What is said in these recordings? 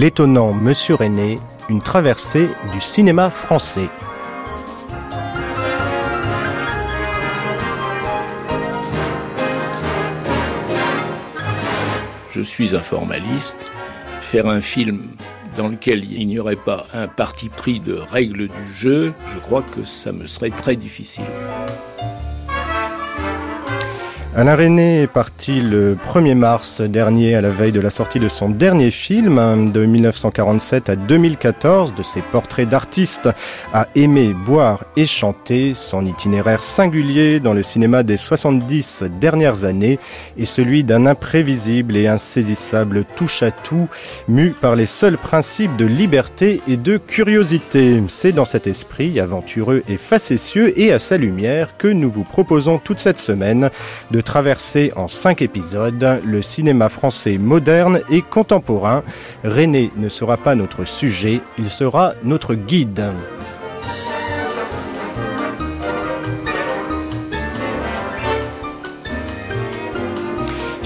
L'étonnant Monsieur René, une traversée du cinéma français. Je suis un formaliste. Faire un film dans lequel il n'y aurait pas un parti pris de règles du jeu, je crois que ça me serait très difficile. Alain René est parti le 1er mars dernier à la veille de la sortie de son dernier film de 1947 à 2014 de ses portraits d'artistes à aimer, boire et chanter. Son itinéraire singulier dans le cinéma des 70 dernières années est celui d'un imprévisible et insaisissable touche-à-tout mu par les seuls principes de liberté et de curiosité. C'est dans cet esprit aventureux et facétieux et à sa lumière que nous vous proposons toute cette semaine de traverser en cinq épisodes le cinéma français moderne et contemporain. René ne sera pas notre sujet, il sera notre guide.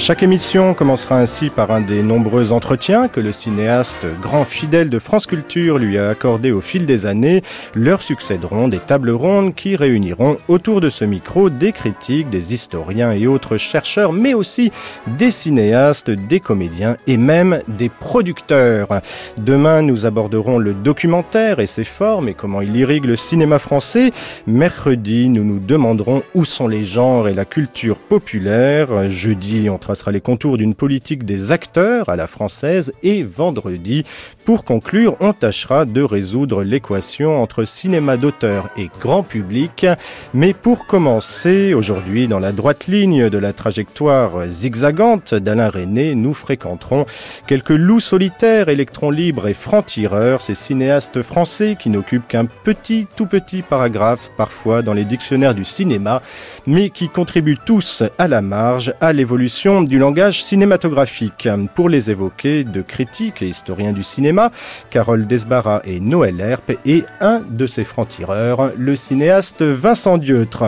Chaque émission commencera ainsi par un des nombreux entretiens que le cinéaste grand fidèle de France Culture lui a accordé au fil des années. Leur succéderont des tables rondes qui réuniront autour de ce micro des critiques, des historiens et autres chercheurs, mais aussi des cinéastes, des comédiens et même des producteurs. Demain, nous aborderons le documentaire et ses formes et comment il irrigue le cinéma français. Mercredi, nous nous demanderons où sont les genres et la culture populaire. Jeudi, on tracera les contours d'une politique des acteurs à la française et vendredi, pour conclure, on tâchera de résoudre l'équation entre cinéma d'auteur et grand public. Mais pour commencer, aujourd'hui, dans la droite ligne de la trajectoire zigzagante d'Alain René, nous fréquenterons quelques loups solitaires, électrons libres et francs-tireurs, ces cinéastes français qui n'occupent qu'un petit, tout petit paragraphe parfois dans les dictionnaires du cinéma, mais qui contribuent tous à la marge à l'évolution du langage cinématographique. Pour les évoquer, de critiques et historiens du cinéma, Carole Desbarra et Noël Herp et un de ses francs-tireurs, le cinéaste Vincent Dieutre.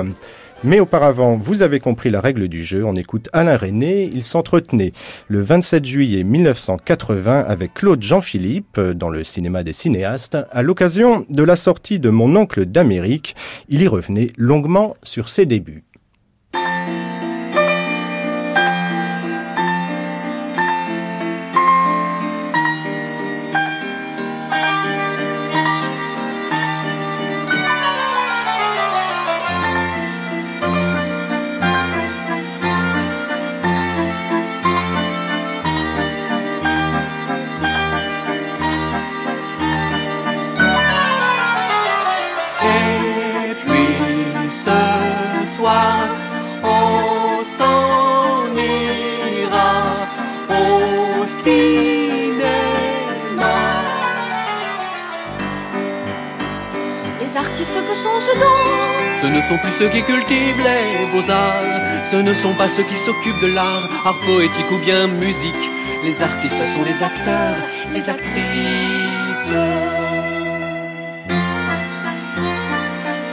Mais auparavant, vous avez compris la règle du jeu, on écoute Alain René, il s'entretenait le 27 juillet 1980 avec Claude Jean-Philippe dans le cinéma des cinéastes à l'occasion de la sortie de Mon oncle d'Amérique. Il y revenait longuement sur ses débuts. Ce ne sont plus ceux qui cultivent les beaux-arts, ce ne sont pas ceux qui s'occupent de l'art, art poétique ou bien musique. Les artistes sont les acteurs, les actrices.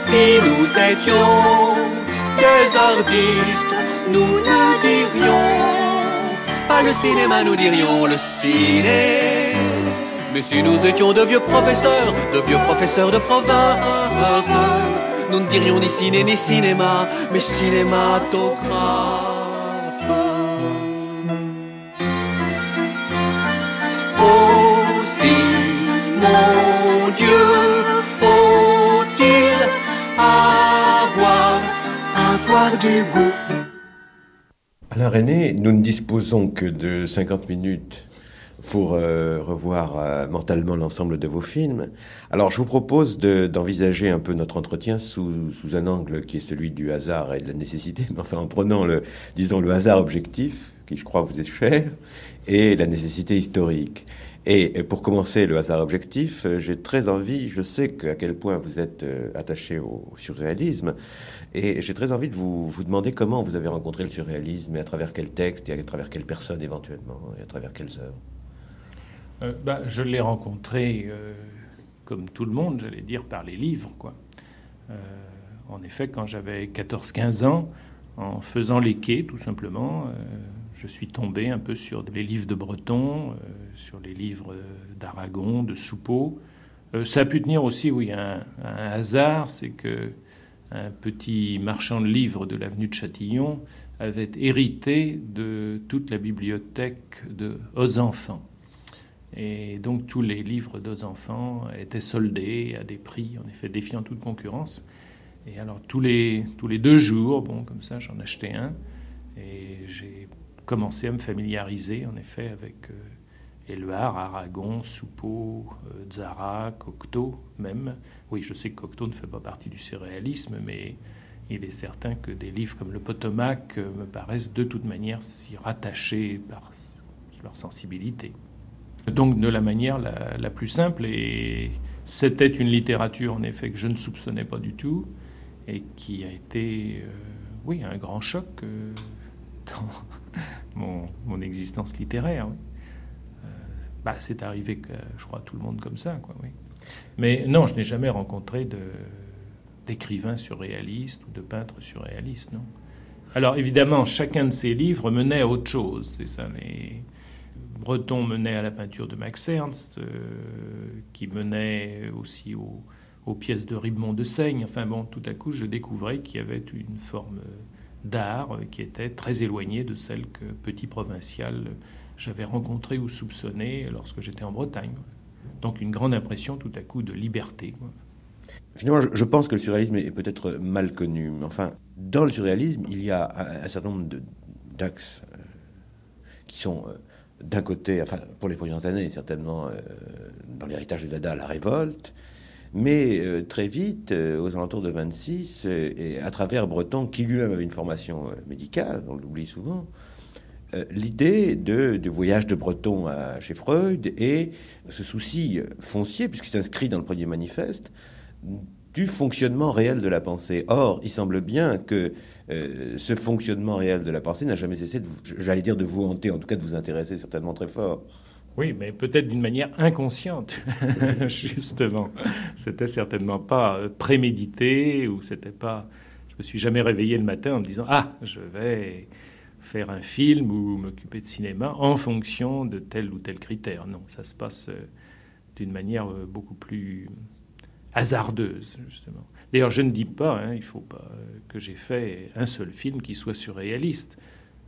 Si nous étions des artistes, nous ne dirions pas le cinéma, nous dirions le ciné. Mais si nous étions de vieux professeurs, de vieux professeurs de province, nous ne dirions ni ciné ni cinéma, mais cinématographe. Aussi, mon Dieu, faut-il avoir, avoir du goût? Alain René, nous ne disposons que de 50 minutes pour euh, revoir euh, mentalement l'ensemble de vos films. Alors, je vous propose d'envisager un peu notre entretien sous, un angle qui est celui du hasard et de la nécessité, mais enfin en prenant le, disons, le hasard objectif, qui je crois vous est cher, et la nécessité historique. Et, pour commencer le hasard objectif, euh, j'ai très envie, je sais à quel point vous êtes attaché au surréalisme, et j'ai très envie de vous, vous demander comment vous avez rencontré le surréalisme, et à travers quel texte, et à travers quelle personne éventuellement, et à travers quelles œuvres. Euh, bah, je l'ai rencontré, euh, comme tout le monde, j'allais dire, par les livres. Quoi. Euh, en effet, quand j'avais 14-15 ans, en faisant les quais, tout simplement, je suis tombé un peu sur les livres de Breton, sur les livres d'Aragon, de Soupeau. ça a pu tenir aussi, oui, un, un hasard, c'est que un petit marchand de livres de l'avenue de Châtillon avait hérité de toute la bibliothèque de aux enfants. Et donc tous les livres d'aux enfants étaient soldés à des prix, en effet, défiant toute concurrence. Et alors tous les, tous les deux jours, bon, comme ça, j'en achetais un. Et j'ai commencé à me familiariser, en effet, avec euh, Éluard, Aragon, Soupeau, euh, Zara, Cocteau même. Oui, je sais que Cocteau ne fait pas partie du surréalisme, mais il est certain que des livres comme le Potomac euh, me paraissent de toute manière s'y rattacher par leur sensibilité. Donc de la manière la, plus simple, et c'était une littérature en effet que je ne soupçonnais pas du tout, et qui a été, euh, oui, un grand choc euh, dans mon, existence littéraire. bah, c'est arrivé je crois tout le monde comme ça, quoi, oui. Mais non, je n'ai jamais rencontré de, d'écrivains surréalistes ou de peintres surréalistes, non. Alors évidemment, chacun de ces livres menait à autre chose, c'est ça. Breton menait à la peinture de Max Ernst, euh, qui menait aussi aux, pièces de Ribemont de Seigne. Enfin bon, tout à coup, je découvrais qu'il y avait une forme d'art qui était très éloignée de celle que petit provincial j'avais rencontrée ou soupçonnée lorsque j'étais en Bretagne. Donc une grande impression tout à coup de liberté. Finalement, je pense que le surréalisme est peut-être mal connu. Mais enfin, dans le surréalisme, il y a un, certain nombre d'axes euh, qui sont, euh, d'un côté, pour les premières années, certainement, euh, dans l'héritage de Dada, la révolte, mais très vite, aux alentours de 26, et à travers Breton, qui lui-même avait une formation médicale, on l'oublie souvent, l'idée du voyage de Breton chez Freud et ce souci foncier, puisqu'il s'inscrit dans le premier manifeste, du fonctionnement réel de la pensée. Or, il semble bien que euh, ce fonctionnement réel de la pensée n'a jamais cessé, j'allais dire, de vous hanter, en tout cas de vous intéresser certainement très fort. Oui, mais peut-être d'une manière inconsciente, justement. C'était certainement pas euh, prémédité ou c'était pas. Je me suis jamais réveillé le matin en me disant ah je vais faire un film ou m'occuper de cinéma en fonction de tel ou tel critère. Non, ça se passe euh, d'une manière beaucoup plus hasardeuse, justement. D'ailleurs, je ne dis pas, hein, il faut pas que j'ai fait un seul film qui soit surréaliste.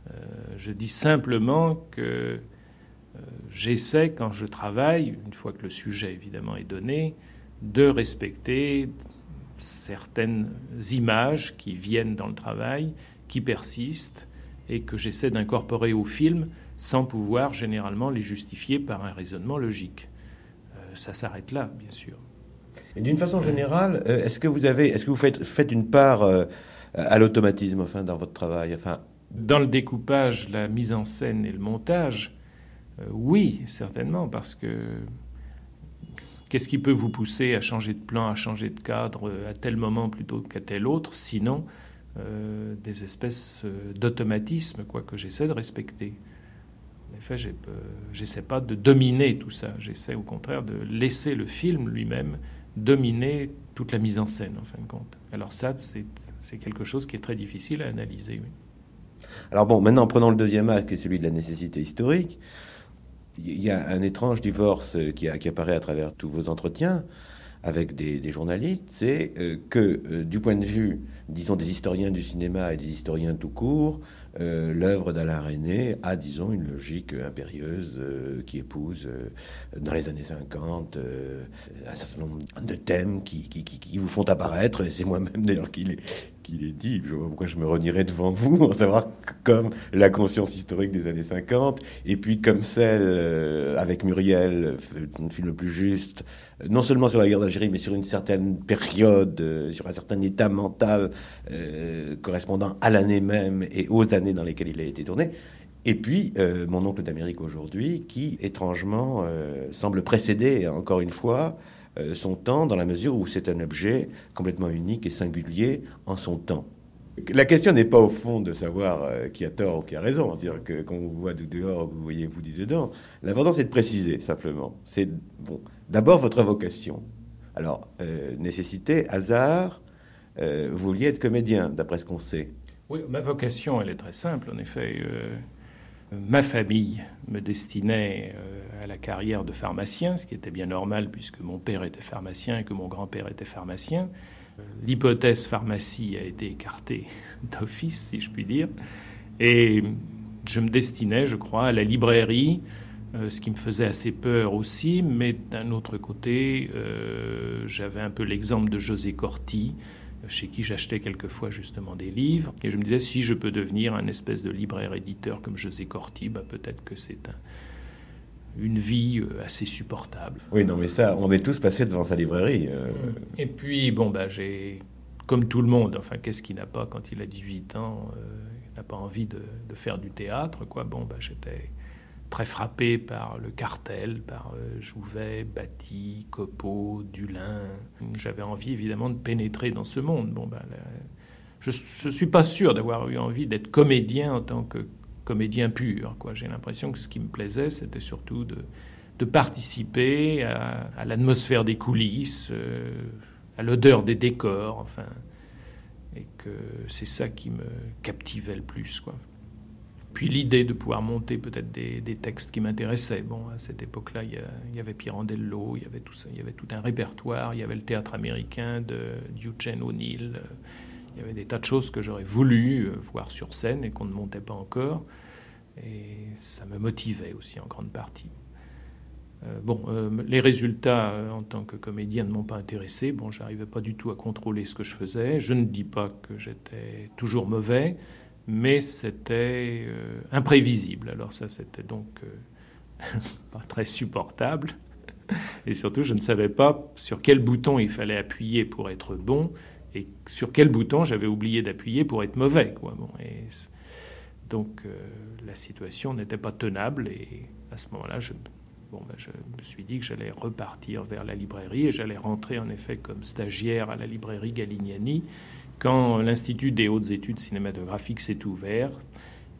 Euh, je dis simplement que euh, j'essaie, quand je travaille, une fois que le sujet évidemment est donné, de respecter certaines images qui viennent dans le travail, qui persistent, et que j'essaie d'incorporer au film sans pouvoir généralement les justifier par un raisonnement logique. Euh, ça s'arrête là, bien sûr. Et d'une façon générale, euh, est-ce que vous faites, une part euh, à l'automatisme, dans votre travail, Dans le découpage, la mise en scène et le montage, euh, oui, certainement, parce que qu'est-ce qui peut vous pousser à changer de plan, à changer de cadre à tel moment plutôt qu'à tel autre, sinon des espèces d'automatisme, quoi, que j'essaie de respecter. En effet, j'essaie pas de dominer tout ça. J'essaie au contraire de laisser le film lui-même dominer toute la mise en scène, en fin de compte. Alors ça, c'est quelque chose qui est très difficile à analyser. Alors bon, maintenant, prenons le deuxième acte, qui est celui de la nécessité historique. Il y a un étrange divorce qui, apparaît à travers tous vos entretiens avec des, journalistes, c'est euh, que euh, du point de vue, disons, des historiens du cinéma et des historiens tout court, euh, l'œuvre d'Alain René a, disons, une logique impérieuse euh, qui épouse, euh, dans les années 50, un certain nombre de thèmes qui, qui, vous font apparaître, et c'est moi-même d'ailleurs qui qu'il est dit, je vois pourquoi je me renierais devant vous, en savoir comme la conscience historique des années 50, et puis comme celle euh, avec Muriel, un film plus juste, non seulement sur la guerre d'Algérie, mais sur une certaine période, euh, sur un certain état mental euh, correspondant à l'année même et aux années dans lesquelles il a été tourné. Et puis, mon oncle d'Amérique aujourd'hui, qui étrangement semble précéder, encore une fois, euh, son temps dans la mesure où c'est un objet complètement unique et singulier en son temps. La question n'est pas au fond de savoir euh, qui a tort ou qui a raison, c'est-à-dire que quand vous voit du dehors, vous voyez vous dit dedans. L'important c'est de préciser simplement. C'est bon, d'abord votre vocation. Alors euh, nécessité, hasard, vous vouliez être comédien, d'après ce qu'on sait. Oui, ma vocation, elle est très simple, en effet. ma famille me destinait euh, à la carrière de pharmacien, ce qui était bien normal puisque mon père était pharmacien et que mon grand-père était pharmacien. L'hypothèse pharmacie a été écartée d'office, si je puis dire. Et je me destinais, je crois, à la librairie, euh, ce qui me faisait assez peur aussi, mais d'un autre côté, euh, j'avais un peu l'exemple de José Corti, chez qui j'achetais quelquefois justement des livres, et je me disais, si je peux devenir un espèce de libraire-éditeur comme José Corti, bah, peut-être que c'est une vie euh, assez supportable. Oui, non, mais ça, on est tous passés devant sa librairie. Et puis, bon, bah, j'ai, comme tout le monde, enfin, qu'est-ce qui n'a pas quand il a 18 ans, il n'a pas envie de, de, faire du théâtre, quoi. Bon, bah, j'étais très frappé par le cartel, par euh, Jouvet, Batty, Copeau, Dulin. J'avais envie évidemment de pénétrer dans ce monde. Bon, ben, je ne suis pas sûr d'avoir eu envie d'être comédien en tant que comédien pur. J'ai l'impression que ce qui me plaisait, c'était surtout de, participer à, à l'atmosphère des coulisses, euh, à l'odeur des décors, enfin, et que c'est ça qui me captivait le plus. Quoi. Puis l'idée de pouvoir monter peut-être des, textes qui m'intéressaient. Bon, à cette époque-là, il, y avait Pirandello, il y avait tout ça, il y avait tout un répertoire, il y avait le théâtre américain de Eugene O'Neill, euh, il y avait des tas de choses que j'aurais voulu euh, voir sur scène et qu'on ne montait pas encore. Et ça me motivait aussi en grande partie. Euh, bon, les résultats en tant que comédien ne m'ont pas intéressé. Bon, j'arrivais pas du tout à contrôler ce que je faisais. Je ne dis pas que j'étais toujours mauvais mais c'était euh, imprévisible. Alors ça, c'était donc euh, pas très supportable. Et surtout, je ne savais pas sur quel bouton il fallait appuyer pour être bon et sur quel bouton j'avais oublié d'appuyer pour être mauvais. Donc euh, la situation n'était pas tenable et à ce moment-là, je, ben, je me suis dit que j'allais repartir vers la librairie et j'allais rentrer en effet comme stagiaire à la librairie Galignani quand l'Institut des hautes études cinématographiques s'est ouvert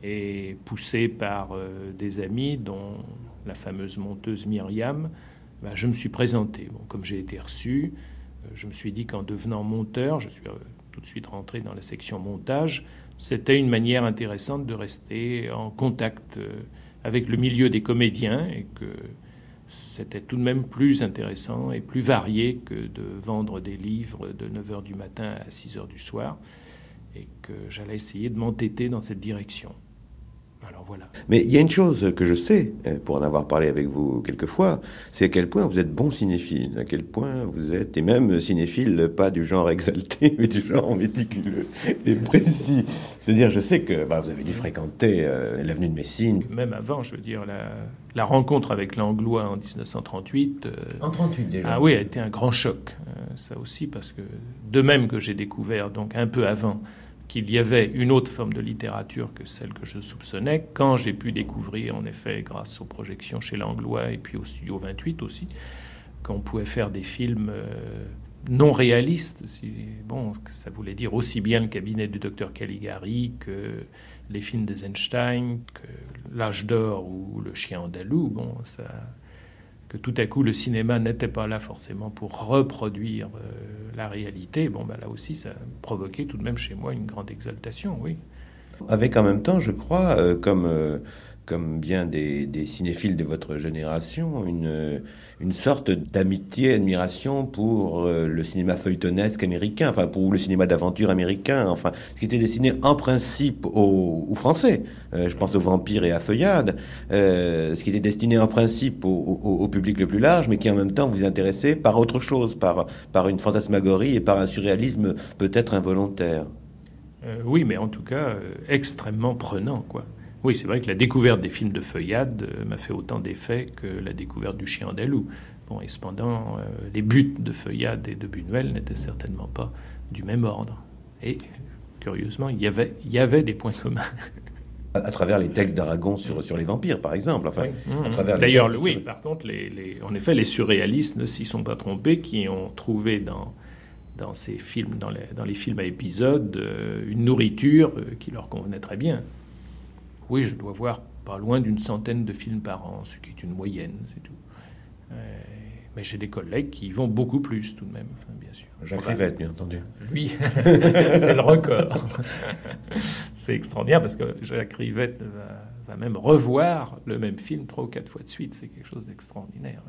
et poussé par euh, des amis, dont la fameuse monteuse Myriam, ben, je me suis présenté. Comme j'ai été reçu, euh, je me suis dit qu'en devenant monteur, je suis euh, tout de suite rentré dans la section montage, c'était une manière intéressante de rester en contact avec le milieu des comédiens et que c'était tout de même plus intéressant et plus varié que de vendre des livres de 9h du matin à 6h du soir, et que j'allais essayer de m'entêter dans cette direction. Alors voilà. Mais il y a une chose que je sais, euh, pour en avoir parlé avec vous quelquefois, c'est à quel point vous êtes bon cinéphile, à quel point vous êtes, et même cinéphile, pas du genre exalté, mais du genre méticuleux et précis. C'est-à-dire, je sais que bah, vous avez dû fréquenter euh, l'avenue de Messine. Même avant, je veux dire, la, la rencontre avec l'Anglois en 1938. Euh, en 38 déjà. Ah oui, a été un grand choc. ça aussi, parce que de même que j'ai découvert, donc un peu avant, qu'il y avait une autre forme de littérature que celle que je soupçonnais, quand j'ai pu découvrir, en effet, grâce aux projections chez Langlois et puis au Studio 28 aussi, qu'on pouvait faire des films euh, non réalistes. bon, ça voulait dire aussi bien le cabinet du docteur Caligari que les films d'Eisenstein, que L'âge d'or ou Le chien andalou. Bon, ça que tout à coup le cinéma n'était pas là forcément pour reproduire euh, la réalité, bon, ben là aussi, ça provoquait tout de même chez moi une grande exaltation, oui. Avec en même temps, je crois, euh, comme euh, comme bien des, cinéphiles de votre génération, une, une sorte d'amitié, admiration pour euh, le cinéma feuilletonesque américain, enfin pour le cinéma d'aventure américain, enfin ce qui était destiné en principe aux, Français. Euh, je pense aux vampires et à Feuillade, euh, ce qui était destiné en principe au, public le plus large, mais qui en même temps vous intéressait par autre chose, par, par une fantasmagorie et par un surréalisme peut-être involontaire. oui, mais en tout cas extrêmement prenant, quoi. Oui, c'est vrai que la découverte des films de feuillade euh, m'a fait autant d'effet que la découverte du chien andalou. Bon, et cependant, euh, les buts de feuillade et de Buñuel n'étaient certainement pas du même ordre. Et curieusement, il y avait, il y avait des points communs. À, travers les textes d'Aragon sur, sur les vampires, par exemple. Enfin, mmh. D'ailleurs, oui, par contre, les, en effet, les surréalistes ne s'y sont pas trompés, qui ont trouvé dans, dans ces films, dans les, dans les films à épisodes, euh, une nourriture qui leur convenait très bien. Oui, je dois voir pas loin d'une centaine de films par an, ce qui est une moyenne, c'est tout. Euh, mais j'ai des collègues qui y vont beaucoup plus tout de même, bien sûr. Jacques Rivette, bien entendu. Lui, c'est le record. c'est extraordinaire parce que Jacques Rivette va même revoir le même film trois ou quatre fois de suite. C'est quelque chose d'extraordinaire.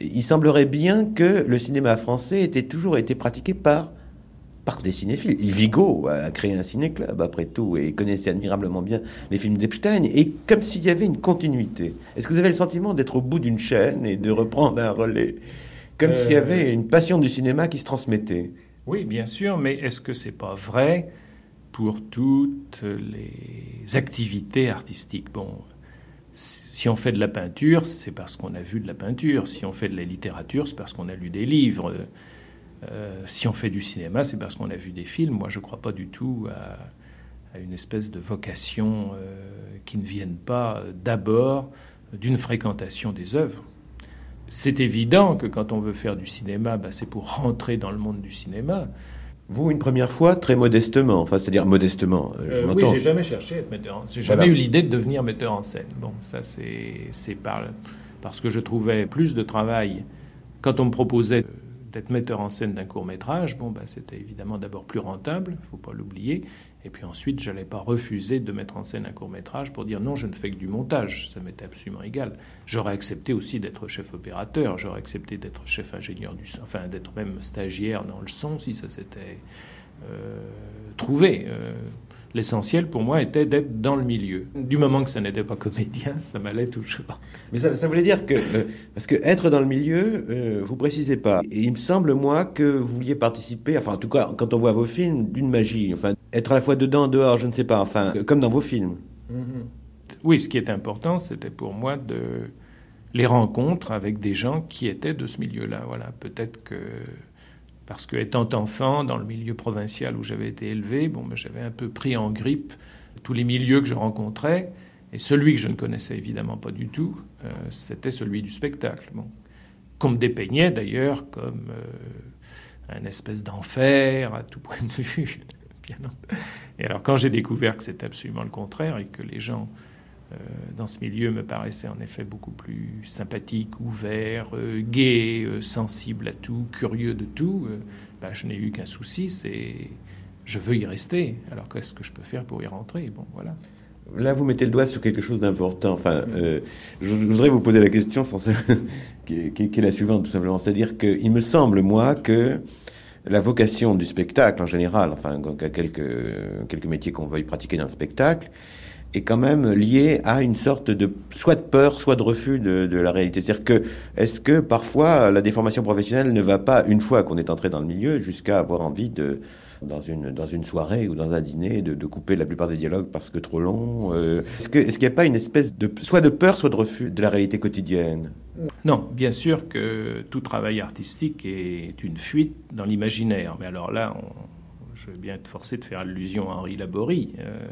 Il semblerait bien que le cinéma français ait toujours été pratiqué par par des cinéphiles. Vigo a créé un ciné-club, après tout, et connaissait admirablement bien les films d'Epstein, et comme s'il y avait une continuité. Est-ce que vous avez le sentiment d'être au bout d'une chaîne et de reprendre un relais? Comme s'il y euh. avait une passion du cinéma qui se transmettait Oui, bien sûr, mais est-ce que c'est pas vrai pour toutes les activités artistiques? Bon, si on fait de la peinture, c'est parce qu'on a vu de la peinture. Si on fait de la littérature, c'est parce qu'on a lu des livres. Euh, si on fait du cinéma, c'est parce qu'on a vu des films. Moi, je ne crois pas du tout à, une espèce de vocation euh, qui ne vienne pas d'abord d'une fréquentation des œuvres. C'est évident que quand on veut faire du cinéma, bah, c'est pour rentrer dans le monde du cinéma. Vous, une première fois, très modestement, enfin, c'est-à-dire modestement. Euh, oui, j'ai jamais cherché à être metteur en scène. J'ai jamais eu l'idée de devenir metteur en scène. Bon, ça, c'est par, parce que je trouvais plus de travail quand on me proposait d'être metteur en scène d'un court métrage, bon, bah, c'était évidemment d'abord plus rentable, il faut pas l'oublier. Et puis ensuite, je n'allais pas refuser de mettre en scène un court métrage pour dire non, je ne fais que du montage. Ça m'était absolument égal. J'aurais accepté aussi d'être chef opérateur, j'aurais accepté d'être chef ingénieur du son, enfin d'être même stagiaire dans le son si ça s'était euh, trouvé. Euh, L'essentiel pour moi était d'être dans le milieu. Du moment que ça n'était pas comédien, ça m'allait toujours. Mais ça, voulait dire que, euh, parce que être dans le milieu, euh, vous précisez pas. Et il me semble, moi, que vous vouliez participer, enfin, en tout cas, quand on voit vos films, d'une magie. Enfin, être à la fois dedans, dehors, je ne sais pas, enfin, comme dans vos films. Mm-hmm. Oui, ce qui est important, c'était pour moi de les rencontres avec des gens qui étaient de ce milieu-là. Voilà, peut-être que parce que étant enfant, dans le milieu provincial où j'avais été élevé, bon, ben, j'avais un peu pris en grippe tous les milieux que je rencontrais. Et celui que je ne connaissais évidemment pas du tout, euh, c'était celui du spectacle. Bon. Qu'on me dépeignait d'ailleurs comme euh, un espèce d'enfer à tout point de vue. et alors quand j'ai découvert que c'était absolument le contraire et que les gens dans ce milieu me paraissait en effet beaucoup plus sympathique, ouvert, euh, gai, euh, sensible à tout, curieux de tout. Ben, je n'ai eu qu'un souci, c'est je veux y rester. Alors qu'est-ce que je peux faire pour y rentrer? Bon, voilà. Là, vous mettez le doigt sur quelque chose d'important. Enfin, je, voudrais vous poser la question sans qui, est, la suivante, tout simplement. C'est-à-dire qu'il me semble, moi, que la vocation du spectacle en général, enfin, quelques, quelques métiers qu'on veuille pratiquer dans le spectacle, est quand même lié à une sorte de soit de peur, soit de refus de, la réalité. C'est-à-dire que est-ce que parfois la déformation professionnelle ne va pas une fois qu'on est entré dans le milieu jusqu'à avoir envie de dans une dans une soirée ou dans un dîner de, couper la plupart des dialogues parce que trop long. Euh, est-ce qu'il n'y a pas une espèce de soit de peur, soit de refus de la réalité quotidienne? Non, bien sûr que tout travail artistique est une fuite dans l'imaginaire. Mais alors là, je vais bien être forcé de faire allusion à Henri Laborie. Euh,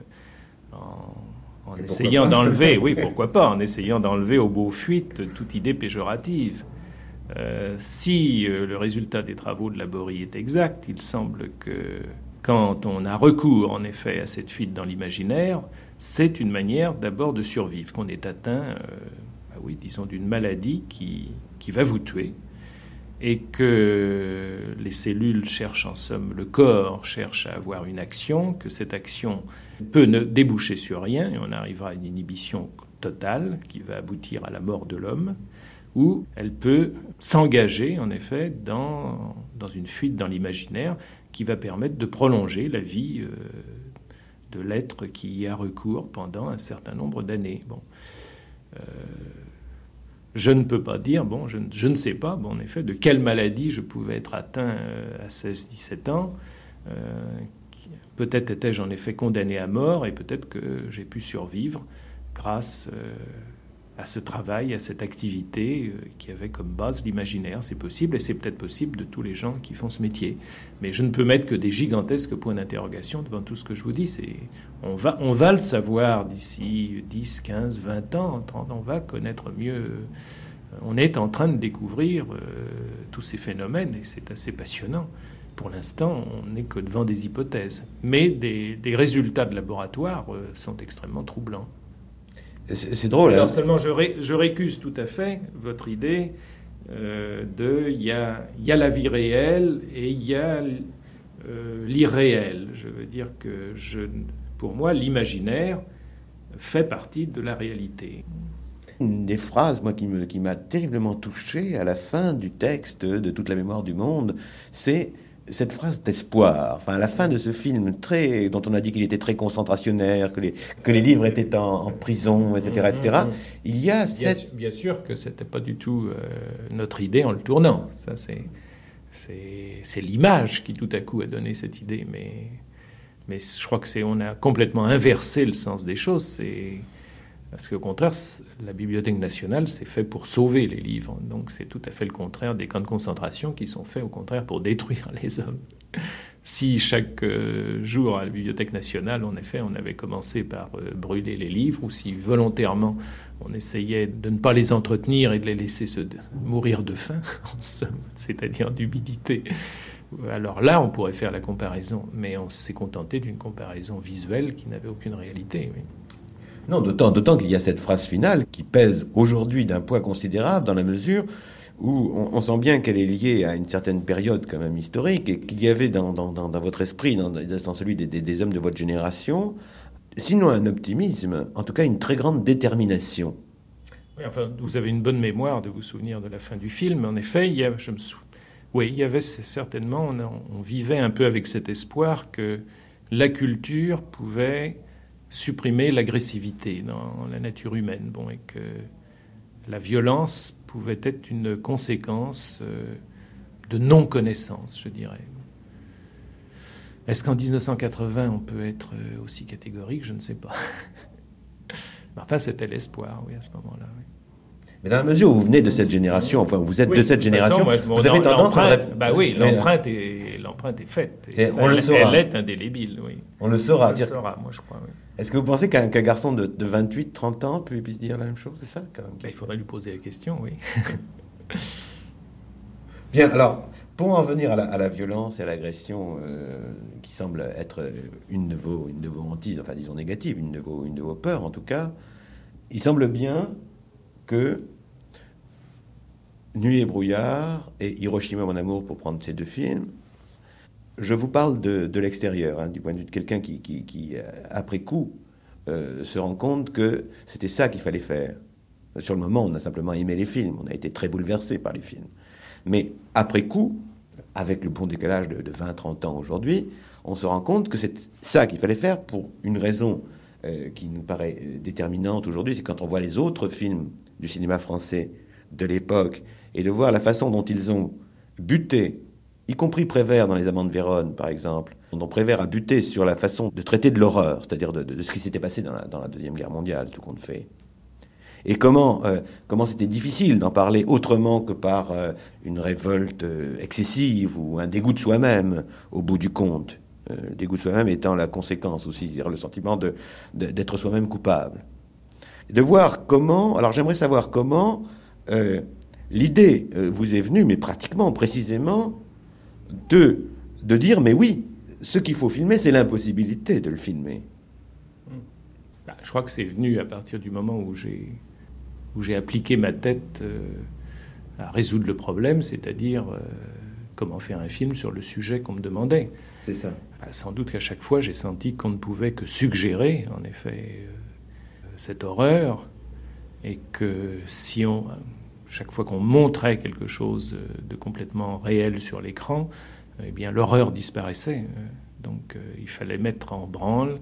en, essayant d'enlever, oui, pourquoi pas, en essayant d'enlever au beau fuite toute idée péjorative. Euh, si euh, le résultat des travaux de Laborie est exact, il semble que quand on a recours en effet à cette fuite dans l'imaginaire, c'est une manière d'abord de survivre, qu'on est atteint, euh, bah oui, disons, d'une maladie qui, qui va vous tuer, et que les cellules cherchent en somme, le corps cherche à avoir une action, que cette action peut ne déboucher sur rien, et on arrivera à une inhibition totale qui va aboutir à la mort de l'homme, ou elle peut s'engager en effet dans, dans une fuite dans l'imaginaire qui va permettre de prolonger la vie euh, de l'être qui y a recours pendant un certain nombre d'années. Bon. Euh, je ne peux pas dire, bon, je, ne sais pas, en effet, de quelle maladie je pouvais être atteint euh, à 16-17 ans. Euh, peut-être étais-je en effet condamné à mort et peut-être que j'ai pu survivre grâce euh, à ce travail, à cette activité qui avait comme base l'imaginaire. C'est possible et c'est peut-être possible de tous les gens qui font ce métier. Mais je ne peux mettre que des gigantesques points d'interrogation devant tout ce que je vous dis. On, va, on va le savoir d'ici 10, 15, 20 ans. On va connaître mieux. On est en train de découvrir euh, tous ces phénomènes et c'est assez passionnant. Pour l'instant, on n'est que devant des hypothèses. Mais des, résultats de laboratoire euh, sont extrêmement troublants. C'est drôle. Alors hein. seulement, je, récuse tout à fait votre idée euh, de il y a, y a, la vie réelle et il y a euh, l'irréel. Je veux dire que je, pour moi, l'imaginaire fait partie de la réalité. Une des phrases, moi, qui m'a qui terriblement touché à la fin du texte de Toute la mémoire du monde, c'est cette phrase d'espoir, enfin à la fin de ce film très, dont on a dit qu'il était très concentrationnaire, que les, que les livres étaient en, prison, etc., etc., mm, mm, mm. il y a cette... Bien, sûr que c'était pas du tout euh, notre idée en le tournant. Ça, c'est, c'est, l'image qui tout à coup a donné cette idée, mais, mais je crois que c'est, on a complètement inversé le sens des choses. C'est parce qu'au contraire, la Bibliothèque nationale, c'est fait pour sauver les livres. Donc c'est tout à fait le contraire des camps de concentration qui sont faits au contraire pour détruire les hommes. Si chaque euh, jour à la Bibliothèque nationale, en effet, on avait commencé par euh, brûler les livres, ou si volontairement on essayait de ne pas les entretenir et de les laisser se mourir de faim, c'est-à-dire d'humidité, alors là, on pourrait faire la comparaison, mais on s'est contenté d'une comparaison visuelle qui n'avait aucune réalité. Non, d'autant, qu'il y a cette phrase finale qui pèse aujourd'hui d'un poids considérable dans la mesure où on, sent bien qu'elle est liée à une certaine période quand même historique et qu'il y avait dans, votre esprit, dans, celui des, hommes de votre génération, sinon un optimisme, en tout cas une très grande détermination. Oui, enfin, vous avez une bonne mémoire de vous souvenir de la fin du film. En effet, il y a, je me oui, il y avait certainement, on vivait un peu avec cet espoir que la culture pouvait supprimer l'agressivité dans la nature humaine, bon, et que la violence pouvait être une conséquence euh, de non-connaissance, je dirais. Est-ce qu'en 1980 on peut être euh, aussi catégorique? Je ne sais pas. enfin, c'était l'espoir, oui, à ce moment-là. Oui. Mais dans la mesure où vous venez de cette génération, enfin vous êtes de cette génération, vous avez tendance à... Bah oui, l'empreinte est, l'empreinte est faite. on le saura. Elle est indélébile, oui. On le saura. On le saura, moi je crois, oui. Est-ce que vous pensez qu'un garçon de, 28, 30 ans peut, puisse dire la même chose C'est ça quand même? Ben, Il faudrait lui poser la question, oui. Bien, alors, pour en venir à la, violence et à l'agression, euh, qui semble être une de, vos, une de vos hantises, enfin disons négative, une de, vos, une de vos peurs en tout cas, il semble bien que Nuit et brouillard et Hiroshima mon amour, pour prendre ces deux films, je vous parle de, l'extérieur, hein, du point de vue de quelqu'un qui, euh, après coup, euh, se rend compte que c'était ça qu'il fallait faire. Sur le moment, on a simplement aimé les films, on a été très bouleversé par les films. Mais après coup, avec le bon décalage de, 20-30 ans aujourd'hui, on se rend compte que c'est ça qu'il fallait faire pour une raison euh, qui nous paraît déterminante aujourd'hui, c'est quand on voit les autres films du cinéma français de l'époque et de voir la façon dont ils ont buté y compris Prévert dans les Amants de Vérone, par exemple, dont Prévert a buté sur la façon de traiter de l'horreur, c'est-à-dire de, ce qui s'était passé dans la, Deuxième Guerre mondiale, tout compte fait. Et comment euh, comment c'était difficile d'en parler autrement que par euh, une révolte euh, excessive ou un dégoût de soi-même, au bout du compte. le dégoût de soi-même étant la conséquence aussi, c'est-à-dire le sentiment d'être soi-même coupable. De voir comment, alors j'aimerais savoir comment l'idée vous est venue, mais pratiquement, précisément, de, de dire, mais oui, ce qu'il faut filmer, c'est l'impossibilité de le filmer. Bah, je crois que c'est venu à partir du moment où j'ai où j'ai appliqué ma tête euh, à résoudre le problème, c'est-à-dire euh, comment faire un film sur le sujet qu'on me demandait. C'est ça. Bah, sans doute qu'à chaque fois, j'ai senti qu'on ne pouvait que suggérer, en effet, euh, cette horreur, et que si on, chaque fois qu'on montrait quelque chose de complètement réel sur l'écran, eh bien l'horreur disparaissait. Donc euh, il fallait mettre en branle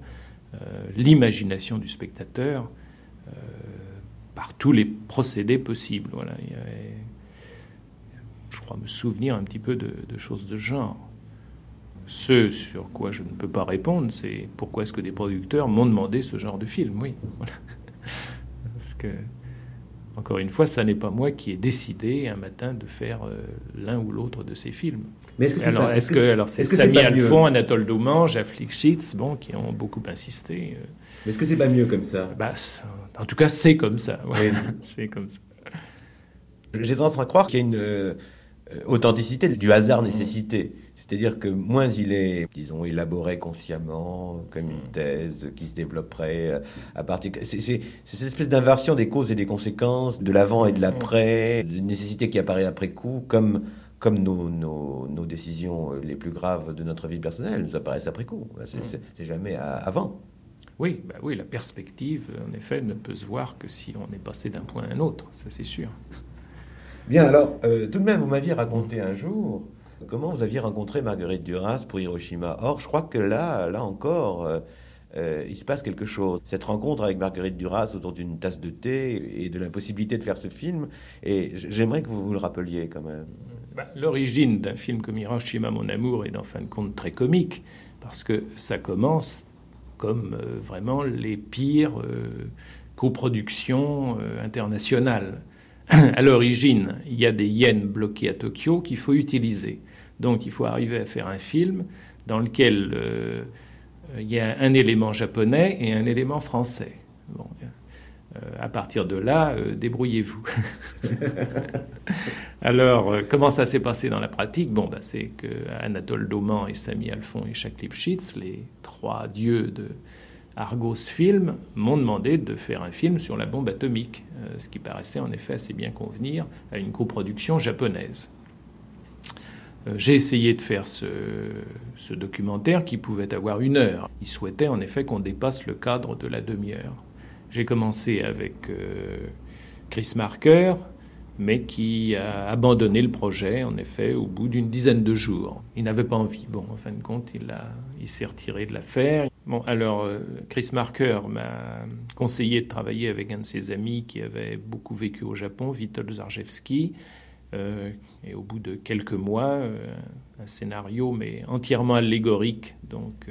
euh, l'imagination du spectateur euh, par tous les procédés possibles. Voilà. je crois me souvenir un petit peu de, choses de genre. Ce sur quoi je ne peux pas répondre, c'est pourquoi est-ce que des producteurs m'ont demandé ce genre de film, oui. Parce que encore une fois, ça n'est pas moi qui ai décidé un matin de faire euh, l'un ou l'autre de ces films. Mais est-ce que alors, est-ce que, alors c'est Samy Alphon, Anatole Douman, Jeff Lipschitz, bon, qui ont beaucoup insisté. Euh. Mais est-ce que c'est pas mieux comme ça? Bah, En tout cas, c'est comme ça. c'est comme ça. J'ai tendance à croire qu'il y a une euh, authenticité du hasard nécessité. C'est-à-dire que moins il est, disons, élaboré consciemment, comme une thèse qui se développerait euh, à partir. C'est cette espèce d'inversion des causes et des conséquences, de l'avant et de l'après, de nécessité qui apparaît après coup, comme, comme nos, nos, décisions les plus graves de notre vie personnelle nous apparaissent après coup. C'est jamais avant. oui, bah oui, la perspective, en effet, ne peut se voir que si on est passé d'un point à un autre, ça c'est sûr. Bien, alors, euh, tout de même, vous m'aviez raconté un jour comment vous aviez rencontré Marguerite Duras pour Hiroshima. Or, je crois que là, là encore, euh, euh, il se passe quelque chose. Cette rencontre avec Marguerite Duras autour d'une tasse de thé et de l'impossibilité de faire ce film, et j'aimerais que vous vous le rappeliez quand même. Bah, l'origine d'un film comme Hiroshima, mon amour, est en fin de compte très comique, parce que ça commence comme vraiment les pires coproductions internationales. à l'origine, il y a des yens bloqués à Tokyo qu'il faut utiliser. Donc il faut arriver à faire un film dans lequel il y a un élément japonais et un élément français. Bon, à partir de là, débrouillez-vous. Alors, comment ça s'est passé dans la pratique? Bon, bah, c'est que Anatole Dauman et Samy Alphon et Jacques Lipschitz, les trois dieux de Argos Film, m'ont demandé de faire un film sur la bombe atomique, euh, ce qui paraissait en effet assez bien convenir à une coproduction japonaise. Euh, j'ai essayé de faire ce, documentaire qui pouvait avoir une heure. Ils souhaitaient en effet qu'on dépasse le cadre de la demi-heure. J'ai commencé avec euh, Chris Marker, mais qui a abandonné le projet, en effet, au bout d'une dizaine de jours. Il n'avait pas envie. Bon, en fin de compte, il, il s'est retiré de l'affaire. Bon, alors, euh, Chris Marker m'a conseillé de travailler avec un de ses amis qui avait beaucoup vécu au Japon, Witold Zarzewski. Euh, et au bout de quelques mois, euh, un scénario, mais entièrement allégorique, donc,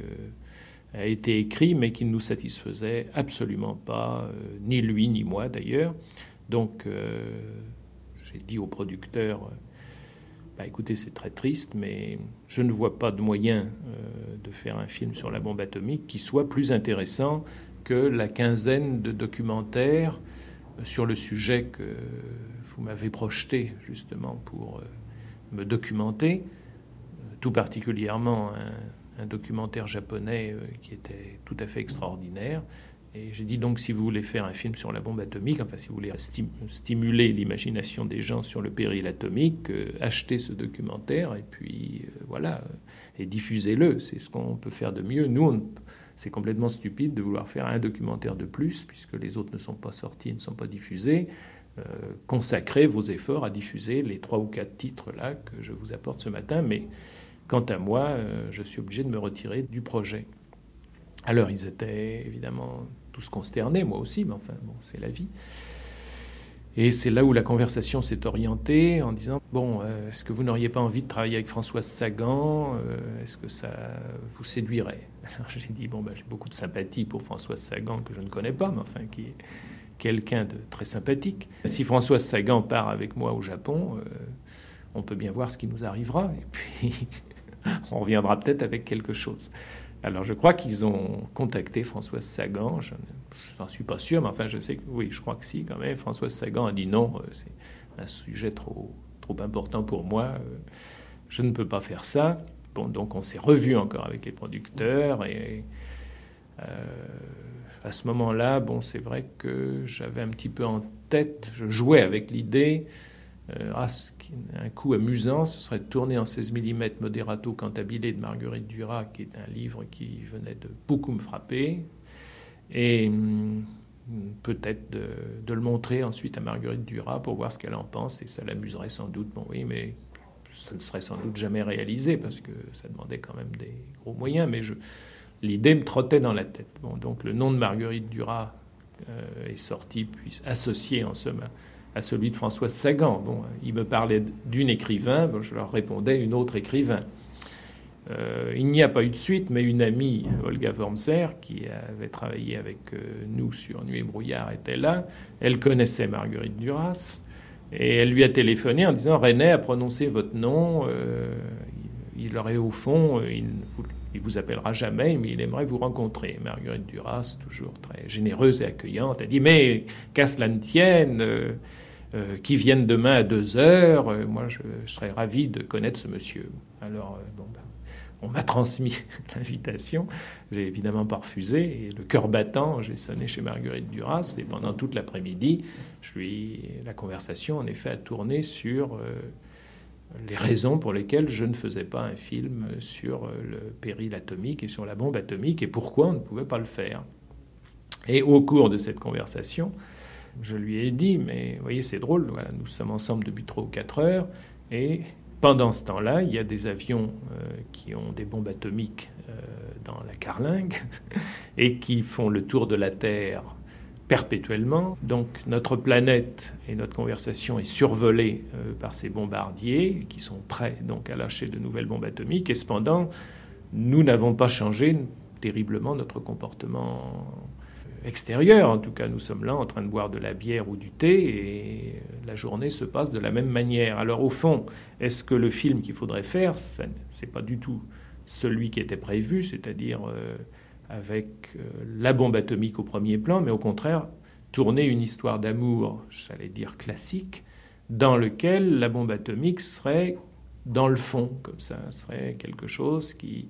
a été écrit, mais qui ne nous satisfaisait absolument pas, ni lui, ni moi d'ailleurs. Donc, j'ai dit au producteur, bah, écoutez, c'est très triste, mais je ne vois pas de moyen euh, de faire un film sur la bombe atomique qui soit plus intéressant que la quinzaine de documentaires euh, sur le sujet que vous m'avez projeté justement pour euh, me documenter, tout particulièrement un documentaire japonais qui était tout à fait extraordinaire et j'ai dit donc, si vous voulez faire un film sur la bombe atomique, enfin, si vous voulez stimuler l'imagination des gens sur le péril atomique, euh, achetez ce documentaire et puis euh, voilà, et diffusez-le. C'est ce qu'on peut faire de mieux. Nous, c'est complètement stupide de vouloir faire un documentaire de plus, puisque les autres ne sont pas sortis, ne sont pas diffusés. Euh, consacrez vos efforts à diffuser les trois ou quatre titres là que je vous apporte ce matin. Mais quant à moi, je suis obligé de me retirer du projet. Alors, ils étaient évidemment tous consternés, moi aussi, mais enfin, bon, c'est la vie. Et c'est là où la conversation s'est orientée en disant Bon, euh, est-ce que vous n'auriez pas envie de travailler avec Françoise Sagan euh, Est-ce que ça vous séduirait? Alors j'ai dit Bon, ben, j'ai beaucoup de sympathie pour Françoise Sagan, que je ne connais pas, mais enfin, qui est quelqu'un de très sympathique. Si Françoise Sagan part avec moi au Japon, euh, on peut bien voir ce qui nous arrivera. Et puis, on reviendra peut-être avec quelque chose. Alors je crois qu'ils ont contacté Françoise Sagan, je n'en suis pas sûr, mais enfin je sais que oui, je crois que si quand même. Françoise Sagan a dit non, euh, c'est un sujet trop, trop important pour moi, euh, je ne peux pas faire ça. Bon, donc on s'est revu encore avec les producteurs et euh, à ce moment-là, bon, c'est vrai que j'avais un petit peu en tête, je jouais avec l'idée euh, ah, un coup amusant, ce serait de tourner en 16 mm Moderato Cantabile de Marguerite Duras, qui est un livre qui venait de beaucoup me frapper, et hum, peut-être de, le montrer ensuite à Marguerite Duras pour voir ce qu'elle en pense, et ça l'amuserait sans doute. Bon, oui, mais ça ne serait sans doute jamais réalisé parce que ça demandait quand même des gros moyens, mais l'idée me trottait dans la tête. Bon, donc le nom de Marguerite Duras euh, est sorti, puis associé en somme à celui de François Sagan. Bon, il me parlait d'une écrivain, je leur répondais une autre écrivain. Euh, il n'y a pas eu de suite, mais une amie, Olga Wormser, qui avait travaillé avec euh, nous sur Nuit et Brouillard, était là. Elle connaissait Marguerite Duras. Et elle lui a téléphoné en disant René a prononcé votre nom. Euh, il aurait au fond, il, il vous appellera jamais, mais il aimerait vous rencontrer. Marguerite Duras, toujours très généreuse et accueillante, a dit Mais qu'à cela ne tienne, qui vienne demain à deux heures, euh, moi je, serais ravi de connaître ce monsieur. Alors, bon, ben, on m'a transmis l'invitation, j'ai évidemment pas refusé, et le cœur battant, j'ai sonné chez Marguerite Duras, et pendant toute l'après-midi, la conversation en effet a tourné sur les raisons pour lesquelles je ne faisais pas un film sur le péril atomique et sur la bombe atomique et pourquoi on ne pouvait pas le faire. Et au cours de cette conversation, je lui ai dit, mais vous voyez, c'est drôle, nous sommes ensemble depuis trois ou quatre heures, et pendant ce temps-là, il y a des avions euh, qui ont des bombes atomiques euh, dans la carlingue et qui font le tour de la Terre perpétuellement. Donc notre planète et notre conversation est survolée euh, par ces bombardiers qui sont prêts donc à lâcher de nouvelles bombes atomiques. Et cependant, nous n'avons pas changé terriblement notre comportement extérieur. En tout cas, nous sommes là en train de boire de la bière ou du thé et la journée se passe de la même manière. Alors au fond, est-ce que le film qu'il faudrait faire, ce n'est pas du tout celui qui était prévu, c'est-à-dire euh, avec euh, la bombe atomique au premier plan, mais au contraire, tourner une histoire d'amour, j'allais dire classique, dans lequel la bombe atomique serait dans le fond, comme ça, serait quelque chose qui,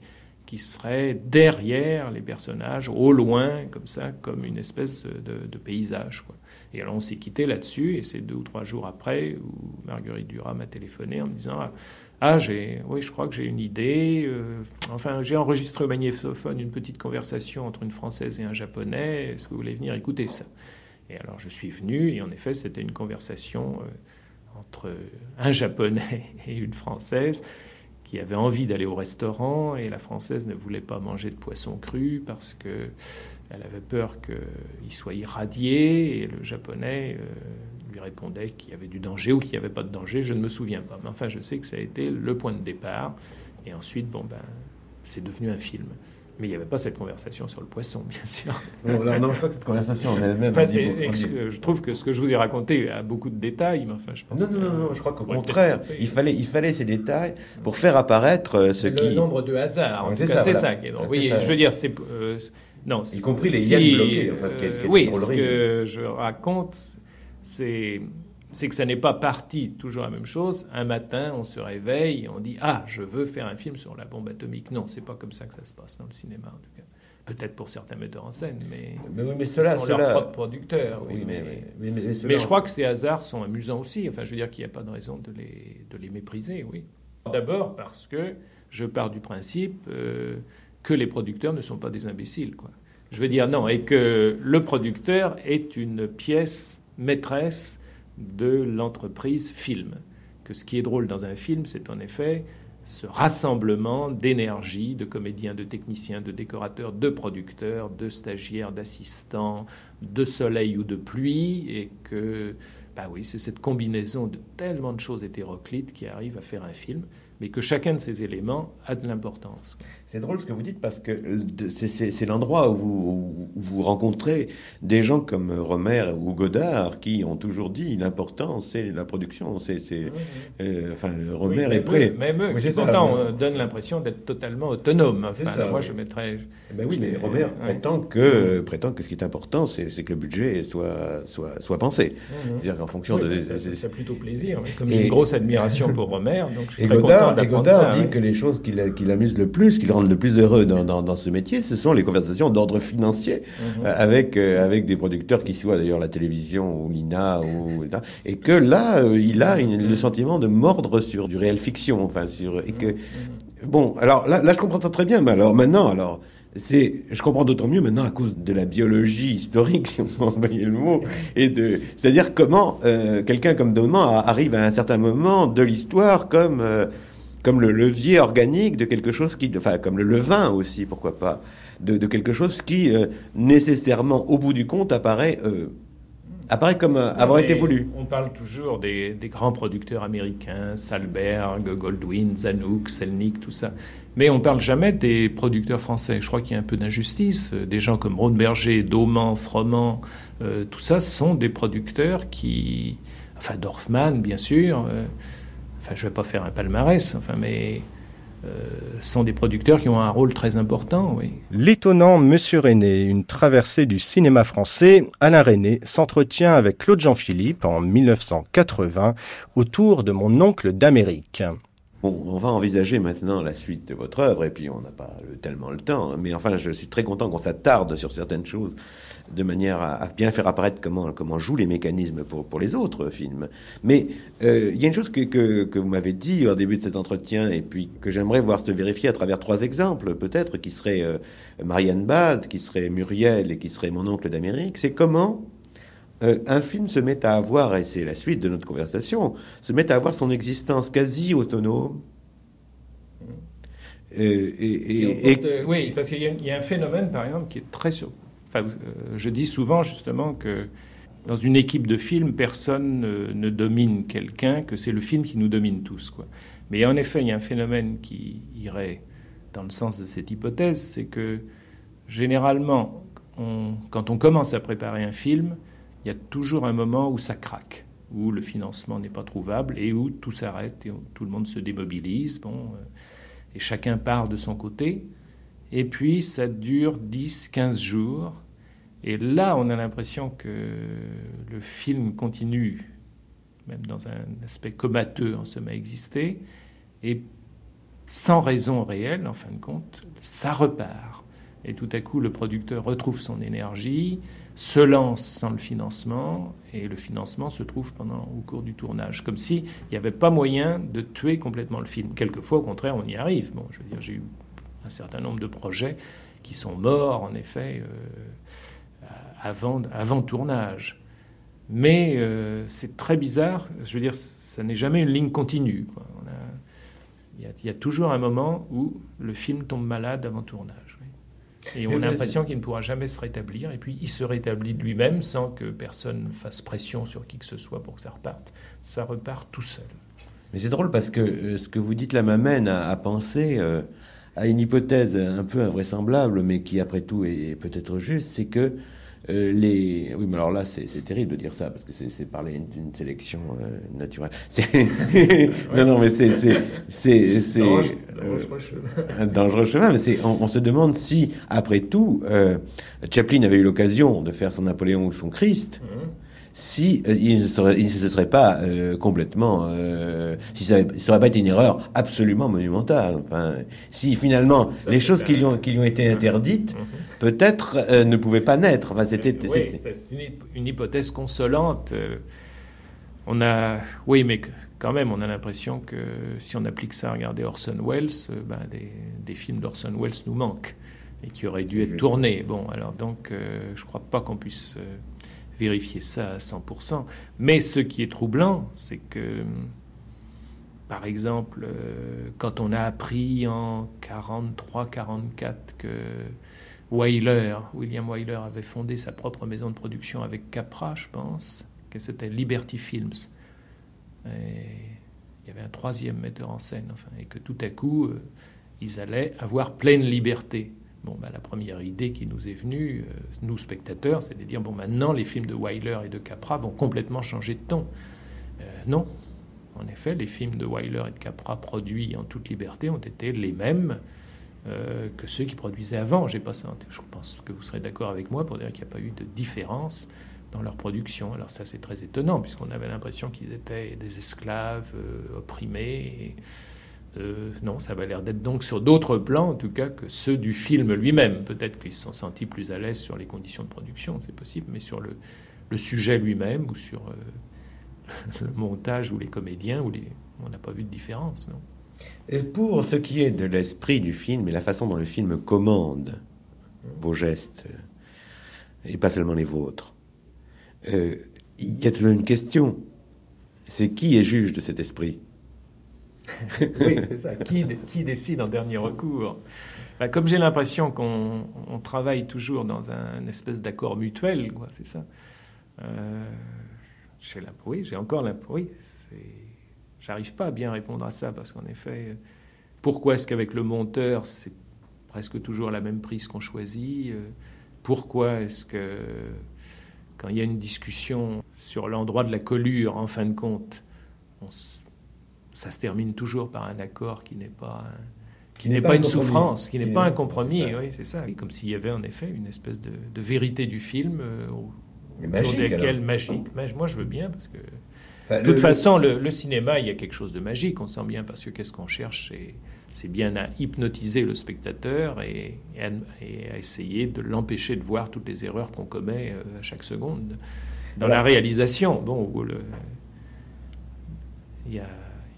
qui serait derrière les personnages, au loin, comme ça, comme une espèce de, paysage. Et alors on s'est quitté là-dessus, et c'est deux ou trois jours après où Marguerite Duras m'a téléphoné en me disant ah, j'ai, oui, je crois que j'ai une idée. Euh, enfin, j'ai enregistré au magnétophone une petite conversation entre une Française et un Japonais. Est-ce que vous voulez venir écouter ça? Et alors, je suis venu, et en effet, c'était une conversation euh, entre un Japonais et une Française qui avait envie d'aller au restaurant, et la Française ne voulait pas manger de poisson cru parce que elle avait peur qu'il soit irradié, et le Japonais euh, lui répondait qu'il y avait du danger ou qu'il n'y avait pas de danger, je ne me souviens pas. Mais enfin, je sais que ça a été le point de départ. Et ensuite, bon, ben, c'est devenu un film. Mais il n'y avait pas cette conversation sur le poisson, bien sûr. Non, non, je crois que cette conversation en elle-même. je trouve que ce que je vous ai raconté a beaucoup de détails, mais enfin, je pense. Non, non, non, non, je crois qu'au contraire, il fallait, il fallait ces détails pour faire apparaître euh, ce qui. Le nombre de hasards, en tout cas, c'est ça qui est drôle. Oui, je veux dire, c'est. Euh, non, y compris les si, bloqués. Enfin, ce qui est, ce qui est oui, ce que je raconte, c'est que ça n'est pas parti toujours la même chose. Un matin, on se réveille et on dit Ah, je veux faire un film sur la bombe atomique. Non, c'est pas comme ça que ça se passe dans le cinéma, en tout cas. Peut-être pour certains metteurs en scène, mais, mais, mais cela, sont leurs propres producteurs. Oui, mais, mais, je crois que ces hasards sont amusants aussi. Enfin, je veux dire qu'il n'y a pas de raison de les, de les mépriser, oui. D'abord parce que je pars du principe euh, que les producteurs ne sont pas des imbéciles, quoi. Je veux dire non, et que le producteur est une pièce maîtresse de l'entreprise film. Que ce qui est drôle dans un film, c'est en effet ce rassemblement d'énergie, de comédiens, de techniciens, de décorateurs, de producteurs, de stagiaires, d'assistants, de soleil ou de pluie, et que, bah oui, c'est cette combinaison de tellement de choses hétéroclites qui arrive à faire un film mais que chacun de ces éléments a de l'importance. C'est drôle ce que vous dites parce que c'est l'endroit où vous, vous, rencontrez des gens comme Romer ou Godard qui ont toujours dit l'important c'est la production. C'est, euh, enfin, Romer est prêt. Même eux, oui, pourtant on donne l'impression d'être totalement autonome. Enfin, moi je mettrais. Eh ben oui, mais Romer prétend que prétend que ce qui est important c'est, que le budget soit soit soit pensé. Mhm. C'est-à-dire qu'en fonction de. Ça, ça, plutôt plaisir. Comme j'ai une grosse admiration pour Romer, donc je suis et très Godard, et Godard dit que les choses qui, l'amusent le plus, qui le plus heureux dans, ce métier, ce sont les conversations d'ordre financier mhm. euh, avec, euh, avec des producteurs qui soient d'ailleurs la télévision ou l'INA. Ou, et que là, euh, il a le sentiment de mordre sur du réel fiction. Enfin, sur, et que, mhm. bon, alors là, là, je comprends très bien, mais alors maintenant, alors c'est, je comprends d'autant mieux maintenant à cause de la biologie historique, si on peut envoyer le mot, et de, c'est-à-dire comment quelqu'un comme Doman arrive à un certain moment de l'histoire comme comme le levier organique de quelque chose qui, enfin, comme le levain aussi, pourquoi pas, de, quelque chose qui euh, nécessairement, au bout du compte, apparaît. Euh, apparaît comme euh, avoir été voulu. On parle toujours des, grands producteurs américains, Salberg, Goldwyn, Zanuck, Selnick, tout ça. Mais on parle jamais des producteurs français. Je crois qu'il y a un peu d'injustice. Des gens comme Berger, Dauman, Froment, tout ça sont des producteurs qui... Enfin, Dorfman, bien sûr je ne vais pas faire un palmarès, enfin, mais euh, sont des producteurs qui ont un rôle très important. Oui. L'étonnant Monsieur René, une traversée du cinéma français, Alain René s'entretient avec Claude Jean-Philippe en 1980 autour de Mon oncle d'Amérique. Bon, on va envisager maintenant la suite de votre œuvre, et puis on n'a pas tellement le temps, hein. mais enfin, je suis très content qu'on s'attarde sur certaines choses, de manière à, bien faire apparaître comment, comment jouent les mécanismes pour, pour les autres films. Mais euh, il y a une chose que, que, que vous m'avez dit au début de cet entretien, et puis que j'aimerais voir se vérifier à travers trois exemples, peut-être, qui seraient euh, Marianne Bad, qui serait Muriel, et qui serait Mon oncle d'Amérique, c'est comment euh, un film se met à avoir, et c'est la suite de notre conversation, se met à avoir son existence quasi autonome. Euh, et, oui, parce qu'il y, a un phénomène, par exemple, qui est très... Enfin, euh, je dis souvent, justement, que dans une équipe de films, personne ne, domine quelqu'un, que c'est le film qui nous domine tous. Mais en effet, il y a un phénomène qui irait dans le sens de cette hypothèse, c'est que généralement, quand on commence à préparer un film, il y a toujours un moment où ça craque, où le financement n'est pas trouvable et où tout s'arrête et où tout le monde se démobilise. Bon, euh, et chacun part de son côté. Et puis ça dure 10, 15 jours. Et là, on a l'impression que le film continue, même dans un aspect comateux en somme à exister. Et sans raison réelle, en fin de compte, ça repart. Et tout à coup, le producteur retrouve son énergie, se lance sans le financement, et le financement se trouve pendant au cours du tournage, comme s'il n'y avait pas moyen de tuer complètement le film. Quelquefois, au contraire, on y arrive. Bon, je veux dire, j'ai eu un certain nombre de projets qui sont morts, en effet, euh, avant, avant tournage. Mais euh, c'est très bizarre. Je veux dire, ça n'est jamais une ligne continue. il, y a, toujours un moment où le film tombe malade avant tournage. Et on a l'impression qu'il ne pourra jamais se rétablir. Et puis il se rétablit de lui-même sans que personne fasse pression sur qui que ce soit pour que ça reparte. Ça repart tout seul. Mais c'est drôle parce que euh, ce que vous dites là m'amène à, penser euh, à une hypothèse un peu invraisemblable, mais qui après tout est peut-être juste, c'est que euh, les... Oui, mais alors là, c'est terrible de dire ça, parce que c'est parler d'une sélection euh, naturelle. non, non, mais c'est... C'est dangereux, euh, dangereux chemin. Mais on, on, se demande si, après tout, Chaplin avait eu l'occasion de faire son Napoléon ou son Christ. Mmh si euh, il, ne se serait pas euh, complètement, euh, si ça ne serait pas été une erreur absolument monumentale. Enfin, si finalement les choses qui lui, ont, qui lui ont été interdites, mhm. peut-être ne pouvaient pas naître. Enfin, c'était, oui, une, hypothèse consolante. On a, oui, mais quand même, on a l'impression que si on applique ça à regarder Orson Welles, ben, des, des, films d'Orson Welles nous manquent et qui auraient dû être tournés. Bon, alors donc, je ne crois pas qu'on puisse vérifier ça à 100%. Mais ce qui est troublant, c'est que, par exemple, euh, quand on a appris en 43-44 que Wyler, William Wyler avait fondé sa propre maison de production avec Capra, je pense, que c'était Liberty Films. Il y avait un troisième metteur en scène, enfin, et que tout à coup, euh, ils allaient avoir pleine liberté. Bon, bah, la première idée qui nous est venue, euh, nous spectateurs, c'est de dire bon, maintenant les films de Wyler et de Capra vont complètement changer de ton. Euh, non. En effet, les films de Wyler et de Capra produits en toute liberté ont été les mêmes euh, que ceux qui produisaient avant. J'ai pas. Je pense que vous serez d'accord avec moi pour dire qu'il n'y a pas eu de différence dans leur production. Alors ça, c'est très étonnant puisqu'on avait l'impression qu'ils étaient des esclaves opprimés. Euh, non, ça va l'air d'être donc sur d'autres plans, en tout cas, que ceux du film lui-même. Peut-être qu'ils se sont sentis plus à l'aise sur les conditions de production, c'est possible, mais sur le, sujet lui-même ou sur euh, le montage ou les comédiens, ou les... on n'a pas vu de différence, non? Et Pour ce qui est de l'esprit du film et la façon dont le film commande vos gestes, et pas seulement les vôtres, euh, il y a toujours une question. C'est qui est juge de cet esprit? oui, c'est ça. Qui, décide en dernier recours? Bah, Comme j'ai l'impression qu'on travaille toujours dans un espèce d'accord mutuel, c'est ça. Euh, j'ai oui, j'ai encore l'impression. Oui, j'arrive pas à bien répondre à ça parce qu'en effet, pourquoi est-ce qu'avec le monteur, c'est presque toujours la même prise qu'on choisit euh, Pourquoi est-ce que quand il y a une discussion sur l'endroit de la collure, en fin de compte, on se ça se termine toujours par un accord qui n'est pas qui n'est pas, une souffrance, qui n'est pas un compromis. Oui, c'est ça. Comme s'il y avait en effet une espèce de, vérité du film euh, magique, magique. Moi, je veux bien parce que de toute façon, le, cinéma, il y a quelque chose de magique, on sent bien, parce que qu'est-ce qu'on cherche C'est bien à hypnotiser le spectateur et, à, essayer de l'empêcher de voir toutes les erreurs qu'on commet euh, à chaque seconde. Dans la réalisation, bon, il y a,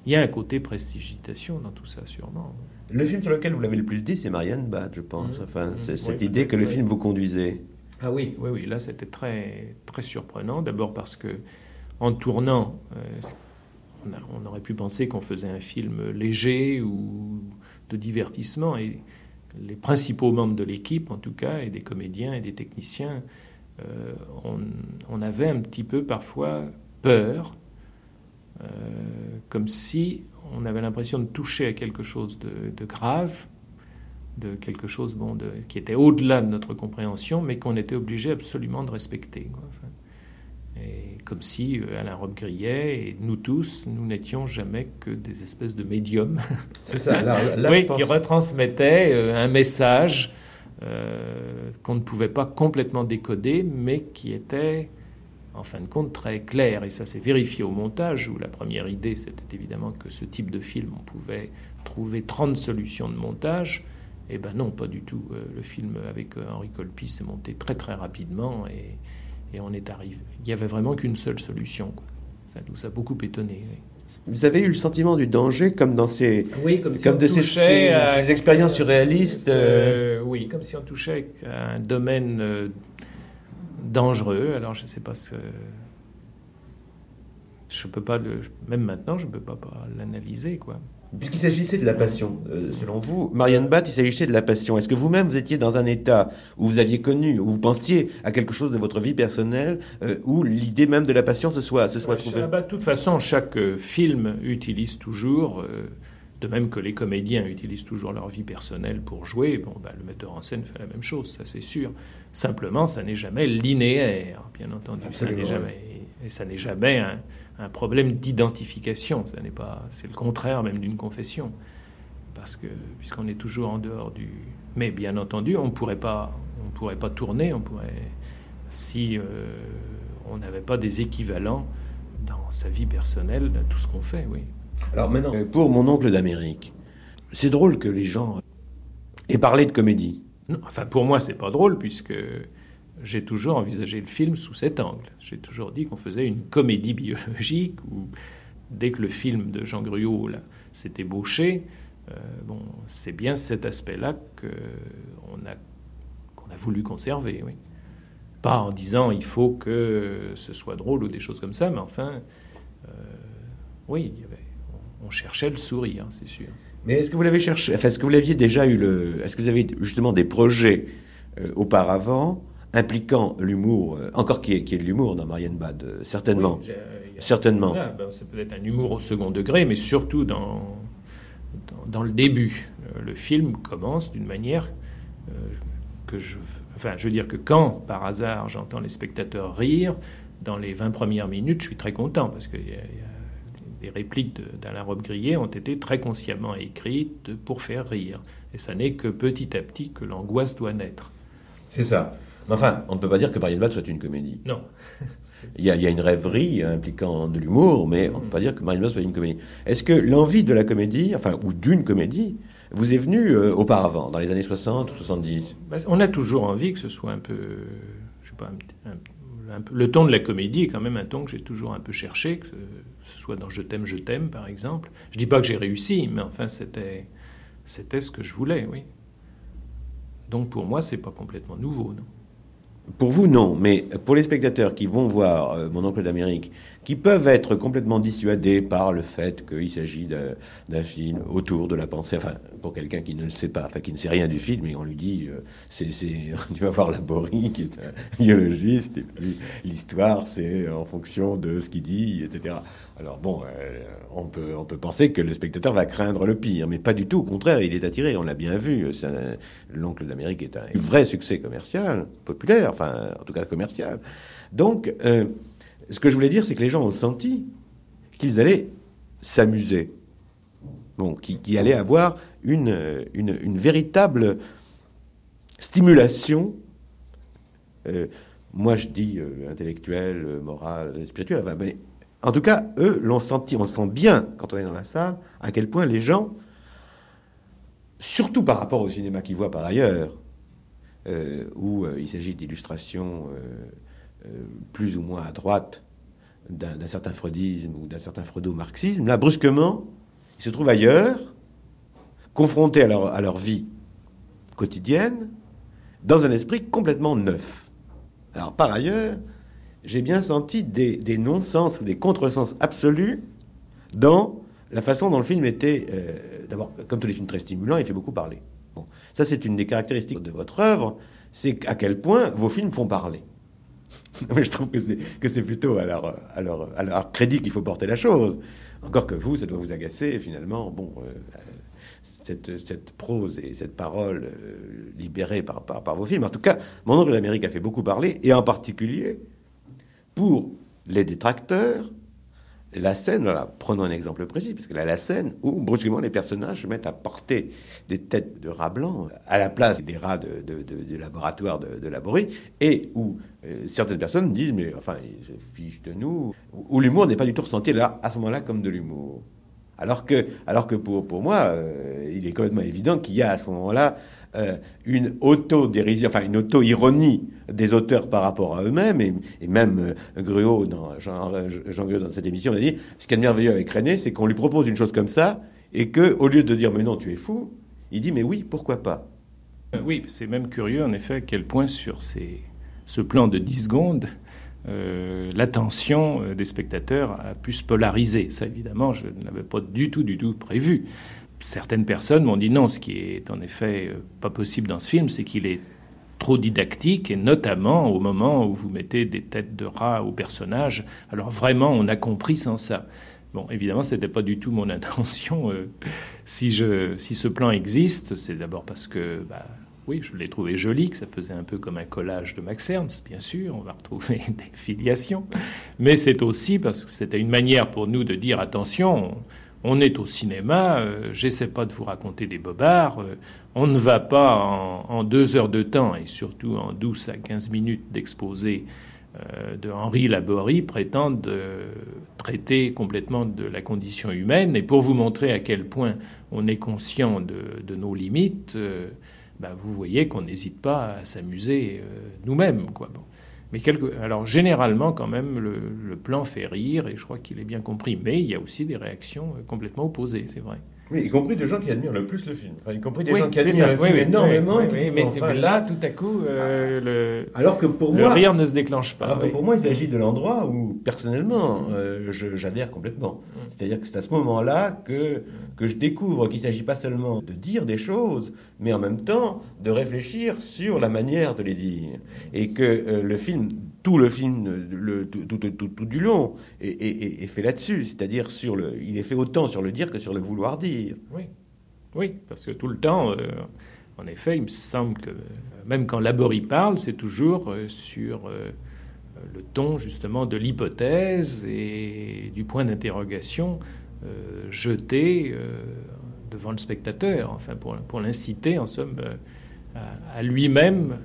il y a un côté prestigitation dans tout ça, sûrement. Le film sur lequel vous l'avez le plus dit, c'est Marianne Bad, je pense. Mmh. Enfin, c'est mmh. cette idée que le film vous conduisait. Ah oui, oui, oui. Là, c'était très, très surprenant. D'abord parce que en tournant, euh, on, aurait pu penser qu'on faisait un film léger ou de divertissement. Et les principaux membres de l'équipe, en tout cas, et des comédiens et des techniciens, euh, on, avait un petit peu parfois peur, euh, comme si on avait l'impression de toucher à quelque chose de, grave, de quelque chose bon, de, qui était au-delà de notre compréhension, mais qu'on était obligé absolument de respecter. Et comme si euh, Alain Robe grillait et nous tous, nous n'étions jamais que des espèces de médiums qui retransmettaient euh, un message euh, qu'on ne pouvait pas complètement décoder, mais qui était en fin de compte très clair. Et ça s'est vérifié au montage, où la première idée, c'était évidemment que ce type de film, on pouvait trouver 30 solutions de montage. Eh ben non, pas du tout. le film avec Henri Colpi s'est monté très très rapidement et et on est arrivé. Il n'y avait vraiment qu'une seule solution. Ça nous a beaucoup étonné. Vous avez eu le sentiment du danger comme dans ces, comme, de ces, expériences surréalistes. Euh, euh, oui, comme si on touchait à un domaine euh, dangereux. Alors je ne sais pas ce. Je peux pas le, même maintenant, je ne peux pas, pas l'analyser, quoi. Puisqu'il s'agissait de la passion, euh, selon vous, Marianne Batt, il s'agissait de la passion. Est-ce que vous-même, vous étiez dans un état où vous aviez connu, où vous pensiez à quelque chose de votre vie personnelle, euh, où l'idée même de la passion se soit, se soit trouvée? De toute façon, chaque euh, film utilise toujours, de même que les comédiens utilisent toujours leur vie personnelle pour jouer, bon, bah, le metteur en scène fait la même chose, ça c'est sûr. Simplement, ça n'est jamais linéaire, bien entendu. ça n'est jamais, et ça n'est jamais un un problème d'identification. Ça n'est pas, c'est le contraire même d'une confession, parce que puisqu'on est toujours en dehors du. Mais bien entendu, on pourrait pas, on pourrait pas tourner, on pourrait si euh, on n'avait pas des équivalents dans sa vie personnelle de tout ce qu'on fait, oui. Alors maintenant, pour mon oncle d'Amérique, c'est drôle que les gens aient parlé de comédie. Non, enfin pour moi c'est pas drôle puisque j'ai toujours envisagé le film sous cet angle. J'ai toujours dit qu'on faisait une comédie biologique où, dès que le film de Jean Gruau s'est ébauché, euh, bon, c'est bien cet aspect-là qu'on a, qu'on a voulu conserver. Oui. Pas en disant il faut que ce soit drôle ou des choses comme ça, mais enfin, euh, oui, on, cherchait le sourire, c'est sûr. Mais est-ce que vous l'avez cherché Est-ce que vous l'aviez déjà eu le Est-ce que vous avez justement des projets euh, auparavant impliquant l'humour, euh, encore qui est, qui est de l'humour dans Marianne Bad, euh, certainement? certainement. Ben, c'est peut-être un humour au second degré, mais surtout dans, dans, le début. Le film commence d'une manière que je. Enfin, je veux dire que quand, par hasard, j'entends les spectateurs rire, dans les 20 premières minutes, je suis très content parce que les répliques d'Alain Robbe-Grillet ont été très consciemment écrites pour faire rire. Et ça n'est que petit à petit que l'angoisse doit naître. C'est ça enfin, on ne peut pas dire que Marianne Bad soit une comédie. Non. Il y, a, une rêverie impliquant de l'humour, mais on ne peut pas dire que Marianne Bad soit une comédie. Est-ce que l'envie de la comédie, enfin, ou d'une comédie, vous est venue euh, auparavant, dans les années 60 ou 70 bah, On a toujours envie que ce soit un peu, je sais pas, le ton de la comédie est quand même un ton que j'ai toujours un peu cherché, que ce soit dans Je t'aime, je t'aime, par exemple. Je dis pas que j'ai réussi, mais enfin, c'était, c'était ce que je voulais, oui. Donc pour moi, c'est pas complètement nouveau, non? Pour vous, non, mais pour les spectateurs qui vont voir euh, Mon oncle d'Amérique, qui peuvent être complètement dissuadés par le fait qu'il s'agit d'un film autour de la pensée, enfin, pour quelqu'un qui ne le sait pas, enfin, qui ne sait rien du film, et on lui dit, euh, c'est, tu vas voir Laborie, qui est un biologiste, et puis l'histoire, c'est en fonction de ce qu'il dit, etc. Alors bon, euh, on, peut, on peut penser que le spectateur va craindre le pire, mais pas du tout. Au contraire, il est attiré, on l'a bien vu. L'oncle d'Amérique est un vrai succès commercial, populaire, enfin, en tout cas commercial. Donc, euh, ce que je voulais dire, c'est que les gens ont senti qu'ils allaient s'amuser. Bon, qui, allaient avoir une, une, véritable stimulation. Euh, moi, je dis intellectuelle, morale, spirituelle, mais En tout cas, eux l'ont senti, on sent bien quand on est dans la salle, à quel point les gens, surtout par rapport au cinéma qu'ils voient par ailleurs, euh, où euh, il s'agit d'illustrations euh, plus ou moins à droite d'un certain freudisme ou d'un certain freudo-marxisme, là, brusquement, ils se trouvent ailleurs, confrontés à leur, vie quotidienne, dans un esprit complètement neuf. Alors, par ailleurs, j'ai bien senti des, des non-sens ou des contresens absolus dans la façon dont le film était. Euh, d'abord, comme tous les films très stimulants, il fait beaucoup parler. Bon. Ça, c'est une des caractéristiques de votre œuvre, c'est à quel point vos films font parler. je trouve que c'est plutôt à leur crédit qu'il faut porter la chose. Encore que vous, ça doit vous agacer, finalement. Bon, euh, cette, cette, prose et cette parole euh, libérée par, par, par, vos films. En tout cas, Mon oncle d'Amérique a fait beaucoup parler, et en particulier pour les détracteurs, la scène, prenons un exemple précis, parce là, la scène où brusquement les personnages se mettent à porter des têtes de rats blancs à la place des rats de, du laboratoire de, de Laborie, et où euh, certaines personnes disent, mais enfin, ils se fichent de nous, où l'humour n'est pas du tout ressenti là, à ce moment-là comme de l'humour. Alors que, alors que pour, pour moi, euh, il est complètement évident qu'il y a à ce moment-là euh, une auto-dérision, enfin une auto-ironie des auteurs par rapport à eux-mêmes, et, même euh, dans, Jean, Jean Gruot, dans cette émission, a dit ce qui est merveilleux avec René, c'est qu'on lui propose une chose comme ça, et que au lieu de dire mais non, tu es fou, il dit mais oui, pourquoi pas? Euh, Oui, c'est même curieux en effet à quel point sur ce plan de 10 secondes, l'attention des spectateurs a pu se polariser. Ça, évidemment, je ne l'avais pas du tout, du tout prévu certaines personnes m'ont dit non, ce qui est en effet euh, pas possible dans ce film, c'est qu'il est trop didactique, et notamment au moment où vous mettez des têtes de rats aux personnages. Alors vraiment, on a compris sans ça. Bon, évidemment, ce n'était pas du tout mon intention. Euh, si, je, si ce plan existe, c'est d'abord parce que, bah, oui, je l'ai trouvé joli, que ça faisait un peu comme un collage de Max Ernst, bien sûr, on va retrouver des filiations. Mais c'est aussi parce que c'était une manière pour nous de dire, attention, on est au cinéma, euh, j'essaie pas de vous raconter des bobards, euh, on ne va pas en, deux heures de temps, et surtout en 12 à 15 minutes d'exposé euh, de Henri Laborie, prétendre traiter complètement de la condition humaine. Et pour vous montrer à quel point on est conscient de, nos limites, bah, vous voyez qu'on n'hésite pas à s'amuser nous-mêmes. Quoi. Mais alors généralement quand même le, plan fait rire et je crois qu'il est bien compris. Mais il y a aussi des réactions euh, complètement opposées, c'est vrai. Oui, y compris des gens qui admirent le plus le film. Enfin, y compris des gens qui admirent le film énormément. mais là, tout à coup, euh, le, alors que pour moi, rire ne se déclenche pas. Alors que pour moi, il s'agit de l'endroit où, personnellement, euh, j'adhère complètement. Mm. C'est-à-dire que c'est à ce moment-là que, que je découvre qu'il ne s'agit pas seulement de dire des choses, mais en même temps de réfléchir sur la manière de les dire. Et que euh, le film tout le film, tout, du long, est, fait là-dessus. C'est-à-dire, sur le, il est fait autant sur le dire que sur le vouloir dire. Oui, oui parce que tout le temps, euh, en effet, il me semble que même quand Laborie parle, c'est toujours euh, sur euh, le ton justement de l'hypothèse et du point d'interrogation jeté devant le spectateur, enfin pour, pour l'inciter en somme à, à lui-même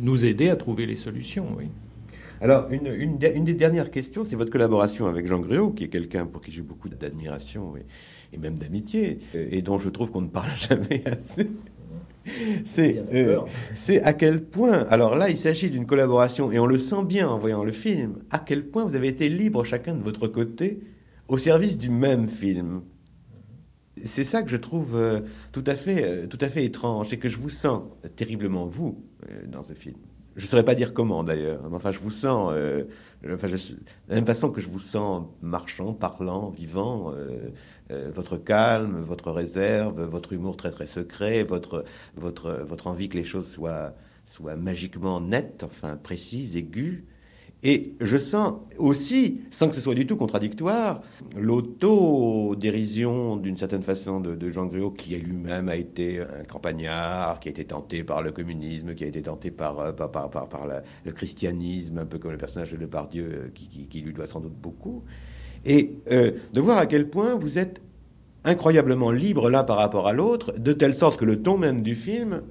nous aider à trouver les solutions. Oui. Alors, une, des dernières questions, c'est votre collaboration avec Jean Gréau, qui est quelqu'un pour qui j'ai beaucoup d'admiration et, même d'amitié, et dont je trouve qu'on ne parle jamais assez. Euh, c'est à quel point, alors là, il s'agit d'une collaboration, et on le sent bien en voyant le film, à quel point vous avez été libre chacun de votre côté au service du même film. C'est ça que je trouve euh, tout, à fait, euh, tout à fait étrange, et que je vous sens terriblement vous dans ce film. Je ne saurais pas dire comment d'ailleurs. Enfin, je vous sens, euh, enfin, de la même façon que je vous sens marchant, parlant, vivant, euh, euh, votre calme, votre réserve, votre humour très très secret, votre, votre, votre envie que les choses soient, soient magiquement nettes, enfin précises, aiguës. Et je sens aussi, sans que ce soit du tout contradictoire, l'auto-dérision d'une certaine façon de, Jean Gruot, qui lui-même a été un campagnard, qui a été tenté par le communisme, qui a été tenté par, euh, le christianisme, un peu comme le personnage de Depardieu, euh, qui, qui, lui doit sans doute beaucoup. Et euh, de voir à quel point vous êtes incroyablement libre l'un par rapport à l'autre, de telle sorte que le ton même du film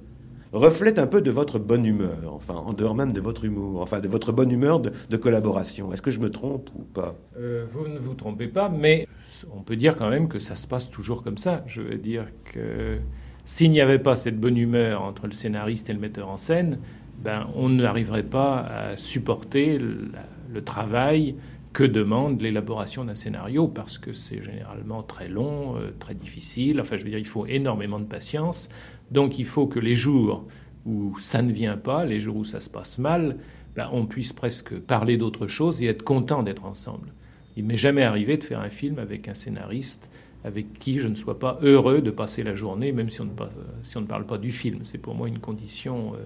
reflète un peu de votre bonne humeur, enfin, en dehors même de votre humour, enfin, de votre bonne humeur de, collaboration. Est-ce que je me trompe ou pas? Euh, Vous ne vous trompez pas, mais on peut dire quand même que ça se passe toujours comme ça. Je veux dire que s'il n'y avait pas cette bonne humeur entre le scénariste et le metteur en scène, ben, on n'arriverait pas à supporter le travail que demande l'élaboration d'un scénario, parce que c'est généralement très long, euh, très difficile. Enfin, je veux dire, il faut énormément de patience. Donc, il faut que les jours où ça ne vient pas, les jours où ça se passe mal, ben, on puisse presque parler d'autre chose et être content d'être ensemble. Il m'est jamais arrivé de faire un film avec un scénariste avec qui je ne sois pas heureux de passer la journée, même si on ne, parle pas du film. C'est pour moi une condition euh,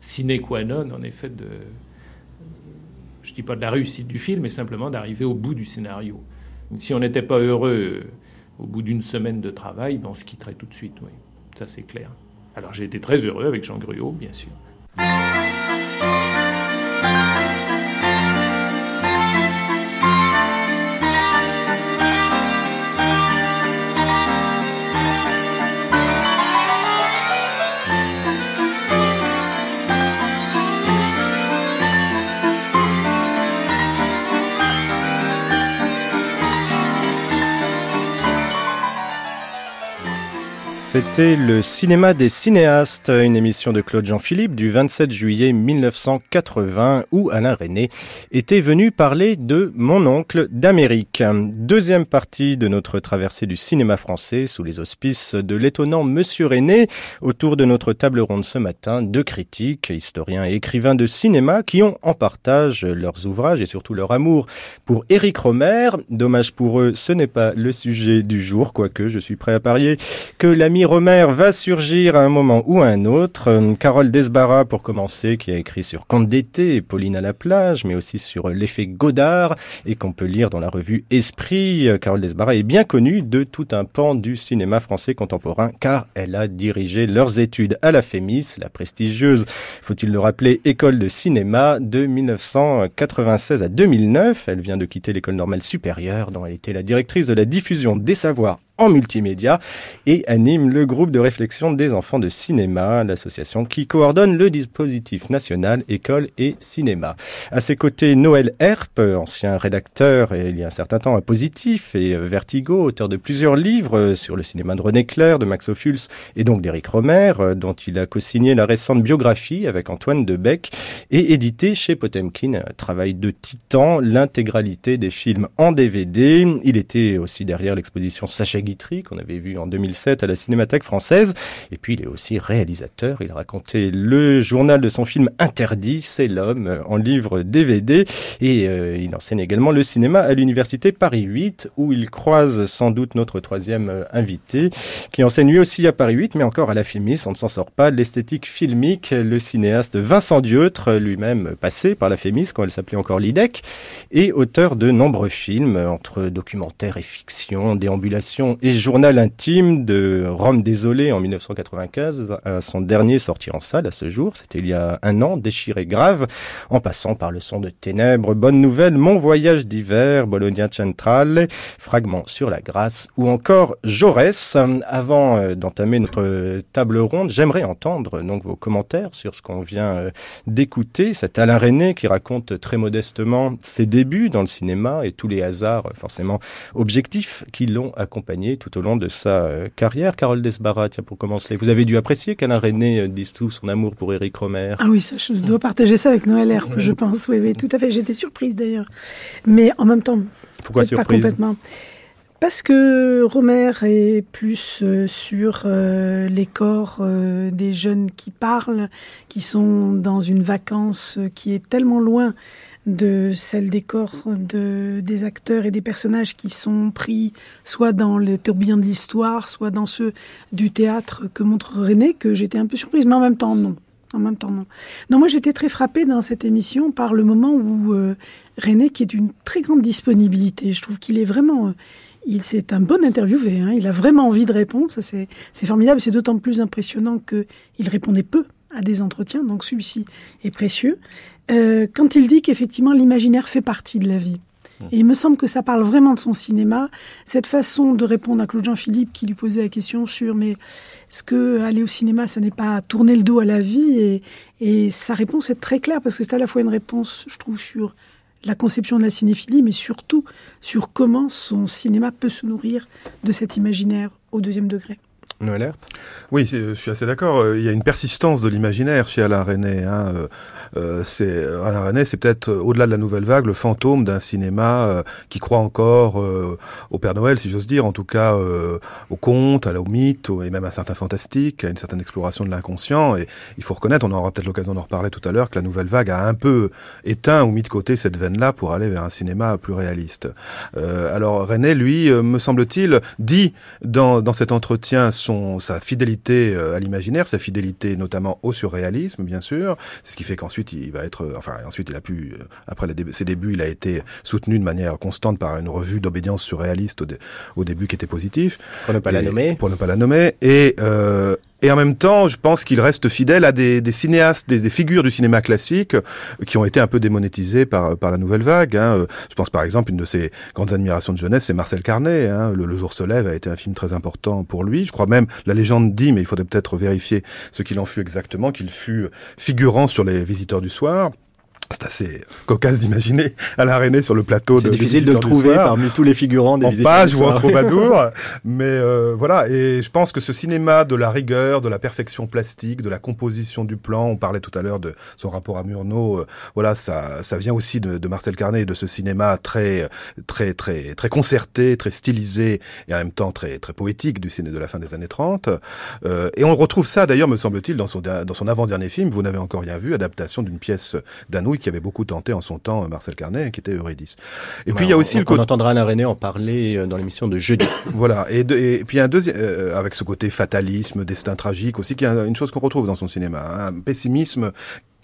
sine qua non, en effet, de, je ne dis pas de la réussite du film, mais simplement d'arriver au bout du scénario. Si on n'était pas heureux au bout d'une semaine de travail, ben, on se quitterait tout de suite, oui. Ça, c'est clair. Alors j'ai été très heureux avec Jean Gruot, bien sûr. C'était le cinéma des cinéastes, une émission de Claude Jean-Philippe du 27 juillet 1980 où Alain René était venu parler de Mon oncle d'Amérique. Deuxième partie de notre traversée du cinéma français sous les auspices de l'étonnant Monsieur René autour de notre table ronde ce matin, deux critiques, historiens et écrivains de cinéma qui ont en partage leurs ouvrages et surtout leur amour pour Éric Romer. Dommage pour eux, ce n'est pas le sujet du jour, quoique je suis prêt à parier que l'ami Romer va surgir à un moment ou à un autre. Euh, Carole Desbarra, pour commencer, qui a écrit sur Conte d'été Pauline à la plage, mais aussi sur l'effet Godard et qu'on peut lire dans la revue Esprit. Euh, Carole Desbarra est bien connue de tout un pan du cinéma français contemporain car elle a dirigé leurs études à la FEMIS, la prestigieuse, faut-il le rappeler, école de cinéma de 1996 à 2009. Elle vient de quitter l'école normale supérieure dont elle était la directrice de la diffusion des savoirs en multimédia et anime le groupe de réflexion des enfants de cinéma, l'association qui coordonne le dispositif national école et cinéma. À ses côtés, Noël Herp, ancien rédacteur et il y a un certain temps à Positif et Vertigo, auteur de plusieurs livres sur le cinéma de René Clair, de Max Ophuls et donc d'Éric Romer, dont il a co-signé la récente biographie avec Antoine Debec et édité chez Potemkin, travail de titan, l'intégralité des films en DVD. Il était aussi derrière l'exposition Sachet Guitry qu'on avait vu en 2007 à la Cinémathèque française. Et puis il est aussi réalisateur. Il a raconté le journal de son film Interdit, c'est l'homme, euh, en livre DVD. Et euh, il enseigne également le cinéma à l'université Paris 8, où il croise sans doute notre troisième euh, invité, qui enseigne lui aussi à Paris 8, mais encore à la FIMIS, on ne s'en sort pas. L'esthétique filmique, le cinéaste Vincent Dieutre, lui-même passé par la FEMIS quand elle s'appelait encore l'IDEC, et auteur de nombreux films, entre documentaires et fiction, et Journal intime de Rome désolé en 1995, à son dernier sorti en salle à ce jour, c'était il y a un an, déchiré grave, en passant par le son de ténèbres, bonne nouvelle, mon voyage d'hiver, Bologna Centrale, fragment sur la grâce, ou encore Jaurès. Avant euh, d'entamer notre table ronde, j'aimerais entendre donc vos commentaires sur ce qu'on vient euh, d'écouter, cet Alain René qui raconte très modestement ses débuts dans le cinéma et tous les hasards forcément objectifs qui l'ont accompagné tout au long de sa euh, carrière. Carole Desbarra, tiens, pour commencer, vous avez dû apprécier qu'Alain René euh, dise tout son amour pour Éric Romer. Ah oui, ça, je dois partager ça avec Noël Herp, je pense. Oui, oui, tout à fait. J'étais surprise d'ailleurs. Mais en même temps, pourquoi surprise pas complètement. Parce que Romer est plus euh, sur les corps des jeunes qui parlent, qui sont dans une vacance qui est tellement loin de celle des corps de, des acteurs et des personnages qui sont pris soit dans le tourbillon de l'histoire, soit dans ceux du théâtre que montre René, que j'étais un peu surprise, mais en même temps non. En même temps non. Non, moi j'étais très frappée dans cette émission par le moment où euh, René, qui est d'une très grande disponibilité, je trouve qu'il est vraiment... Euh, il c'est un bon interviewé, hein, il a vraiment envie de répondre, ça c'est formidable, c'est d'autant plus impressionnant qu'il répondait peu à des entretiens, donc celui-ci est précieux. Euh, quand il dit qu'effectivement l'imaginaire fait partie de la vie, Et il me semble que ça parle vraiment de son cinéma. Cette façon de répondre à Claude Jean-Philippe qui lui posait la question sur mais est-ce que aller au cinéma, ça n'est pas tourner le dos à la vie? Et, et sa réponse est très claire parce que c'est à la fois une réponse, je trouve, sur la conception de la cinéphilie, mais surtout sur comment son cinéma peut se nourrir de cet imaginaire au deuxième degré. Oui, je suis assez d'accord. Euh, il y a une persistance de l'imaginaire chez Alain René. Hein. Euh, euh, c'est Alain René, c'est peut-être au-delà de la nouvelle vague le fantôme d'un cinéma qui croit encore au Père Noël, si j'ose dire, en tout cas au conte, à la, mythe, et même à certains fantastiques, à une certaine exploration de l'inconscient. Et il faut reconnaître, on aura peut-être l'occasion d'en reparler tout à l'heure, que la nouvelle vague a un peu éteint ou mis de côté cette veine-là pour aller vers un cinéma plus réaliste. alors René, lui, me semble-t-il, dit dans, dans cet entretien son, sa fidélité à l'imaginaire, sa fidélité notamment au surréalisme, bien sûr. C'est ce qui fait qu'ensuite il va être, enfin ensuite il a pu, après ses débuts, il a été soutenu de manière constante par une revue d'obédience surréaliste au, au, début qui était positif. Pour ne pas la nommer. Pour ne pas la nommer. Et euh, et en même temps, je pense qu'il reste fidèle à des, des cinéastes, des, figures du cinéma classique euh, qui ont été un peu démonétisées par, par la nouvelle vague. Hein. Euh, je pense par exemple, une de ses grandes admirations de jeunesse, c'est Marcel Carnet. Hein. Le, le, jour se lève a été un film très important pour lui. Je crois même, la légende dit, mais il faudrait peut-être vérifier ce qu'il en fut exactement, qu'il fut figurant sur les visiteurs du soir. C'est assez cocasse d'imaginer à l'arénée sur le plateau. C'est difficile de le trouver parmi tous les figurants des en page ou en troubadour. mais euh, voilà, et je pense que ce cinéma de la rigueur, de la perfection plastique, de la composition du plan, on parlait tout à l'heure de son rapport à Murnau, euh, voilà, ça, ça vient aussi de, de, Marcel Carnet et de ce cinéma très, très, très, très concerté, très stylisé et en même temps très, très poétique du cinéma de la fin des années 30. Euh, et on retrouve ça d'ailleurs, me semble-t-il, dans son, dans son avant-dernier film, vous n'avez encore rien vu, adaptation d'une pièce d'Anouilh qui avait beaucoup tenté en son temps Marcel Carnet, qui était Eurydice. Et puis il y a aussi on, le on entendra Alain René en parler euh, dans l'émission de jeudi. voilà. Et, de, et puis un deuxième, euh, avec ce côté fatalisme, destin tragique aussi, qui est une chose qu'on retrouve dans son cinéma, hein. un pessimisme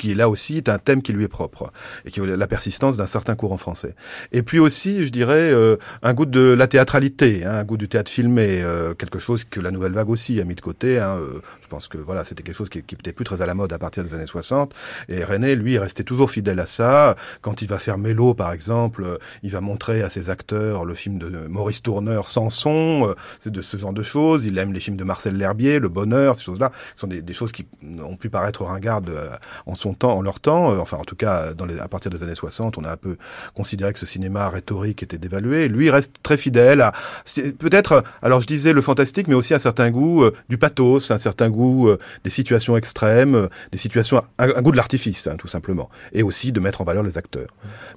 qui là aussi est un thème qui lui est propre et qui est la persistance d'un certain courant français. Et puis aussi, je dirais, euh, un goût de la théâtralité, hein, un goût du théâtre filmé, euh, quelque chose que la nouvelle vague aussi a mis de côté. Hein, euh, je pense que voilà, c'était quelque chose qui, qui était plus très à la mode à partir des années 60. Et René, lui, restait toujours fidèle à ça. Quand il va faire Mélo, par exemple, euh, il va montrer à ses acteurs le film de Maurice Tourneur, Samson, euh, c'est de ce genre de choses. Il aime les films de Marcel L'Herbier, Le Bonheur, ces choses-là, sont des, des, choses qui ont pu paraître ringardes en son temps, en leur temps. Enfin, en tout cas, dans les, à partir des années 60, on a un peu considéré que ce cinéma rhétorique était dévalué. Lui, reste très fidèle à peut-être, alors je disais le fantastique, mais aussi un certain goût euh, du pathos, un certain goût euh, des situations extrêmes, euh, des situations, un, un goût de l'artifice, hein, tout simplement, et aussi de mettre en valeur les acteurs.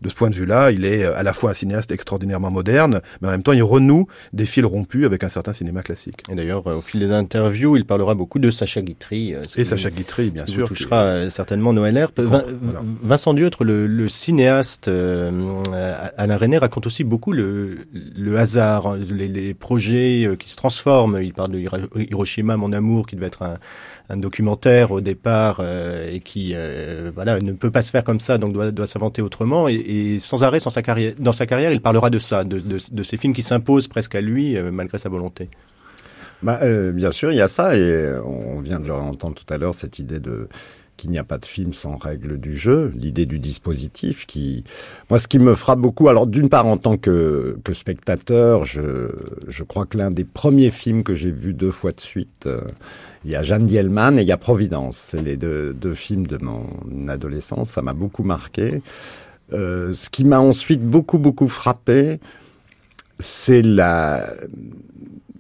De ce point de vue-là, il est à la fois un cinéaste extraordinairement moderne, mais en même temps, il renoue des fils rompus avec un certain cinéma classique. Et d'ailleurs, au fil des interviews, il parlera beaucoup de Sacha Guitry. et Sacha Guitry, bien sûr. touchera certainement Voilà. Vincent Dutre, le, le cinéaste euh, Alain René, raconte aussi beaucoup le, le hasard, les, les, projets qui se transforment. Il parle de Hiroshima, mon amour, qui devait être un, un documentaire au départ euh, et qui euh, voilà ne peut pas se faire comme ça, donc doit, doit s'inventer autrement. Et, et, sans arrêt, sans sa carrière, dans sa carrière, il parlera de ça, de, de, de ces films qui s'imposent presque à lui malgré sa volonté. Bah, euh, bien sûr, il y a ça, et on vient de l'entendre tout à l'heure, cette idée de qu'il n'y a pas de film sans règle du jeu, l'idée du dispositif qui, moi, ce qui me frappe beaucoup, alors d'une part en tant que, spectateur, je, crois que l'un des premiers films que j'ai vu deux fois de suite, euh, il y a Jeanne Dielman et il y a Providence, c'est les deux, deux films de mon adolescence, ça m'a beaucoup marqué. Euh, ce qui m'a ensuite beaucoup beaucoup frappé, c'est la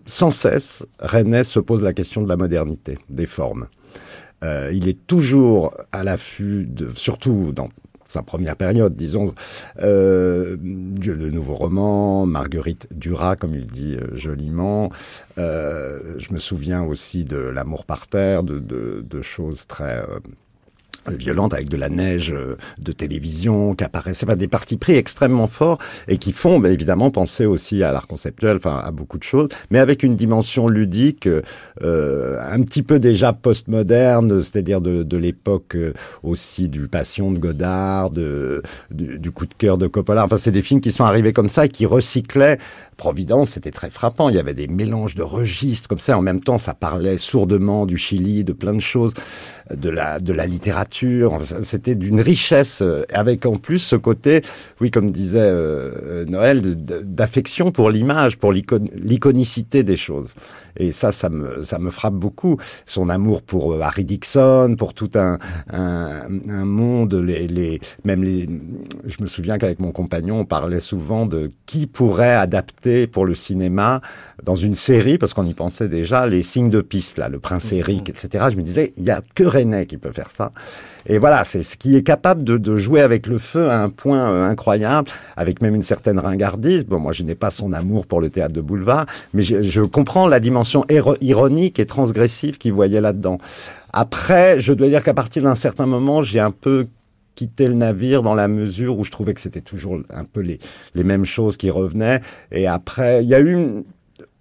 sans cesse, René se pose la question de la modernité, des formes. Euh, il est toujours à l'affût, surtout dans sa première période, disons, euh, le nouveau roman, Marguerite Duras, comme il dit euh, joliment. Euh, je me souviens aussi de L'amour par terre, de, choses très violente avec de la neige euh, de télévision qui apparaissait, enfin, des partis pris extrêmement forts et qui font bah, évidemment penser aussi à l'art conceptuel, enfin à beaucoup de choses, mais avec une dimension ludique euh, un petit peu déjà postmoderne, c'est-à-dire de, de l'époque euh, aussi du Passion de Godard, de, du, du, coup de cœur de Coppola. Enfin, c'est des films qui sont arrivés comme ça et qui recyclaient. Providence, c'était très frappant. Il y avait des mélanges de registres comme ça. En même temps, ça parlait sourdement du Chili, de plein de choses, de la, de la littérature. C'était d'une richesse, euh, avec en plus ce côté, oui, comme disait euh, Noël, d'affection pour l'image, pour l'iconicité des choses. Et ça, ça me, ça me frappe beaucoup. Son amour pour euh, Harry Dixon, pour tout un, un, monde, les, même les. Je me souviens qu'avec mon compagnon, on parlait souvent de qui pourrait adapter pour le cinéma dans une série, parce qu'on y pensait déjà, les signes de piste, là, le prince mm-hmm. Eric, etc. Je me disais, il y a que René qui peut faire ça. Et voilà, c'est ce qui est capable de, de, jouer avec le feu à un point euh, incroyable, avec même une certaine ringardise. Bon, moi, je n'ai pas son amour pour le théâtre de boulevard, mais je, je comprends la dimension ironique et transgressive qu'il voyait là-dedans. Après, je dois dire qu'à partir d'un certain moment, j'ai un peu quitté le navire dans la mesure où je trouvais que c'était toujours un peu les, les mêmes choses qui revenaient. Et après, il y a eu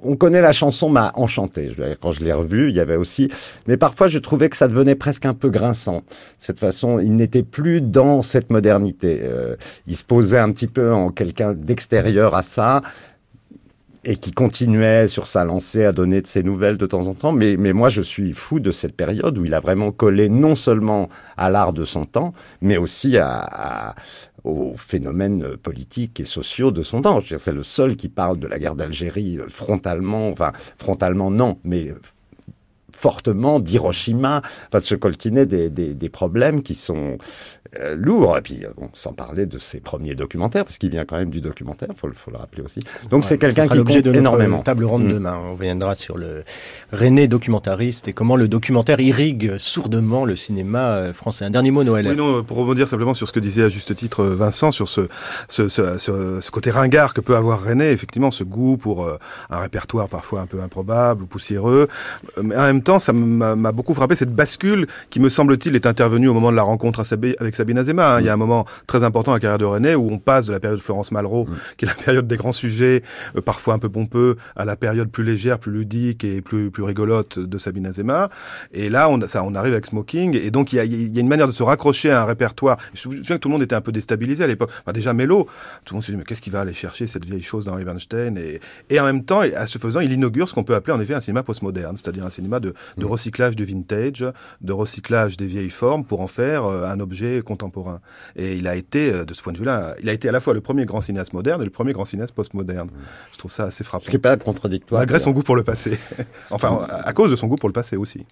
on connaît la chanson m'a enchanté. Quand je l'ai revue, il y avait aussi, mais parfois je trouvais que ça devenait presque un peu grinçant. Cette façon, il n'était plus dans cette modernité. Euh, il se posait un petit peu en quelqu'un d'extérieur à ça et qui continuait sur sa lancée à donner de ses nouvelles de temps en temps. Mais, mais moi, je suis fou de cette période où il a vraiment collé non seulement à l'art de son temps, mais aussi à, aux phénomènes politiques et sociaux de son temps. C'est le seul qui parle de la guerre d'Algérie euh, frontalement, enfin frontalement non, mais fortement d'Hiroshima, enfin de se coltiner des, des, des, problèmes qui sont euh, lourd. Et puis, euh, bon, sans parler de ses premiers documentaires, parce qu'il vient quand même du documentaire, faut, faut le rappeler aussi. Donc c'est quelqu'un qui compte de énormément. Table ronde mm. demain, on viendra sur le René documentariste et comment le documentaire irrigue sourdement le cinéma euh, français. Un dernier mot, Noël. Oui, non, pour rebondir simplement sur ce que disait à juste titre Vincent, sur ce, ce, ce, ce, côté ringard que peut avoir René, effectivement, ce goût pour un répertoire parfois un peu improbable ou poussiéreux. Mais en même temps, ça m'a beaucoup frappé cette bascule qui, me semble-t-il, est intervenue au moment de la rencontre avec Sabine Azema. Hein. Il y a un moment très important dans la carrière de René où on passe de la période de Florence Malraux, mm. qui est la période des grands sujets, euh, parfois un peu pompeux, à la période plus légère, plus ludique et plus plus rigolote de Sabine Azema. Et là, on, ça, on arrive avec Smoking. Et donc, il y a, il y a une manière de se raccrocher à un répertoire. Je me souviens que tout le monde était un peu déstabilisé à l'époque. déjà, Mélo, tout le monde se dit, mais qu'est-ce qu'il va aller chercher cette vieille chose dans Weinstein? Et, et en même temps, à ce faisant, il inaugure ce qu'on peut appeler en effet un cinéma postmoderne, c'est-à-dire un cinéma de, de mm. recyclage du vintage, de recyclage des vieilles formes pour en faire euh, un objet contemporain. Et il a été, euh, de ce point de vue-là, il a été à la fois le premier grand cinéaste moderne et le premier grand cinéaste postmoderne. Je trouve ça assez frappant. Ce qui n'est pas contradictoire. Malgré son goût pour le passé. enfin, à cause de son goût pour le passé aussi.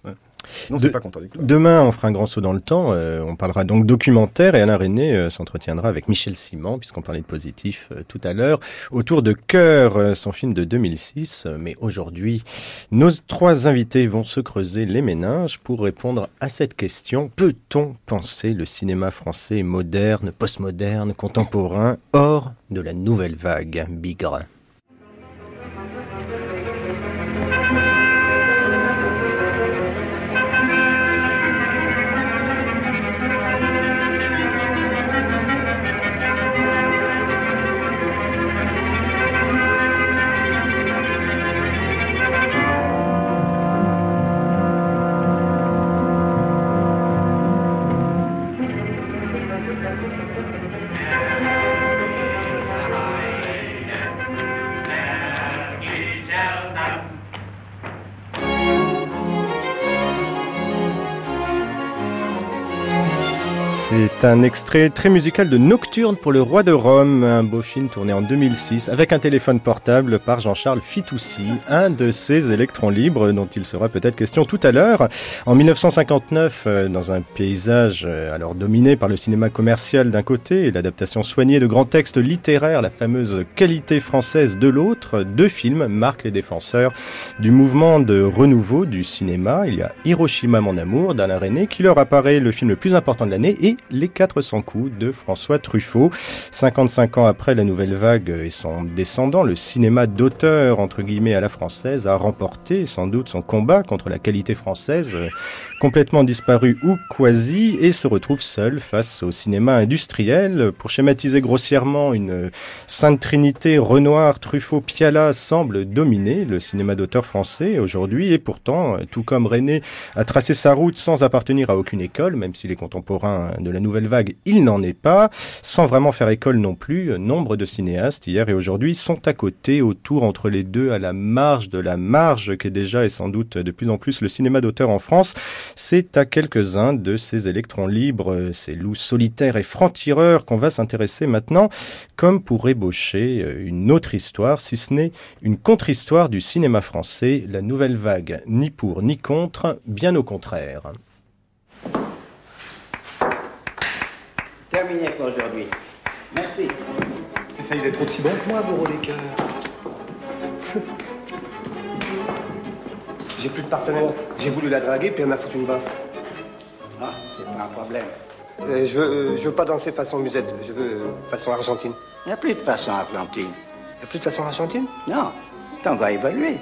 Non, c'est pas contradictoire. Demain, on fera un grand saut dans le temps. Euh, on parlera donc documentaire et Alain René euh, s'entretiendra avec Michel Simon, puisqu'on parlait de positif tout à l'heure, autour de Cœur, son film de 2006. Mais aujourd'hui, nos trois invités vont se creuser les méninges pour répondre à cette question. Peut-on penser le cinéma français moderne, postmoderne, contemporain, hors de la nouvelle vague bigre? C'est un extrait très musical de Nocturne pour le Roi de Rome, un beau film tourné en 2006 avec un téléphone portable par Jean-Charles Fitoussi, un de ces électrons libres dont il sera peut-être question tout à l'heure. En 1959, euh, dans un paysage euh, alors dominé par le cinéma commercial d'un côté et l'adaptation soignée de grands textes littéraires, la fameuse qualité française de l'autre, deux films marquent les défenseurs du mouvement de renouveau du cinéma. Il y a Hiroshima mon amour d'Alain René qui leur apparaît le film le plus important de l'année et les 400 coups de François Truffaut. 55 ans après la nouvelle vague et son descendant, le cinéma d'auteur, entre guillemets, à la française, a remporté sans doute son combat contre la qualité française, complètement disparue ou quasi, et se retrouve seul face au cinéma industriel. Pour schématiser grossièrement, une sainte trinité Renoir, Truffaut, Piala semble dominer le cinéma d'auteur français aujourd'hui, et pourtant, tout comme René a tracé sa route sans appartenir à aucune école, même s'il est contemporain de la nouvelle vague, il n'en est pas. Sans vraiment faire école non plus, nombre de cinéastes hier et aujourd'hui sont à côté, autour entre les deux, à la marge de la marge qu'est déjà et sans doute de plus en plus le cinéma d'auteur en France. C'est à quelques-uns de ces électrons libres, ces loups solitaires et francs-tireurs qu'on va s'intéresser maintenant, comme pour ébaucher une autre histoire, si ce n'est une contre-histoire du cinéma français, la nouvelle vague, ni pour ni contre, bien au contraire. Terminé pour aujourd'hui. Merci. D'être aussi bon que moi, Bourreau des cœurs. J'ai plus de partenaire. J'ai voulu la draguer, puis elle m'a foutu une baffe. Ah, c'est pas un problème. Euh, je, veux, euh, je veux pas danser façon musette, je veux euh, façon argentine. Il n'y a plus de façon argentine. Y a plus de façon argentine? Non, t'en vas évoluer.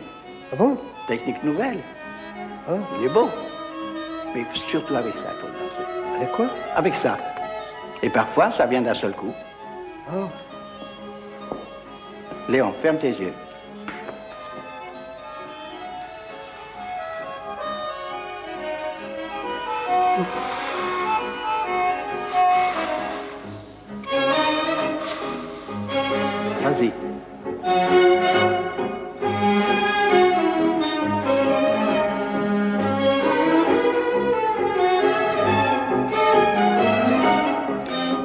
Ah bon? Technique nouvelle. Hein Il est beau. Mais surtout avec ça, il faut danser. Avec quoi? Avec ça. Et parfois, ça vient d'un seul coup. Ah. Léon, ferme tes yeux.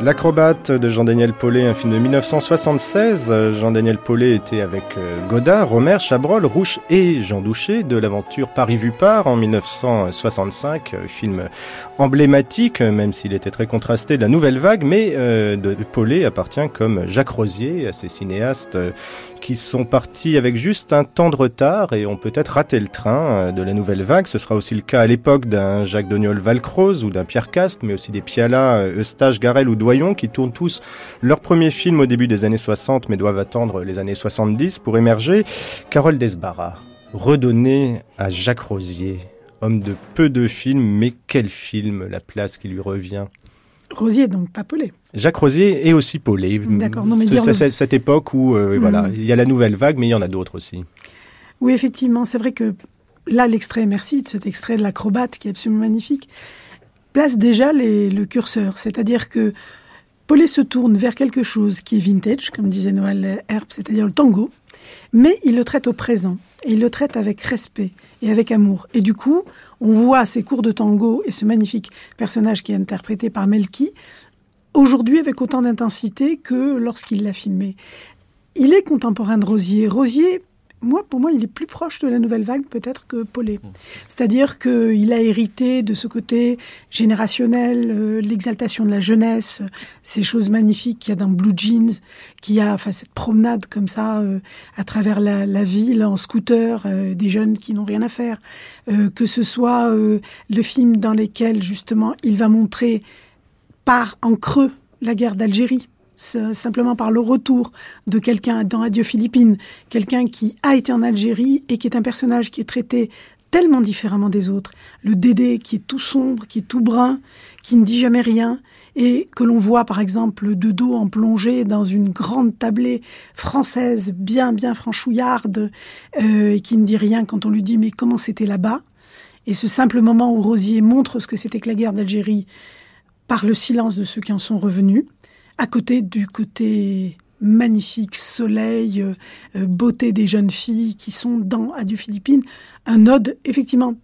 L'acrobate de Jean-Daniel Paulet, un film de 1976. Euh, Jean-Daniel Paulet était avec euh, Godard, Romer, Chabrol, Rouche et Jean Douché de l'aventure Paris vu par en 1965, euh, film emblématique, même s'il était très contrasté de la nouvelle vague, mais euh, de Paulet appartient comme Jacques Rosier à ces cinéastes euh, qui sont partis avec juste un temps de retard et ont peut-être raté le train euh, de la nouvelle vague. Ce sera aussi le cas à l'époque d'un Jacques Doniol Valcroze ou d'un Pierre Cast, mais aussi des Piala, euh, Eustache, Garel ou Qui tournent tous leur premier film au début des années 60 mais doivent attendre les années 70 pour émerger. Carole Desbarras, redonner à Jacques Rosier, homme de peu de films, mais quel film, la place qui lui revient? Rosier, donc pas Paulet. Jacques Rosier et aussi Paulet. D'accord, non, mais C'est le- cette époque où euh, voilà, il y a la nouvelle vague, mais il y en a d'autres aussi. Oui, effectivement, c'est vrai que là, l'extrait, merci de cet extrait de l'acrobate qui est absolument magnifique, place déjà les- le curseur. C'est-à-dire que Paulet se tourne vers quelque chose qui est vintage, comme disait Noël Herb, c'est-à-dire le tango, mais il le traite au présent. Et il le traite avec respect et avec amour. Et du coup, on voit ces cours de tango et ce magnifique personnage qui est interprété par Melki, aujourd'hui avec autant d'intensité que lorsqu'il l'a filmé. Il est contemporain de Rosier. Rosier, moi, pour moi, il est plus proche de la nouvelle vague peut-être que Paulet. C'est-à-dire qu'il a hérité de ce côté générationnel, euh, l'exaltation de la jeunesse, ces choses magnifiques qu'il y a dans Blue Jeans, qu'il y a enfin, cette promenade comme ça euh, à travers la, la ville en scooter, euh, des jeunes qui n'ont rien à faire. Que ce soit le film dans lequel justement il va montrer par en creux la guerre d'Algérie. Simplement par le retour de quelqu'un dans Adieu Philippines, quelqu'un qui a été en Algérie et qui est un personnage qui est traité tellement différemment des autres. Le Dédé qui est tout sombre, qui est tout brun, qui ne dit jamais rien, et que l'on voit par exemple de dos en plongée dans une grande tablée française bien bien franchouillarde, euh, et qui ne dit rien quand on lui dit mais comment c'était là-bas? Et ce simple moment où Rosier montre ce que c'était que la guerre d'Algérie par le silence de ceux qui en sont revenus, à côté du côté magnifique soleil, euh, euh, beauté des jeunes filles qui sont dans Adieu Philippines, un ode, effectivement,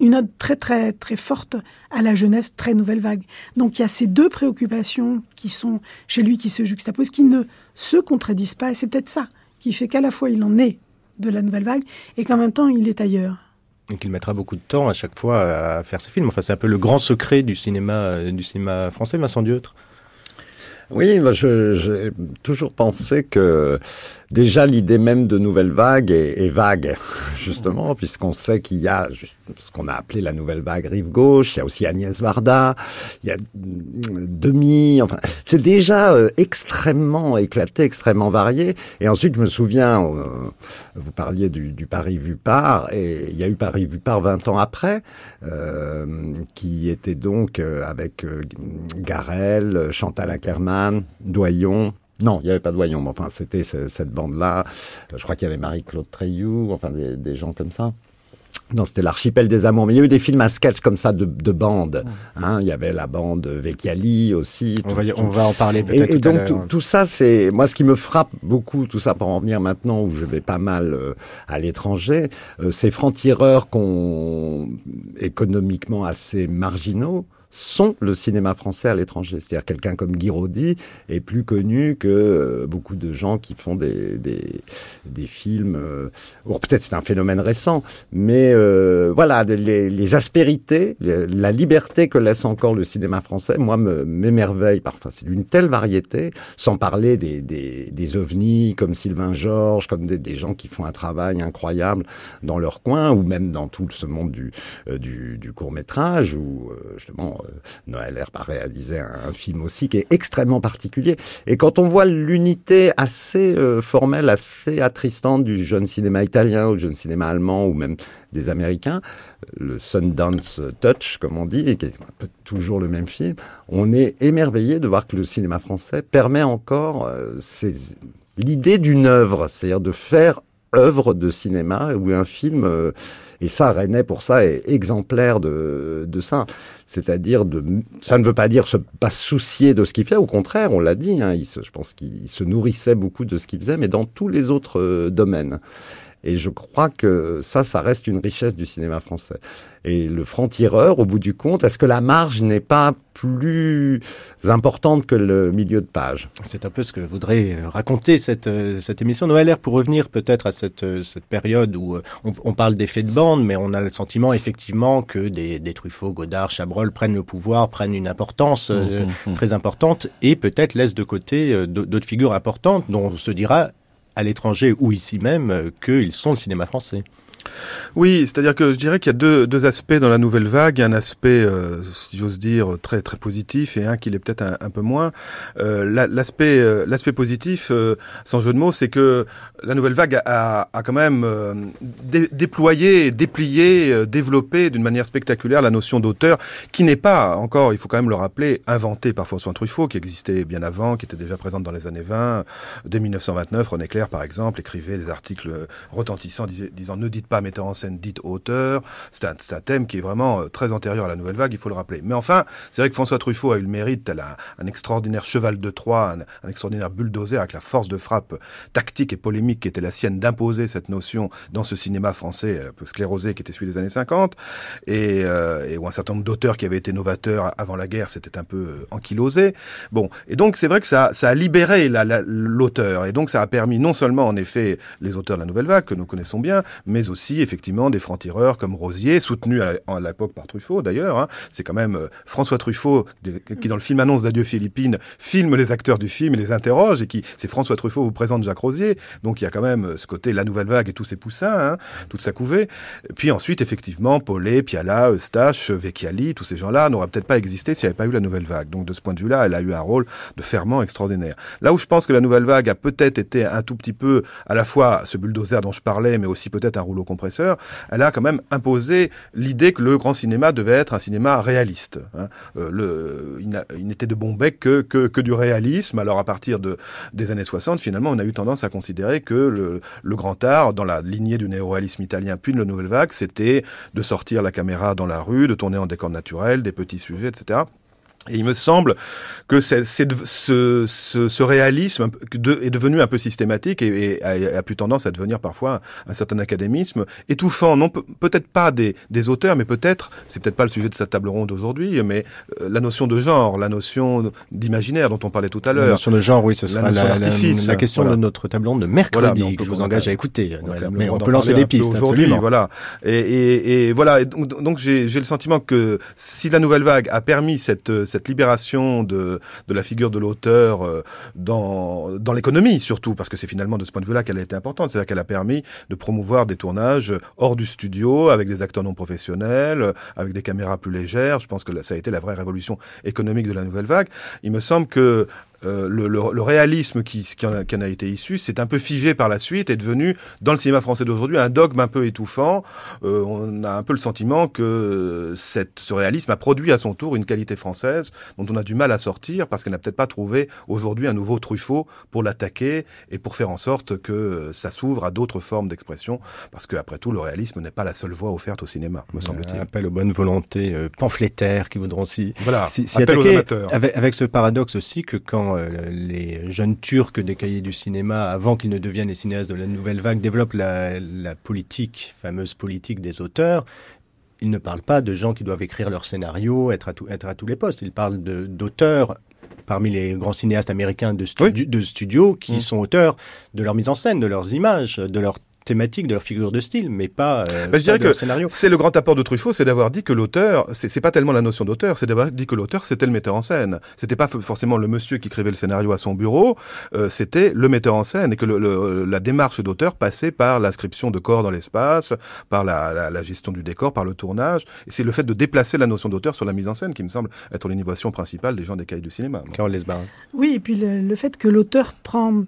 une ode très très très forte à la jeunesse, très nouvelle vague. Donc il y a ces deux préoccupations qui sont chez lui, qui se juxtaposent, qui ne se contredisent pas, et c'est peut-être ça qui fait qu'à la fois il en est de la nouvelle vague, et qu'en même temps il est ailleurs. Et qu'il mettra beaucoup de temps à chaque fois à faire ses films. Enfin, c'est un peu le grand secret du cinéma, euh, du cinéma français, Vincent Dieutre. Oui, j'ai toujours pensé que déjà l'idée même de nouvelle vague est, est vague, justement, puisqu'on sait qu'il y a ce qu'on a appelé la nouvelle vague rive gauche, il y a aussi Agnès Varda, il y a mm, Demi, enfin, c'est déjà euh, extrêmement éclaté, extrêmement varié. Et ensuite, je me souviens, euh, vous parliez du, du Paris vu par, et il y a eu Paris vu par 20 ans après, euh, qui était donc euh, avec euh, Garel, Chantal Ackerman, Doyon. Non, il n'y avait pas Doyon, mais enfin, c'était ce- cette bande-là. Euh, Je crois qu'il y avait Marie-Claude Treilloux, enfin, des, des gens comme ça. Non, c'était l'archipel des amours. Mais il y a eu des films à sketch comme ça de, de bande. Hein, il y avait la bande Vecchiali aussi. On va, on va en parler peut-être Et, et tout donc tout, tout ça, c'est moi ce qui me frappe beaucoup, tout ça pour en venir maintenant où je vais pas mal euh, à l'étranger, euh, ces francs-tireurs qu'on économiquement assez marginaux sont le cinéma français à l'étranger. C'est-à-dire quelqu'un comme Guy Rodi est plus connu que euh, beaucoup de gens qui font des, des, des films. Euh, ou peut-être c'est un phénomène récent, mais euh, voilà, les, aspérités, la liberté que laisse encore le cinéma français, moi, me- m'émerveille parfois. C'est d'une telle variété, sans parler des, des, des ovnis comme Sylvain Georges, comme des, des gens qui font un travail incroyable dans leur coin, ou même dans tout ce monde du, euh, du, du court métrage, où justement euh, Noël Herbe a réalisé un, film aussi qui est extrêmement particulier. Et quand on voit l'unité assez euh, formelle, assez attristante du jeune cinéma italien ou du jeune cinéma allemand ou même des Américains, le Sundance Touch, comme on dit, et qui est toujours le même film, on est émerveillé de voir que le cinéma français permet encore euh, l'idée d'une œuvre, c'est-à-dire de faire œuvre de cinéma ou un film. Et ça, René, pour ça, est exemplaire de, de ça. C'est-à-dire, de, ça ne veut pas dire se pas soucier de ce qu'il fait. Au contraire, on l'a dit, hein, je pense qu'il se nourrissait beaucoup de ce qu'il faisait, mais dans tous les autres euh, domaines. Et je crois que ça, ça reste une richesse du cinéma français. Et le franc-tireur, au bout du compte, est-ce que la marge n'est pas plus importante que le milieu de page? C'est un peu ce que voudrait euh, raconter cette, euh, cette émission. Noël Air pour revenir peut-être à cette, euh, cette période où on, on parle d'effet de bande, mais on a le sentiment effectivement que des, des Truffaut, Godard, Chabrol prennent le pouvoir, prennent une importance euh, très importante et peut-être laissent de côté d'autres figures importantes dont on se dira à l'étranger ou ici même euh, qu'ils sont le cinéma français. Oui, c'est-à-dire que je dirais qu'il y a deux, aspects dans la nouvelle vague. Un aspect, euh, si j'ose dire, très très positif et un qui l'est peut-être un, peu moins. Euh, euh, l'aspect positif, sans jeu de mots, c'est que la nouvelle vague a, quand même dé- déployé, déplié, développé d'une manière spectaculaire la notion d'auteur, qui n'est pas encore, il faut quand même le rappeler, inventée par François Truffaut, qui existait bien avant, qui était déjà présente dans les années 20. Dès 1929, René Clair, par exemple, écrivait des articles retentissants disant ne dites pas metteur en scène, dites auteur. C'est un, un thème qui est vraiment euh, très antérieur à la nouvelle vague, il faut le rappeler. Mais enfin, c'est vrai que François Truffaut a eu le mérite, tel un, un extraordinaire cheval de Troie, un, extraordinaire bulldozer avec la force de frappe tactique et polémique qui était la sienne d'imposer cette notion dans ce cinéma français euh, un peu sclérosé qui était celui des années 50 et, euh, et où un certain nombre d'auteurs qui avaient été novateurs avant la guerre s'étaient un peu euh, ankylosés. Bon, et donc c'est vrai que ça, ça a libéré la- la- l'auteur et donc ça a permis non seulement en effet les auteurs de la nouvelle vague que nous connaissons bien, mais aussi effectivement des francs-tireurs comme Rosier, soutenu à, l'époque par Truffaut d'ailleurs. hein. C'est quand même euh, François Truffaut qui dans le film annonce d'adieu Philippines filme les acteurs du film et les interroge et qui c'est François Truffaut vous présente Jacques Rosier. Donc il y a quand même euh, ce côté la nouvelle vague et tous ses poussins, hein, toute sa couvée. Puis ensuite effectivement Paulet, Piala, Eustache, Vecchiali, tous ces gens-là n'auraient peut-être pas existé s'il n'y avait pas eu la nouvelle vague. Donc de ce point de vue-là, elle a eu un rôle de ferment extraordinaire. Là où je pense que la nouvelle vague a peut-être été un tout petit peu à la fois ce bulldozer dont je parlais, mais aussi peut-être un rouleau compresseur, elle a quand même imposé l'idée que le grand cinéma devait être un cinéma réaliste. hein. Euh, il n'était de bon bec que du réalisme. Alors à partir de, des années 60, finalement, on a eu tendance à considérer que le, le grand art, dans la lignée du néo-réalisme italien puis de la nouvelle vague, c'était de sortir la caméra dans la rue, de tourner en décor naturel, des petits sujets, etc. Et il me semble que c'est, c'est de- ce, ce, ce réalisme de- est devenu un peu systématique et, et a, a plus tendance à devenir parfois un, certain académisme étouffant, non pe- peut-être pas des, des auteurs, mais peut-être, c'est peut-être pas le sujet de cette table ronde aujourd'hui, mais euh, la notion de genre, la notion d'imaginaire dont on parlait tout à La l'heure. notion de genre, oui, ce La sera la, la- la question voilà. de notre table ronde de Voilà, mercredi on que je vous engage à écouter. mais on peut lancer des pistes, aujourd'hui. Voilà. Et, et, et voilà. Donc, donc j'ai, j'ai le sentiment que si la nouvelle vague a permis cette, cette libération de, de la figure de l'auteur euh, dans, dans l'économie surtout, parce que c'est finalement de ce point de vue-là qu'elle a été importante, c'est-à-dire qu'elle a permis de promouvoir des tournages hors du studio, avec des acteurs non professionnels, euh, avec des caméras plus légères. Je pense que ça a été la vraie révolution économique de la nouvelle vague. Il me semble que euh, le, le, le, réalisme qui, qui, en a, qui, en a, été issu s'est un peu figé par la suite, est devenu, dans le cinéma français d'aujourd'hui, un dogme un peu étouffant. Euh, on a un peu le sentiment que cette, ce réalisme a produit à son tour une qualité française dont on a du mal à sortir parce qu'elle n'a peut-être pas trouvé aujourd'hui un nouveau Truffaut pour l'attaquer et pour faire en sorte que ça s'ouvre à d'autres formes d'expression. Parce qu'après tout, le réalisme n'est pas la seule voie offerte au cinéma, me semble-t-il. Un appel aux bonnes volontés euh, pamphlétaires qui voudront s'y voilà, si, si attaquer. Avec, avec ce paradoxe aussi que quand euh, les jeunes Turcs des cahiers du cinéma, avant qu'ils ne deviennent les cinéastes de la nouvelle vague, développent la, la politique, fameuse politique des auteurs, ils ne parlent pas de gens qui doivent écrire leur scénario, être à, tout, être à tous les postes. Ils parlent d'auteurs parmi les grands cinéastes américains de, stu oui. de studio qui mmh. sont auteurs de leur mise en scène, de leurs images, de leur thématique de leur figure de style, mais pas, euh, bah, je dirais que c'est le grand apport de Truffaut, c'est d'avoir dit que l'auteur, c'est pas tellement la notion d'auteur, c'est d'avoir dit que l'auteur c'était le metteur en scène. C'était pas forcément le monsieur qui écrivait le scénario à son bureau, euh, c'était le metteur en scène et que le, le, la démarche d'auteur passait par l'inscription de corps dans l'espace, par la, la, la, gestion du décor, par le tournage. Et c'est le fait de déplacer la notion d'auteur sur la mise en scène qui me semble être l'innovation principale des gens des cahiers du cinéma. Carole Lesbarin. Oui, et puis le, le fait que l'auteur prend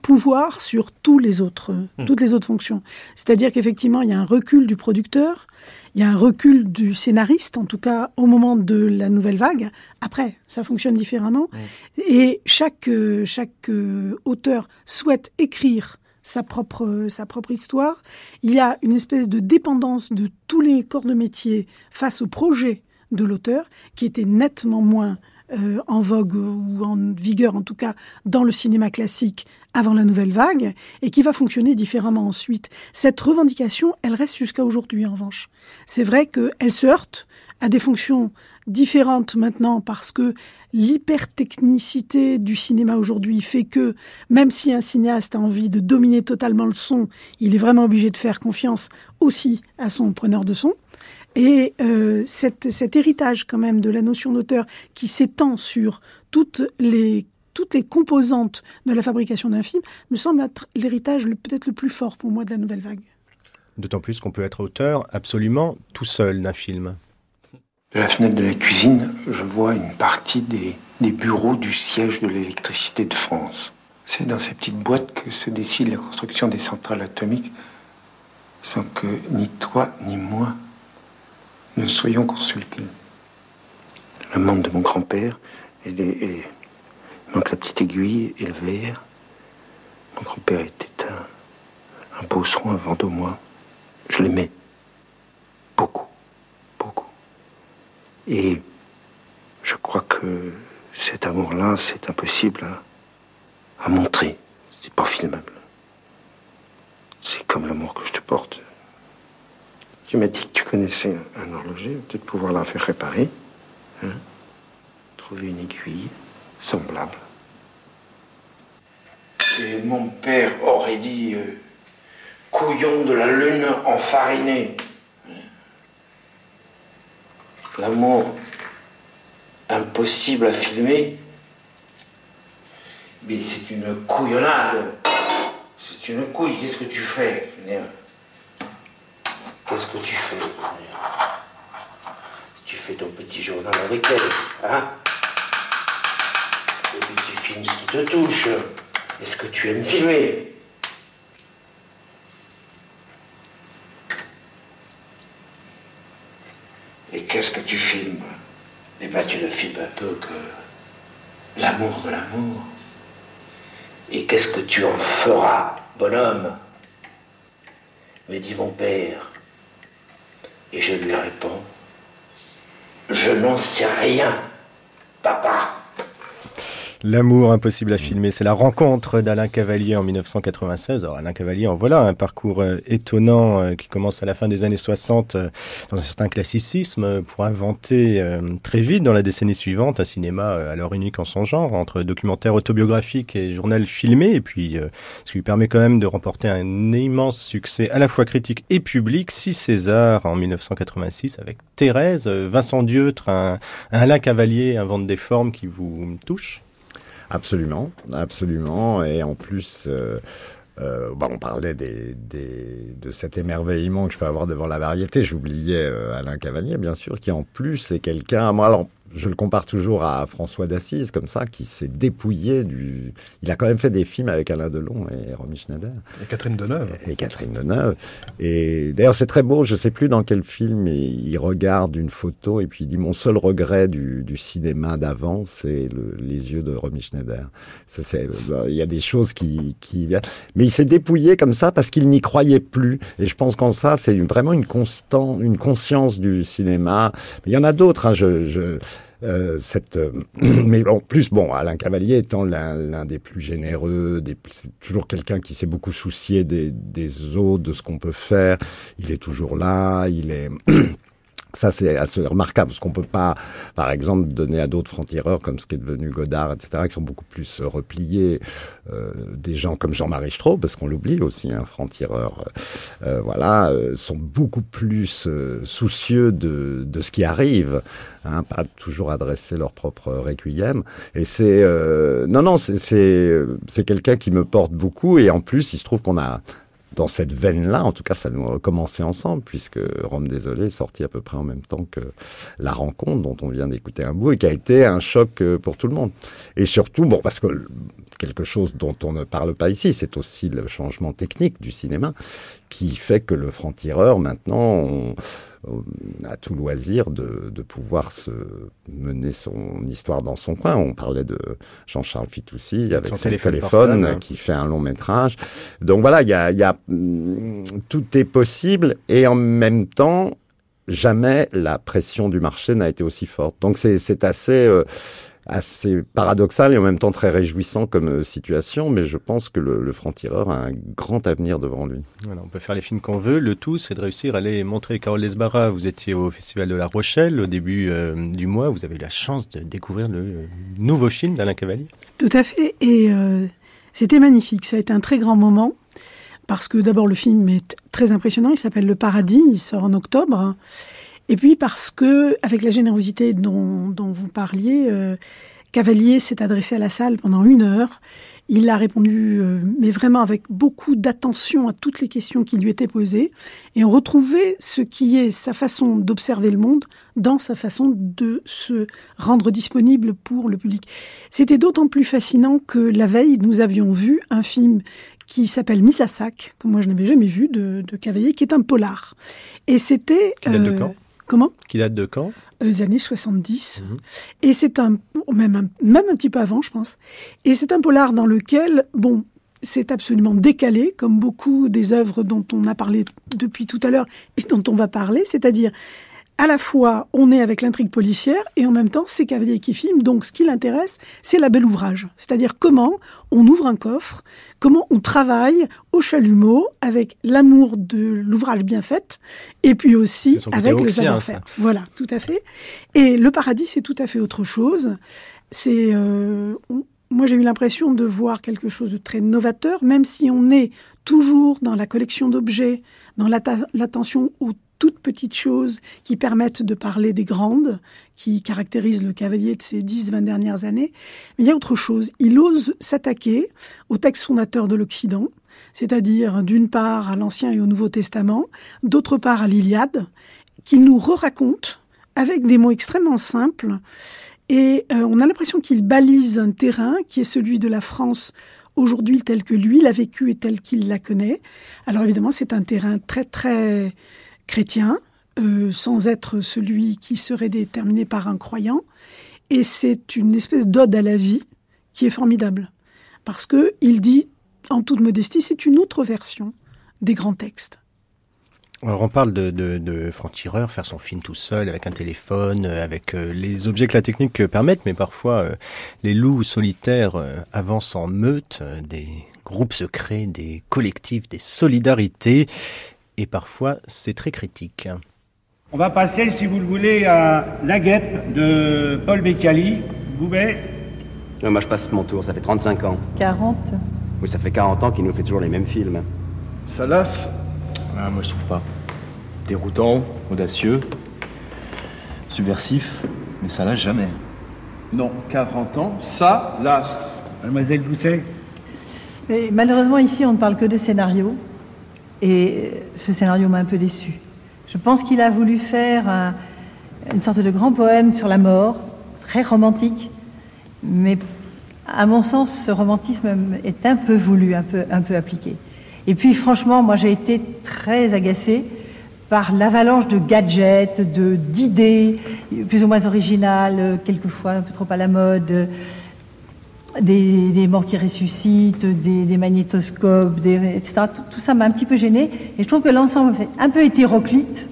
pouvoir sur tous les autres, mmh. toutes les autres fonctions. C'est-à-dire qu'effectivement, il y a un recul du producteur, il y a un recul du scénariste, en tout cas au moment de la nouvelle vague. Après, ça fonctionne différemment. Mmh. Et chaque, chaque euh, auteur souhaite écrire sa propre, sa propre histoire. Il y a une espèce de dépendance de tous les corps de métier face au projet de l'auteur, qui était nettement moins euh, en vogue ou en vigueur en tout cas dans le cinéma classique avant la nouvelle vague et qui va fonctionner différemment ensuite. Cette revendication, elle reste jusqu'à aujourd'hui en revanche. C'est vrai qu'elle se heurte à des fonctions différentes maintenant parce que l'hypertechnicité du cinéma aujourd'hui fait que même si un cinéaste a envie de dominer totalement le son, il est vraiment obligé de faire confiance aussi à son preneur de son. Et euh, cet héritage quand même de la notion d'auteur qui s'étend sur toutes les toutes les composantes de la fabrication d'un film me semble être l'héritage peut-être le plus fort pour moi de la nouvelle vague. D'autant plus qu'on peut être auteur absolument tout seul d'un film. De la fenêtre de la cuisine, je vois une partie des, des bureaux du siège de l'électricité de France. C'est dans ces petites boîtes que se décide la construction des centrales atomiques sans que ni toi ni moi ne soyons consultés. Le membre de mon grand-père et, et manque la petite aiguille et le verre. Mon grand-père était un, un avant de moi. Je l'aimais beaucoup, beaucoup. Et je crois que cet amour-là, c'est impossible à, montrer. C'est pas filmable. C'est comme l'amour que je te porte. Tu m'as dit que tu connaissais un, un horloger, peut-être pouvoir la faire réparer. Hein? Trouver une aiguille semblable. Et mon père aurait dit euh, couillon de la lune enfariné. L'amour impossible à filmer, mais c'est une couillonnade. C'est une couille. Qu'est-ce que tu fais Qu'est-ce que tu fais Tu fais ton petit journal avec elle, hein? Ce qui te touche. Est-ce que tu aimes filmer? Et qu'est-ce que tu filmes? Eh bien, tu ne filmes un peu que l'amour de l'amour. Et qu'est-ce que tu en feras, bonhomme? Me dit mon père. Et je lui réponds, je n'en sais rien, papa. L'amour impossible à filmer, c'est la rencontre d'Alain Cavalier en 1996. Alors Alain Cavalier en voilà un parcours euh, étonnant euh, qui commence à la fin des années 60 euh, dans un certain classicisme pour inventer très vite dans la décennie suivante un cinéma alors unique en son genre entre documentaire autobiographique et journal filmé et puis ce qui lui permet quand même de remporter un immense succès à la fois critique et public, six Césars en 1986 avec Thérèse, Vincent Dieutre, un, un Alain Cavalier invente des formes qui vous touchent. Absolument, absolument. Et en plus, euh, euh, bah on parlait des, des, de cet émerveillement que je peux avoir devant la variété. J'oubliais euh, Alain Cavalier, bien sûr, qui en plus est quelqu'un. Moi, alors, je le compare toujours à François d'Assise, comme ça, qui s'est dépouillé du. Il a quand même fait des films avec Alain Delon et Romy Schneider. Et Catherine Deneuve. Et Catherine Deneuve. Et d'ailleurs, c'est très beau. Je sais plus dans quel film il regarde une photo et puis il dit mon seul regret du, du cinéma d'avant, c'est le, les yeux de Romy Schneider. Ça, c'est, il y a des choses qui, qui, mais il s'est dépouillé comme ça parce qu'il n'y croyait plus. Et je pense qu'en ça, c'est vraiment une constant, une conscience du cinéma. Mais il y en a d'autres. Hein. Je, je, euh, cette, euh, mais en plus, bon, Alain Cavalier étant l'un des plus généreux, des, c'est toujours quelqu'un qui s'est beaucoup soucié des, des autres, de ce qu'on peut faire. Il est toujours là, il est Ça, c'est assez remarquable, parce qu'on peut pas, par exemple, donner à d'autres francs-tireurs, comme ce qui est devenu Godard, etc., qui sont beaucoup plus euh, repliés, euh, des gens comme Jean-Marie Straub, parce qu'on l'oublie aussi, un hein, franc-tireur, euh, voilà, euh, sont beaucoup plus euh, soucieux de, de ce qui arrive, hein, pas toujours adresser leur propre requiem. Et c'est, non, non, c'est quelqu'un qui me porte beaucoup, et en plus, il se trouve qu'on a dans cette veine-là, en tout cas, ça nous a commencé ensemble, puisque Rome désolé est sorti à peu près en même temps que La rencontre, dont on vient d'écouter un bout, et qui a été un choc euh, pour tout le monde. Et surtout, bon, parce que quelque chose dont on ne parle pas ici, c'est aussi le changement technique du cinéma, qui fait que le franc-tireur, maintenant, a tout loisir de, de, pouvoir se mener son histoire dans son coin. On parlait de Jean-Charles Fitoussi avec son, son téléphone, téléphone qui fait un long métrage. Donc voilà, il y a, y a, tout est possible et en même temps, jamais la pression du marché n'a été aussi forte. Donc c'est assez... Euh, assez paradoxal et en même temps très réjouissant comme euh, situation, mais je pense que le, le franc-tireur a un grand avenir devant lui. Voilà, on peut faire les films qu'on veut, le tout c'est de réussir à aller montrer Carole Lesbara. Vous étiez au Festival de La Rochelle au début euh, du mois, vous avez eu la chance de découvrir le euh, nouveau film d'Alain Cavalier. Tout à fait, et euh, c'était magnifique, ça a été un très grand moment, parce que d'abord le film est très impressionnant, il s'appelle Le Paradis, il sort en octobre. Et puis parce que, avec la générosité dont, dont vous parliez, euh, Cavalier s'est adressé à la salle pendant une heure. Il a répondu, euh, mais vraiment avec beaucoup d'attention à toutes les questions qui lui étaient posées. Et on retrouvait ce qui est sa façon d'observer le monde dans sa façon de se rendre disponible pour le public. C'était d'autant plus fascinant que la veille, nous avions vu un film qui s'appelle Miss à sac, que moi je n'avais jamais vu, de, de Cavalier, qui est un polar. Et c'était... Qui date de quand Comment Qui date de quand Les années 70. Mmh. Et c'est un, même un, même un petit peu avant, je pense. Et c'est un polar dans lequel, bon, c'est absolument décalé, comme beaucoup des œuvres dont on a parlé depuis tout à l'heure et dont on va parler, c'est-à-dire à la fois on est avec l'intrigue policière et en même temps c'est Cavalier qui filme. Donc ce qui l'intéresse, c'est la belle ouvrage. C'est-à-dire comment on ouvre un coffre, comment on travaille au chalumeau avec l'amour de l'ouvrage bien fait et puis aussi avec le savoir-faire. Voilà, tout à fait. Et le paradis, c'est tout à fait autre chose. C'est euh, moi, j'ai eu l'impression de voir quelque chose de très novateur, même si on est toujours dans la collection d'objets, dans l'attention aux toutes petites choses qui permettent de parler des grandes, qui caractérisent le cavalier de ces 10-20 dernières années. Mais il y a autre chose. Il ose s'attaquer au texte fondateur de l'Occident, c'est-à-dire d'une part à l'Ancien et au Nouveau Testament, d'autre part à l'Iliade, qu'il nous re-raconte avec des mots extrêmement simples. Et euh, on a l'impression qu'il balise un terrain qui est celui de la France aujourd'hui tel que lui l'a vécu et tel qu'il la connaît. Alors évidemment, c'est un terrain très très chrétien, euh, sans être celui qui serait déterminé par un croyant. Et c'est une espèce d'ode à la vie qui est formidable. Parce que il dit, en toute modestie, c'est une autre version des grands textes. Alors on parle de, de, de franc-tireur, faire son film tout seul, avec un téléphone, euh, avec euh, les objets que la technique permet, mais parfois les loups solitaires avancent en meute, des groupes secrets, des collectifs, des solidarités, et parfois c'est très critique. On va passer, si vous le voulez, à La Guêpe de Paul Beccali. Bouvet non, Moi je passe mon tour, ça fait 35 ans. 40 Oui, ça fait 40 ans qu'il nous fait toujours les mêmes films. Ça lasse ah, Moi je trouve pas. Déroutant, audacieux, subversif, mais ça lasse jamais. Non, 40 ans, ça lasse. Mademoiselle Doucet mais Malheureusement, ici, on ne parle que de scénario. Et ce scénario m'a un peu déçu. Je pense qu'il a voulu faire un, une sorte de grand poème sur la mort, très romantique, mais à mon sens, ce romantisme est un peu voulu, un peu, appliqué. Et puis franchement, moi j'ai été très agacée par l'avalanche de gadgets, d'idées plus ou moins originales, quelquefois un peu trop à la mode, des, des morts qui ressuscitent, des, des magnétoscopes, des, etc. Tout, tout ça m'a un petit peu gênée. Et je trouve que l'ensemble fait un peu hétéroclite.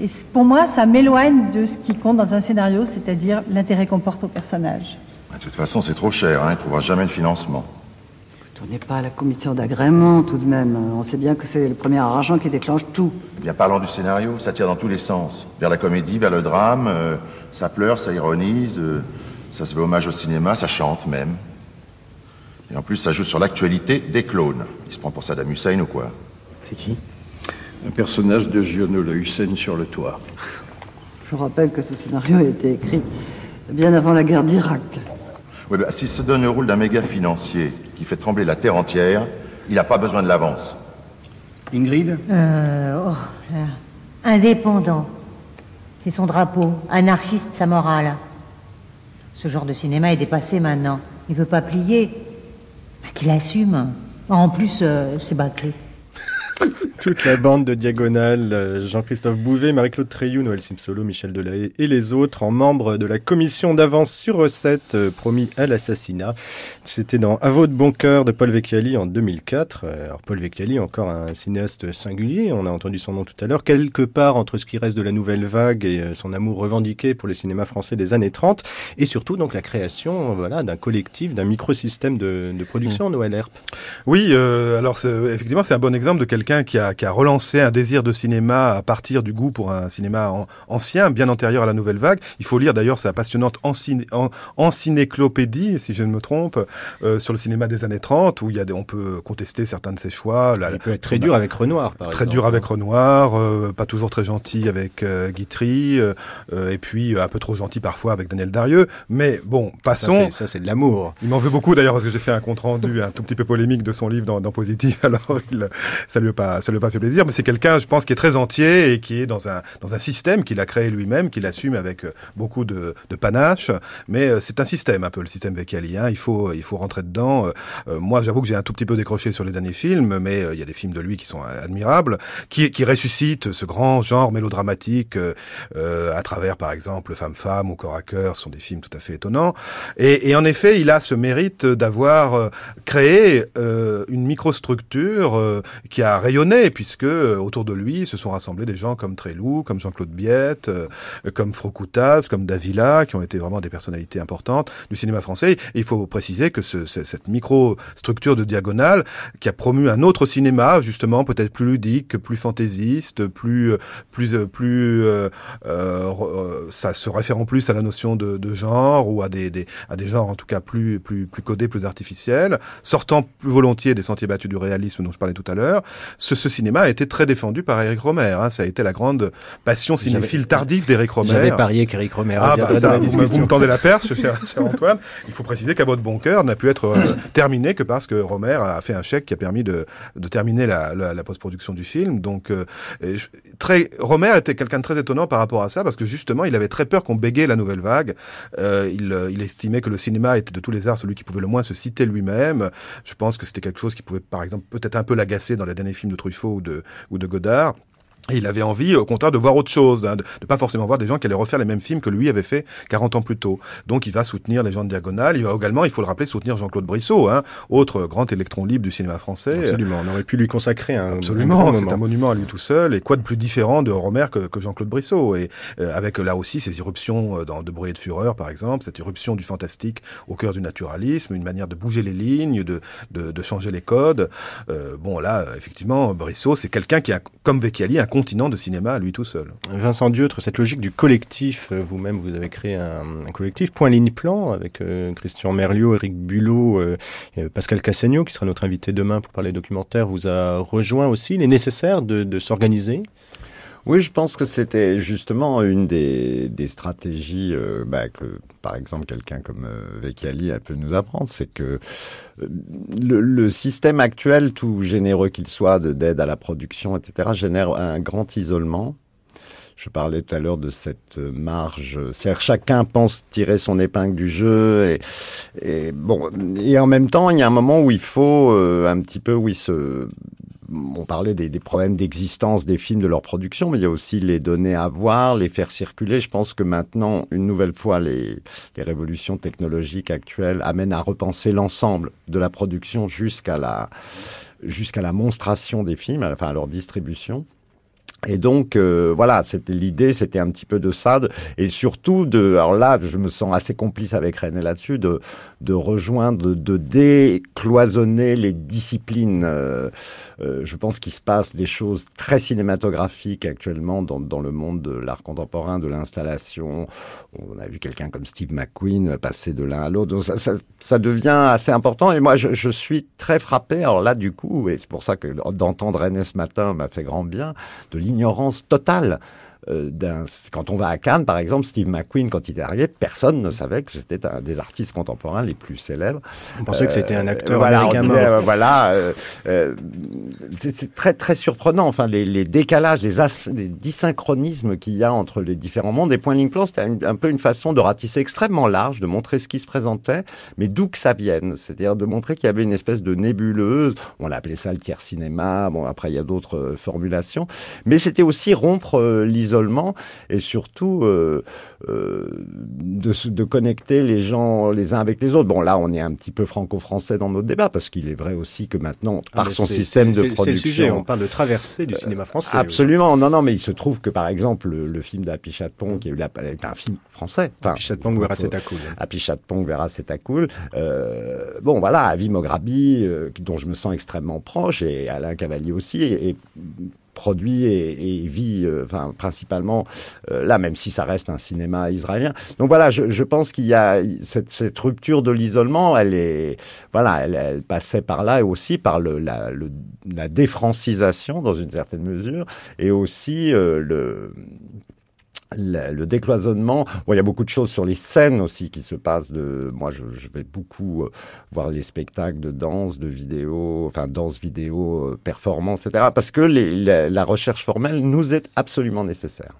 Et pour moi, ça m'éloigne de ce qui compte dans un scénario, c'est-à-dire l'intérêt qu'on porte au personnage. De toute façon, c'est trop cher, hein, il ne trouvera jamais de financement. Tournez pas à la commission d'agrément tout de même. On sait bien que c'est le premier argent qui déclenche tout. Eh bien, parlons du scénario, ça tire dans tous les sens. Vers la comédie, vers le drame, euh, ça pleure, ça ironise, euh, ça se fait hommage au cinéma, ça chante même. Et en plus, ça joue sur l'actualité des clones. Il se prend pour Saddam Hussein ou quoi C'est qui Un personnage de Giono le Hussein sur le toit. Je rappelle que ce scénario a été écrit bien avant la guerre d'Irak. Oui, bah, s'il se donne le rôle d'un méga financier qui fait trembler la terre entière, il n'a pas besoin de l'avance. Ingrid Euh, oh, là. Indépendant. C'est son drapeau. Anarchiste, sa morale. Ce genre de cinéma est dépassé maintenant. Il veut pas plier. Bah, Qu'il assume. En plus, euh, c'est bâclé. Toute la bande de Diagonale, euh, Jean-Christophe Bouvet, Marie-Claude Treilloux, Noël Simsolo, Michel Delahaye et les autres en membres de la commission d'avance sur recette euh, promis à l'assassinat. C'était dans À votre bon cœur de Paul Vecchiali en 2004. Euh, Alors Paul Vecchiali, encore un cinéaste singulier, on a entendu son nom tout à l'heure, quelque part entre ce qui reste de la nouvelle vague et euh, son amour revendiqué pour le cinéma français des années 30, et surtout donc la création voilà, d'un collectif, d'un microsystème de, de production, Noël Herp. Oui, euh, alors effectivement, c'est un bon exemple de quelqu'un qui a, qui a relancé un désir de cinéma à partir du goût pour un cinéma an- ancien, bien antérieur à la nouvelle vague. Il faut lire d'ailleurs sa passionnante enciné- en, encyclopédie, si je ne me trompe, euh, sur le cinéma des années 30, où il y a des, on peut contester certains de ses choix. Il peut être très dur avec Renoir, par Très exemple. dur avec Renoir, euh, pas toujours très gentil avec euh, Guitry, euh, et puis un peu trop gentil parfois avec Daniel Darieux. Mais bon, passons. Ça, c'est- de l'amour. Il m'en veut beaucoup d'ailleurs parce que j'ai fait un compte rendu un tout petit peu polémique de son livre dans, dans Positif. Alors il, ça lui a pas, ça lui a pas fait plaisir. Mais c'est quelqu'un, je pense, qui est très entier et qui est dans un dans un système qu'il a créé lui-même, qu'il assume avec euh, beaucoup de, de panache. Mais euh, c'est un système un peu le système Vecchiali. Hein. Il faut il faut rentrer dedans. Euh, euh, moi, j'avoue que j'ai un tout petit peu décroché sur les derniers films, mais il y a des films de lui qui sont admirables, qui qui ressuscitent ce grand genre mélodramatique euh, à travers, par exemple, Femme Femme ou Corps à cœur, sont des films tout à fait étonnants. Et, et en effet, il a ce mérite d'avoir créé euh, une microstructure qui a rayonné, puisque euh, autour de lui se sont rassemblés des gens comme Tréloux, comme Jean-Claude Biette, euh, comme Frocoutaz, comme Davila, qui ont été vraiment des personnalités importantes du cinéma français. Il faut préciser que ce, ce- cette microstructure de diagonale, qui a promu un autre cinéma, justement, peut-être plus ludique, plus fantaisiste, plus, plus, euh, plus, euh, euh, ça se référant plus à la notion de, de genre ou à des, des, à des genres en tout cas plus, plus, plus codés, plus artificiels, sortant plus volontiers des sentiers battus du réalisme dont je parlais tout à l'heure. Ce, ce cinéma a été très défendu par Eric Romer. Hein. Ça a été la grande passion cinéphile tardive d'Eric Romer. J'avais parié qu'Eric Romer Ah, bah, ça, vous, vous me tendez la perche, cher, cher Antoine. Il faut préciser qu'à votre bon cœur n'a pu être euh, terminé que parce que Romer a fait un chèque qui a permis de, de terminer la, la, la post-production du film. Donc, euh, je- très, Romer était quelqu'un de très étonnant par rapport à ça parce que justement, il avait très peur qu'on bégait la nouvelle vague. Euh, il, euh, il estimait que le cinéma était de tous les arts celui qui pouvait le moins se citer lui-même. Je pense que c'était quelque chose qui pouvait, par exemple, peut-être un peu l'agacer dans les derniers films de Truffaut ou de, Godard. Et il avait envie, au contraire, de voir autre chose, hein, de, de pas forcément voir des gens qui allaient refaire les mêmes films que lui avait fait 40 ans plus tôt. Donc il va soutenir les gens de Diagonale, il va également, il faut le rappeler, soutenir Jean-Claude Brissot, hein, autre grand électron libre du cinéma français. Absolument, on aurait pu lui consacrer un, Absolument, c'est un monument à lui tout seul. Et quoi de plus différent de Romer que, que Jean-Claude Brissot? Et euh, avec là aussi ses irruptions euh, dans De bruit et de fureur, par exemple, cette irruption du fantastique au cœur du naturalisme, une manière de bouger les lignes, de, de, de changer les codes. Euh, bon, là, euh, effectivement, Brissot, c'est quelqu'un qui a, comme Vecchiali, un continent de cinéma à lui tout seul. Vincent Dieutre, cette logique du collectif, euh, vous-même vous avez créé un, collectif, Point Ligne Plan, avec euh, Christian Merliot, Eric Bulot, euh, Pascal Cassagno, qui sera notre invité demain pour parler documentaire, vous a rejoint aussi. Il est nécessaire de s'organiser? Oui, je pense que c'était justement une des, stratégies euh, bah, que, par exemple, quelqu'un comme euh, Vecchiali peut nous apprendre, c'est que euh, le, système actuel, tout généreux qu'il soit, de- d'aide à la production, etc., génère un grand isolement. je parlais tout à l'heure de cette marge. C'est-à-dire chacun pense tirer son épingle du jeu et, bon et en même temps il y a un moment où il faut euh, un petit peu où il se on parlait des, des problèmes d'existence des films, de leur production, mais il y a aussi les données à voir, les faire circuler. Je pense que maintenant, une nouvelle fois, les, les révolutions technologiques actuelles amènent à repenser l'ensemble de la production jusqu'à la, jusqu'à la monstration des films, enfin à leur distribution. Et donc euh, voilà, c'était l'idée, c'était un petit peu de ça, de, et surtout de. Alors là, je me sens assez complice avec René là-dessus, de de rejoindre, de, décloisonner les disciplines. Euh, euh, je pense qu'il se passe des choses très cinématographiques actuellement dans dans le monde de l'art contemporain, de l'installation. On a vu quelqu'un comme Steve McQueen passer de l'un à l'autre. Donc ça, ça, ça devient assez important. Et moi, je, je suis très frappé. Alors là, du coup, et c'est pour ça que d'entendre René ce matin m'a fait grand bien de l'ignorance totale euh, quand on va à Cannes, par exemple, Steve McQueen, quand il est arrivé, personne ne savait que c'était un des artistes contemporains les plus célèbres. On pensait euh, que c'était un acteur voilà, américain disait, euh, voilà, euh, c'est très très surprenant. Enfin, les, les décalages, les, as, les dysynchronismes qu'il y a entre les différents mondes. Et Point Link Plan, c'était un, un, peu une façon de ratisser extrêmement large, de montrer ce qui se présentait, mais d'où que ça vienne. C'est-à-dire de montrer qu'il y avait une espèce de nébuleuse. On l'appelait ça le tiers cinéma. Bon, après il y a d'autres formulations, mais c'était aussi rompre et surtout euh, euh, de, de, connecter les gens les uns avec les autres. Bon, là, on est un petit peu franco-français dans notre débat parce qu'il est vrai aussi que maintenant, par ah, son système de production, c'est le sujet. On parle de traversée du cinéma français. Absolument. Oui. Non, non, mais il se trouve que par exemple, le, le film d'Happy Chatpong, qui la, est un film français. Enfin, Chatpong verra c'est à cool. Chatpong verra c'est à cool. Euh, bon, voilà, Avi Mograbi, euh, dont je me sens extrêmement proche, et Alain Cavalier aussi, et, et produit et, vit, euh, enfin principalement euh, là, même si ça reste un cinéma israélien. Donc voilà, je, pense qu'il y a cette, rupture de l'isolement, elle est, voilà, elle, passait par là et aussi par la défrancisation dans une certaine mesure et aussi euh, le le, le, décloisonnement. Bon, il y a beaucoup de choses sur les scènes aussi qui se passent. De, moi, je, je vais beaucoup euh, voir les spectacles de danse, de vidéo, enfin danse, vidéo, euh, performance, etc. Parce que les, la, la recherche formelle nous est absolument nécessaire.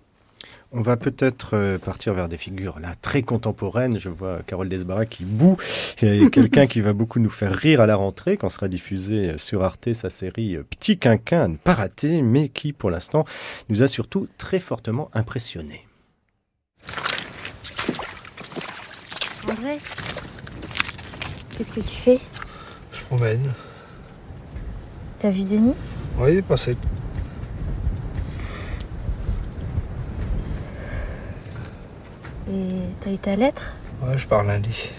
On va peut-être euh, partir vers des figures là très contemporaines. Je vois Carole Desbarras qui boue. Il y a quelqu'un qui va beaucoup nous faire rire à la rentrée quand sera diffusée sur Arte sa série Petit Quinquin à ne pas rater, mais qui pour l'instant nous a surtout très fortement impressionnés. André, qu'est-ce que tu fais? Je promène. T'as vu Denis? Oui, il est passé. Et t'as eu ta lettre Ouais, je pars lundi.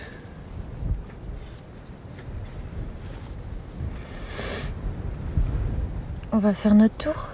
On va faire notre tour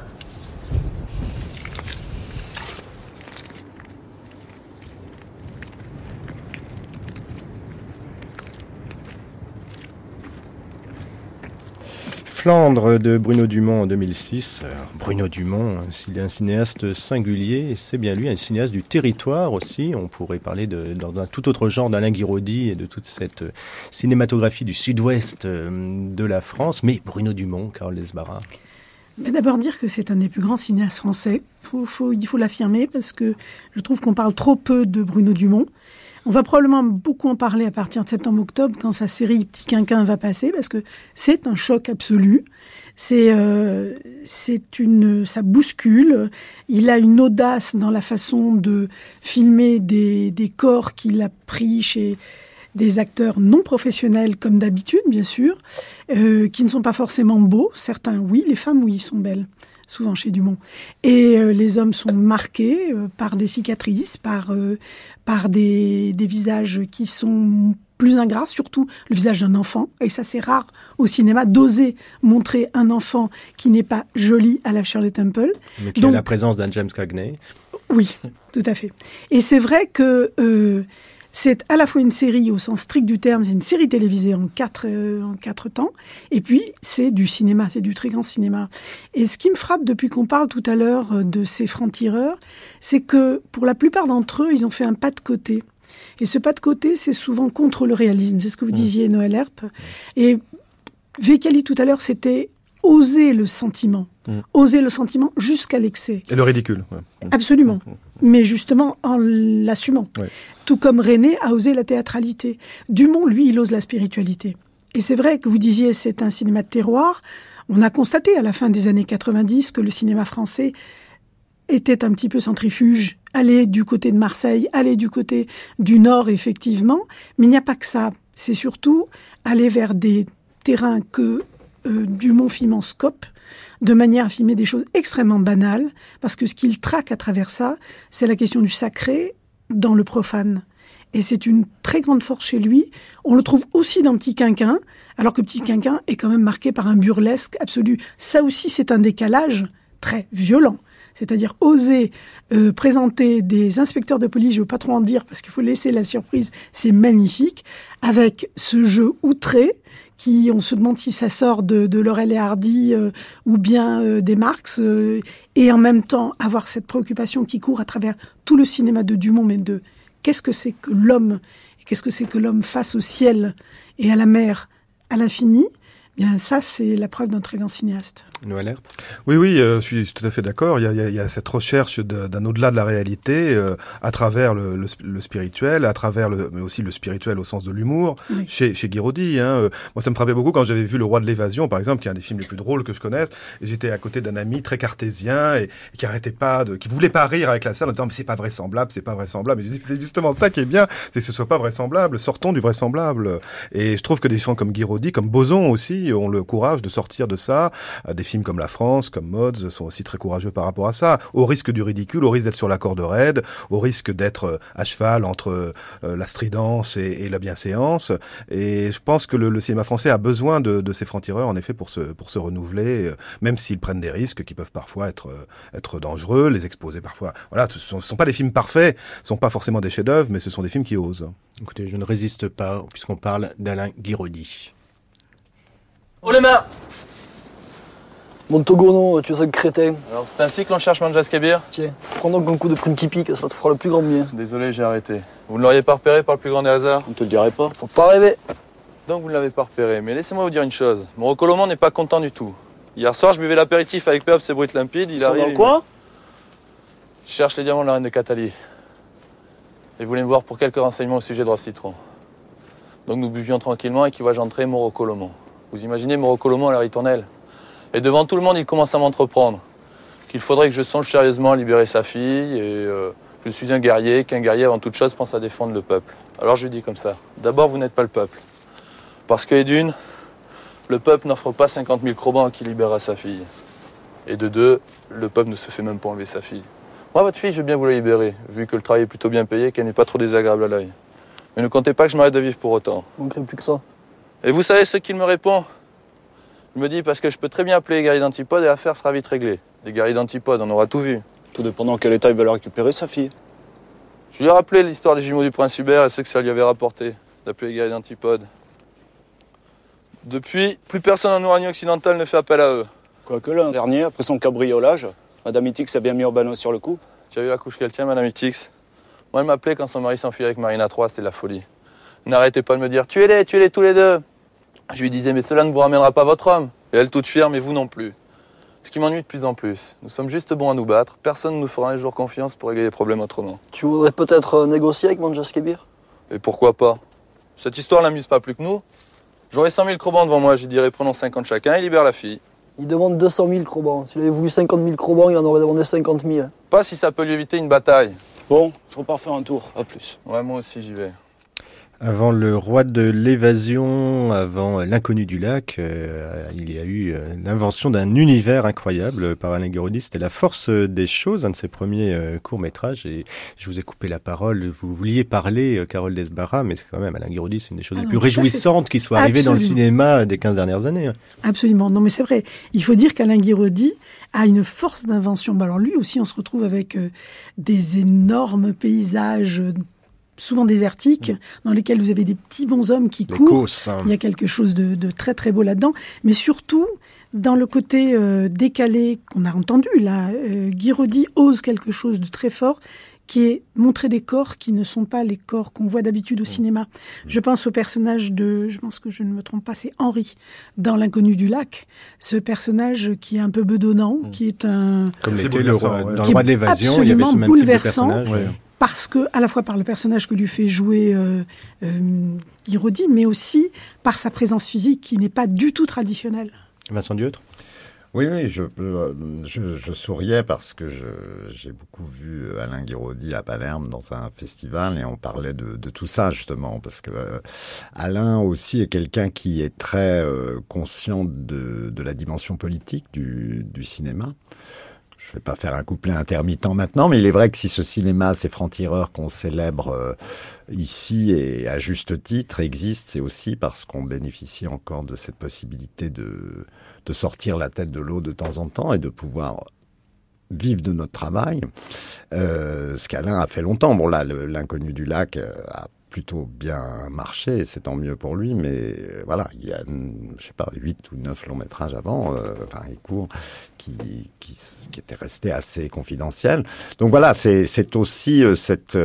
Flandre de Bruno Dumont en 2006. Bruno Dumont, s'il est un cinéaste singulier, c'est bien lui, un cinéaste du territoire aussi. On pourrait parler d'un tout autre genre d'Alain Guiraudy et de toute cette cinématographie du sud-ouest de la France. Mais Bruno Dumont, Carole Desbarras. D'abord dire que c'est un des plus grands cinéastes français. Il faut l'affirmer parce que je trouve qu'on parle trop peu de Bruno Dumont. On va probablement beaucoup en parler à partir de septembre-octobre quand sa série Petit Quinquin va passer parce que c'est un choc absolu. C'est euh, c'est une ça bouscule. Il a une audace dans la façon de filmer des, des corps qu'il a pris chez des acteurs non professionnels comme d'habitude bien sûr, euh, qui ne sont pas forcément beaux. Certains oui, les femmes oui sont belles souvent chez Dumont. Et euh, les hommes sont marqués euh, par des cicatrices, par, euh, par des, des visages qui sont plus ingrats, surtout le visage d'un enfant. Et ça, c'est rare au cinéma d'oser montrer un enfant qui n'est pas joli à la Shirley Temple. Mais qui Donc, a la présence d'un James Cagney. Oui, tout à fait. Et c'est vrai que c'est à la fois une série au sens strict du terme, c'est une série télévisée en quatre, euh, en quatre temps, et puis c'est du cinéma, c'est du très grand cinéma. Et ce qui me frappe depuis qu'on parle tout à l'heure de ces francs-tireurs, c'est que pour la plupart d'entre eux, ils ont fait un pas de côté. Et ce pas de côté, c'est souvent contre le réalisme, c'est ce que vous disiez, Noël Herp. Et Vecali tout à l'heure, c'était oser le sentiment, Mm. oser le sentiment jusqu'à l'excès. Et le ridicule. ouais. Absolument. Mais justement en l'assumant. Ouais. Tout comme René a osé la théâtralité. Dumont, lui, il ose la spiritualité. Et c'est vrai que vous disiez c'est un cinéma de terroir. On a constaté à la fin des années 90 que le cinéma français était un petit peu centrifuge, aller du côté de Marseille, aller du côté du Nord, effectivement. Mais il n'y a pas que ça. C'est surtout aller vers des terrains que euh, Dumont filme en scope, de manière à filmer des choses extrêmement banales, parce que ce qu'il traque à travers ça, c'est la question du sacré dans le profane. Et c'est une très grande force chez lui. On le trouve aussi dans Petit Quinquin, alors que Petit Quinquin est quand même marqué par un burlesque absolu. Ça aussi, c'est un décalage très violent. C'est-à-dire oser euh, présenter des inspecteurs de police, je ne veux pas trop en dire parce qu'il faut laisser la surprise, c'est magnifique, avec ce jeu outré, qui on se demande si ça sort de, Laurel et Hardy euh, ou bien euh, des Marx, euh, et en même temps avoir cette préoccupation qui court à travers tout le cinéma de Dumont, mais de qu'est-ce que c'est que l'homme, et qu'est-ce que c'est que l'homme face au ciel et à la mer, à l'infini, bien ça c'est la preuve d'un très grand cinéaste. Noël Herbe Oui, oui, euh, je suis tout à fait d'accord. Il y a, il y a- il y a cette recherche d'un au-delà de la réalité euh, à travers le, le, le spirituel, à travers le, mais aussi le spirituel au sens de l'humour, Oui. chez, chez Guiraudy. Hein. Euh, Moi, ça me frappait beaucoup quand j'avais vu Le Roi de l'évasion, par exemple, qui est un des films les plus drôles que je connaisse. J'étais à côté d'un ami très cartésien et, et qui arrêtait pas de, qui voulait pas rire avec la salle en disant mais c'est pas vraisemblable, c'est pas vraisemblable. Et je dis c'est justement ça qui est bien, c'est que ce soit pas vraisemblable. Sortons du vraisemblable. Et je trouve que des gens comme Guiraudy, comme Boson aussi, ont le courage de sortir de ça. Euh, Des films comme La France, comme Mods sont aussi très courageux par rapport à ça, au risque du ridicule, au risque d'être sur la corde raide, au risque d'être euh, à cheval entre euh, la stridence et, la bienséance. Et je pense que le, cinéma français a besoin de, de ces francs-tireurs, en effet, pour se, pour se renouveler, même s'ils prennent des risques qui peuvent parfois être, être dangereux, les exposer parfois. Voilà, ce sont, ce sont pas des films parfaits, ce sont pas forcément des chefs-d'œuvre, mais ce sont des films qui osent. Écoutez, je ne résiste pas, puisqu'on parle d'Alain Guiraudy. Oh les mains Montogono, tu es un crétin. Alors c'est ainsi que l'on cherche Manjas Kabir Tiens, prends donc un coup de prune qui pique, ça te fera le plus grand bien. Désolé, j'ai arrêté. Vous ne l'auriez pas repéré par le plus grand des hasards? On te le dirait pas. Faut pas rêver. Donc vous ne l'avez pas repéré, mais laissez-moi vous dire une chose. Mon recoloment n'est pas content du tout. Hier soir, je buvais l'apéritif avec Péops et Brut Limpide. Il Ils sont arrive. dans il me- Je cherche les diamants de la reine de Catali. Et vous voulez me voir pour quelques renseignements au sujet de Roi Citron. Donc nous buvions tranquillement et qui vois j'entrer mon recoloment. Vous imaginez mon recoloment à la ritournelle Et devant tout le monde, il commence à m'entreprendre. Qu'il faudrait que je songe sérieusement à libérer sa fille et euh, je suis un guerrier, qu'un guerrier avant toute chose pense à défendre le peuple. Alors je lui dis comme ça. D'abord, vous n'êtes pas le peuple. Parce que d'une, le peuple n'offre pas 50 000 crobans à qui libérera sa fille. Et de deux, le peuple ne se fait même pas enlever sa fille. Moi, votre fille, je veux bien vous la libérer, vu que le travail est plutôt bien payé et qu'elle n'est pas trop désagréable à l'œil. Mais ne comptez pas que je m'arrête de vivre pour autant. Manquerait plus que ça? Et vous savez ce qu'il me répond? Il me dit parce que je peux très bien appeler les guerriers d'Antipode et l'affaire sera vite réglée. Les guerriers d'Antipode, on aura tout vu. Tout dépendant quel état il la récupérer, sa fille. Je lui ai rappelé l'histoire des jumeaux du prince Hubert et ce que ça lui avait rapporté, d'appeler les guerriers d'Antipode. Depuis, plus personne en Ouranie occidentale ne fait appel à eux. Quoique l'an dernier, après son cabriolage, Madame Itix a bien mis Urbano sur le coup. Tu as vu la couche qu'elle tient, Madame Itix? Moi, elle m'appelait quand son mari s'enfuit avec Marina III, c'était la folie. N'arrêtez pas de me dire tuez-les, tuez-les tous les deux. Je lui disais mais cela ne vous ramènera pas votre homme. Et elle toute fière, mais vous non plus. Ce qui m'ennuie de plus en plus. Nous sommes juste bons à nous battre. Personne ne nous fera un jour confiance pour régler les problèmes autrement. Tu voudrais peut-être euh, négocier avec Manjas Kebir? Et pourquoi pas? Cette histoire l'amuse pas plus que nous. J'aurais 100 000 crobans devant moi, je lui dirais prenons 50 chacun et libère la fille. Il demande 200 000 crobans. S'il avait voulu 50 000 crobans, il en aurait demandé 50 000. Pas si ça peut lui éviter une bataille. Bon, je repars faire un tour. À plus. Ouais, moi aussi j'y vais. Avant le roi de l'évasion, avant l'inconnu du lac, euh, il y a eu euh, l'invention d'un univers incroyable par Alain Guiraudy. C'était La force des choses, un de ses premiers euh, courts-métrages. Et je vous ai coupé la parole. Vous vouliez parler, euh, Carole Desbarras, mais c'est quand même Alain Guiraudy, c'est une des choses Ah les non, plus réjouissantes qui soient arrivées dans le cinéma des 15 dernières années. hein. Absolument. Non, mais c'est vrai. Il faut dire qu'Alain Guiraudy a une force d'invention. Bah, alors lui aussi, on se retrouve avec euh, des énormes paysages, euh, souvent désertiques, dans lesquels vous avez des petits bonshommes qui Les courent. hein. Il y a quelque chose de, de très très beau là-dedans. Mais surtout, dans le côté euh, décalé qu'on a entendu, là, euh, Guiraudy ose quelque chose de très fort qui est montrer des corps qui ne sont pas les corps qu'on voit d'habitude au cinéma. Je pense au personnage de, je pense que je ne me trompe pas, c'est Henri dans L'inconnu du lac. Ce personnage qui est un peu bedonnant, qui est un Comme l'était le bouleversant, roi, dans qui le roi est de l'évasion, il y avait ce absolument même type de bouleversant. personnage. Ouais. Parce que à la fois par le personnage que lui fait jouer euh, euh, mais aussi par sa présence physique qui n'est pas du tout traditionnelle. Vincent Diotre Oui, oui, je, je, je souriais parce que j'ai beaucoup vu Alain Guiraudy à Palerme dans un festival et on parlait de, de tout ça justement parce que euh, Alain aussi est quelqu'un qui est très euh, conscient de, de la dimension politique du, du cinéma. Je vais pas faire un couplet intermittent maintenant, mais il est vrai que si ce cinéma, ces francs-tireurs qu'on célèbre euh, ici et à juste titre existe, c'est aussi parce qu'on bénéficie encore de cette possibilité de, sortir la tête de l'eau de temps en temps et de pouvoir vivre de notre travail. Euh, ce qu'Alain a fait longtemps. Bon là, l'inconnu du lac euh, a plutôt bien marché, et c'est tant mieux pour lui, mais euh, voilà, il y a, mm, je sais pas, huit ou neuf longs métrages avant, euh, enfin, il court, qui, qui, qui étaient restés assez confidentiels. Donc voilà, c'est aussi euh, cette...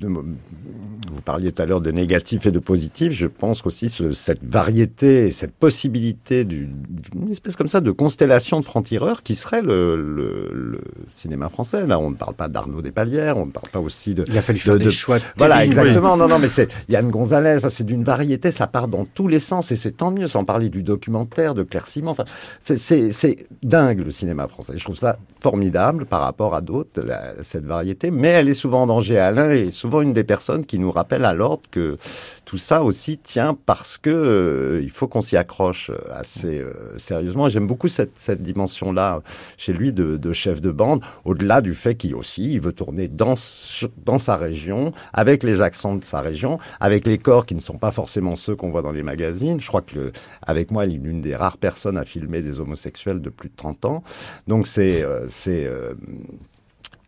de- vous parliez tout à l'heure de négatif et de positif. Je pense qu'aussi ce- cette variété, et cette possibilité d'une espèce comme ça de constellation de francs-tireurs qui serait le, le, le cinéma français. Là, on ne parle pas d'Arnaud Despalières, on ne parle pas aussi de. Il a fallu faire de- des de- choix Voilà, exactement. Non, non, mais c'est Yann Gonzalez. Enfin, c'est d'une variété, ça part dans tous les sens et c'est tant mieux. Sans parler du documentaire, de Claire Simon. Enfin, c'est- dingue le cinéma français. Je trouve ça formidable par rapport à d'autres cette variété, mais elle est souvent en danger. Alain est souvent une des personnes qui nous rappelle à l'ordre que tout ça aussi tient parce que euh, il faut qu'on s'y accroche euh, assez euh, sérieusement. J'aime beaucoup cette, cette dimension-là chez lui de, chef de bande, au-delà du fait qu'il aussi il veut tourner dans, dans sa région, avec les accents de sa région, avec les corps qui ne sont pas forcément ceux qu'on voit dans les magazines. Je crois que avec moi, il est l'une des rares personnes à filmer des homosexuels de plus de 30 ans. Donc c'est c'est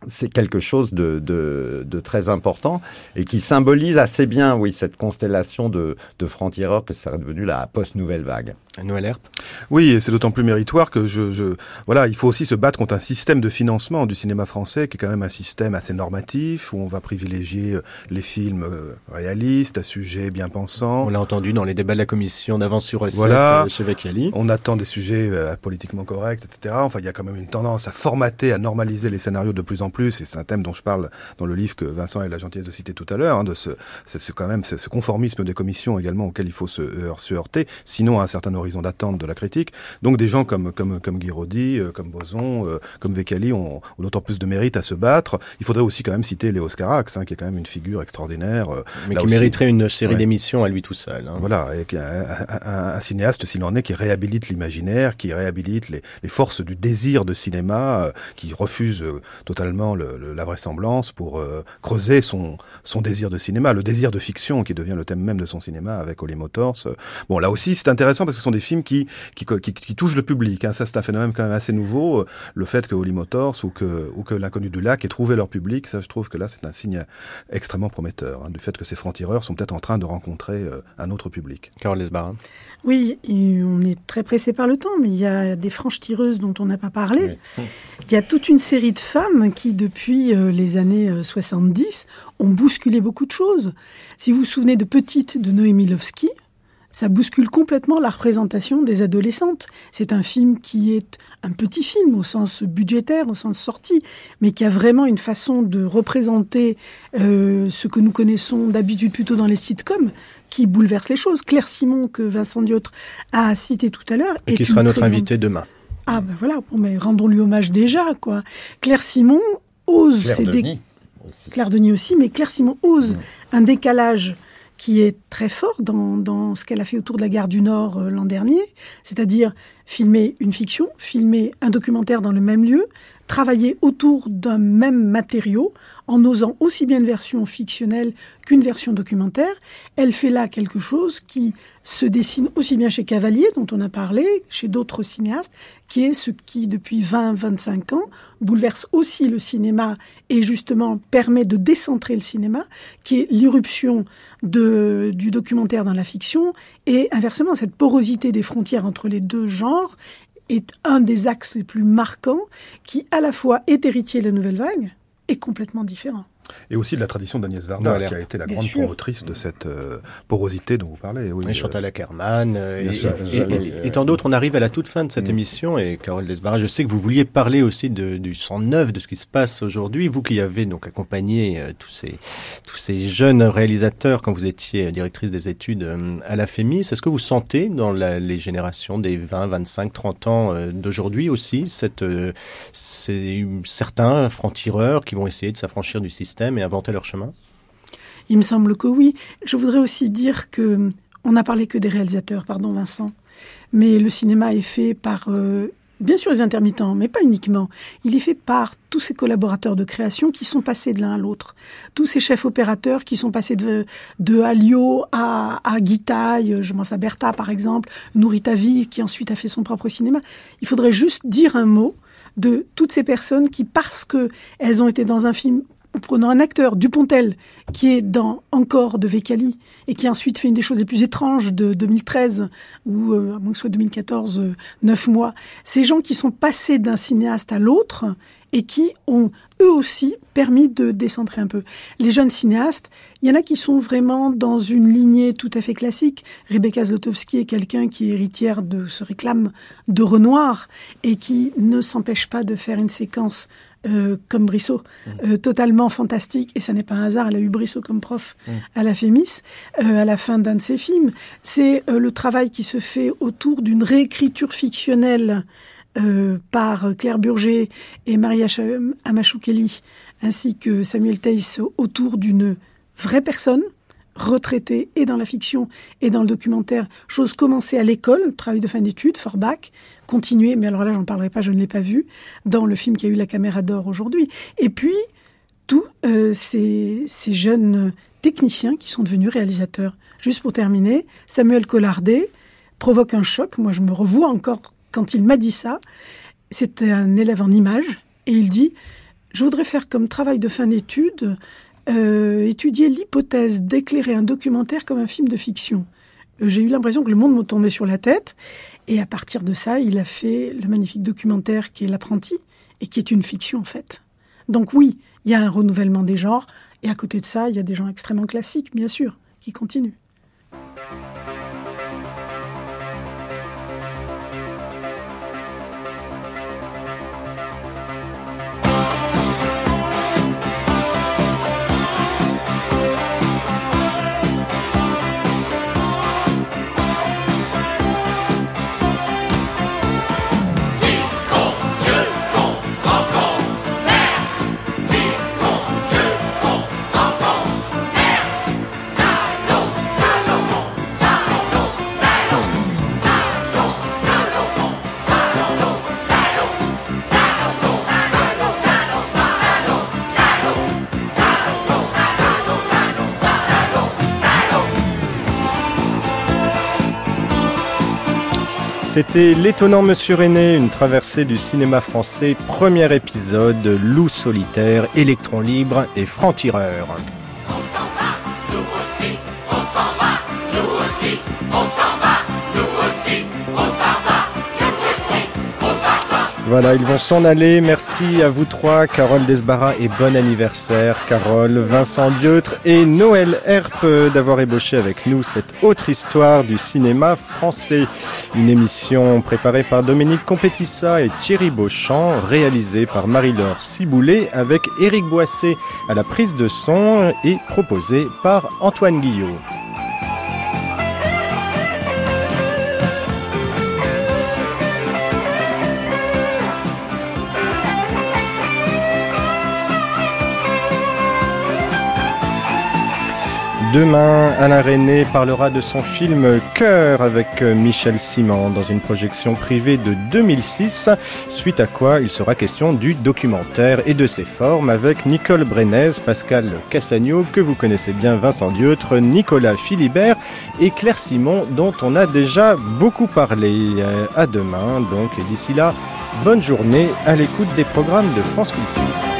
c'est quelque chose de, de, de très important et qui symbolise assez bien, oui, cette constellation de, de francs-tireurs que serait devenue la post-nouvelle vague. Noël Herp Oui, et c'est d'autant plus méritoire que je, je, voilà, il faut aussi se battre contre un système de financement du cinéma français qui est quand même un système assez normatif où on va privilégier euh, les films euh, réalistes, à sujet bien pensant. On l'a entendu dans les débats de la commission d'avance sur recette Voilà. euh, chez Vecchiali. On attend des sujets euh, politiquement corrects, etc. Enfin, il y a quand même une tendance à formater, à normaliser les scénarios de plus en plus. Et c'est un thème dont je parle dans le livre que Vincent a eu la gentillesse de citer tout à l'heure, hein, de ce, c'est c'est quand même ce, ce conformisme des commissions également auquel il faut se, heur- se heurter, sinon à un certain horizon d'attente de la critique. Donc des gens comme comme comme Guy Roddy, euh, comme Boson, euh, comme Vecchiali ont, ont d'autant plus de mérite à se battre. Il faudrait aussi quand même citer Léo Scarax, hein, qui est quand même une figure extraordinaire. euh, Mais qui aussi. mériterait une série Ouais. d'émissions à lui tout seul. hein. Voilà, et un, un- un cinéaste, s'il en est, qui réhabilite l'imaginaire, qui réhabilite les, les forces du désir de cinéma, euh, qui refuse euh, totalement le- le- la vraisemblance pour euh, creuser son, son désir de cinéma, le désir de fiction qui devient le thème même de son cinéma avec Holy Motors. Bon, là aussi, c'est intéressant parce que ce sont des films qui, qui, qui, qui touchent le public. Hein. Ça, c'est un phénomène quand même assez nouveau. Euh, Le fait que Holy Motors ou que, ou que L'inconnu du lac ait trouvé leur public, ça, je trouve que là, c'est un signe extrêmement prometteur hein, du fait que ces francs-tireurs sont peut-être en train de rencontrer euh, un autre public. Carole Lesbarin. Oui, on est très pressé par le temps, mais il y a des franches tireuses dont on n'a pas parlé. Il y a toute une série de femmes qui, depuis euh, les années euh, 70, ont bousculé beaucoup de choses. Si vous vous souvenez de Petite de Noémie Lovski, ça bouscule complètement la représentation des adolescentes. C'est un film qui est un petit film au sens budgétaire, au sens sortie, mais qui a vraiment une façon de représenter euh, ce que nous connaissons d'habitude plutôt dans les sitcoms, qui bouleverse les choses. Claire Simon, que Vincent Diotre a cité tout à l'heure, Et qui sera notre invité demain. Ah ben voilà, bon, mais rendons-lui hommage déjà, quoi. Claire Simon ose... Claire dé- Denis aussi. Claire Denis aussi, mais Claire Simon ose un décalage qui est très fort dans, dans ce qu'elle a fait autour de la gare du Nord euh, l'an dernier, c'est-à-dire filmer une fiction, filmer un documentaire dans le même lieu, travailler autour d'un même matériau en osant aussi bien une version fictionnelle qu'une version documentaire. Elle fait là quelque chose qui se dessine aussi bien chez Cavalier, dont on a parlé, chez d'autres cinéastes, qui est ce qui, depuis 20-25 ans, bouleverse aussi le cinéma et justement permet de décentrer le cinéma, qui est l'irruption du documentaire dans la fiction et inversement cette porosité des frontières entre les deux genres est un des axes les plus marquants qui à la fois est héritier de la nouvelle vague est complètement différent. Et aussi de la tradition d'Agnès Varda, qui a été la Bien grande sûr. promotrice de cette euh, porosité dont vous parlez. Oui, Et Chantal Ackermann, euh, bien et, sûr. et- et- et tant d'autres. On arrive à la toute fin de cette émission et Carole Desbarras, je sais que vous vouliez parler aussi de, du sang neuf, de ce qui se passe aujourd'hui. Vous qui avez donc accompagné euh, tous ces tous ces jeunes réalisateurs quand vous étiez euh, directrice des études euh, à la FEMIS, est-ce que vous sentez dans la- les générations des 20, 25, 30 ans euh, d'aujourd'hui aussi cette euh, ces, certains francs-tireurs qui vont essayer de s'affranchir du système et inventer leur chemin Il me semble que oui. Je voudrais aussi dire que on n'a parlé que des réalisateurs, pardon Vincent, mais le cinéma est fait par euh, bien sûr les intermittents, mais pas uniquement. Il est fait par tous ces collaborateurs de création qui sont passés de l'un à l'autre, tous ces chefs opérateurs qui sont passés de, de à, à Guitaille, je pense à Bertha par exemple, Nourita Vive qui ensuite a fait son propre cinéma. Il faudrait juste dire un mot de toutes ces personnes qui, parce que elles ont été dans un film prenons un acteur, Dupontel, qui est dans Encore de Vecali, et qui ensuite fait une des choses les plus étranges de 2013, ou euh, à moins que ce soit 2014, euh, neuf mois. Ces gens qui sont passés d'un cinéaste à l'autre, et qui ont eux aussi permis de décentrer un peu. Les jeunes cinéastes, il y en a qui sont vraiment dans une lignée tout à fait classique. Rebecca Zlotowski est quelqu'un qui est héritière de, se réclame de Renoir, et qui ne s'empêche pas de faire une séquence euh, comme Brissot, euh, totalement fantastique, et ça n'est pas un hasard, elle a eu Brissot comme prof à la Fémis, euh, à la fin d'un de ses films. C'est euh, le travail qui se fait autour d'une réécriture fictionnelle euh, par Claire Burger et Maria Amachoukeli, ainsi que Samuel Teiss, autour d'une vraie personne, retraitée et dans la fiction et dans le documentaire, chose commencée à l'école, travail de fin d'études, Forbach, continué, mais alors là j'en parlerai pas, je ne l'ai pas vu, dans le film qui a eu la caméra d'or aujourd'hui. Et puis, tous euh, ces, ces jeunes techniciens qui sont devenus réalisateurs. Juste pour terminer, Samuel Collardet provoque un choc. Moi, je me revois encore quand il m'a dit ça. C'était un élève en images et il dit Je voudrais faire comme travail de fin d'études, euh, étudier l'hypothèse d'éclairer un documentaire comme un film de fiction. Euh, J'ai eu l'impression que le monde me tombait sur la tête. Et à partir de ça, il a fait le magnifique documentaire qui est L'apprenti et qui est une fiction en fait. Donc oui, il y a un renouvellement des genres. Et à côté de ça, il y a des gens extrêmement classiques, bien sûr, qui continuent. C'était l'étonnant Monsieur René, une traversée du cinéma français, premier épisode, loup solitaire, électron libre et franc-tireur. Voilà, ils vont s'en aller. Merci à vous trois, Carole Desbarras et bon anniversaire, Carole, Vincent Dieutre et Noël Herpe, d'avoir ébauché avec nous cette autre histoire du cinéma français. Une émission préparée par Dominique Compétissa et Thierry Beauchamp, réalisée par Marie-Laure Ciboulet avec Éric Boissé à la prise de son et proposée par Antoine Guillot. Demain, Alain René parlera de son film Cœur avec Michel Simon dans une projection privée de 2006, suite à quoi il sera question du documentaire et de ses formes avec Nicole Brenez, Pascal Cassagno, que vous connaissez bien, Vincent Dieutre, Nicolas Philibert et Claire Simon, dont on a déjà beaucoup parlé. À demain, donc, et d'ici là, bonne journée à l'écoute des programmes de France Culture.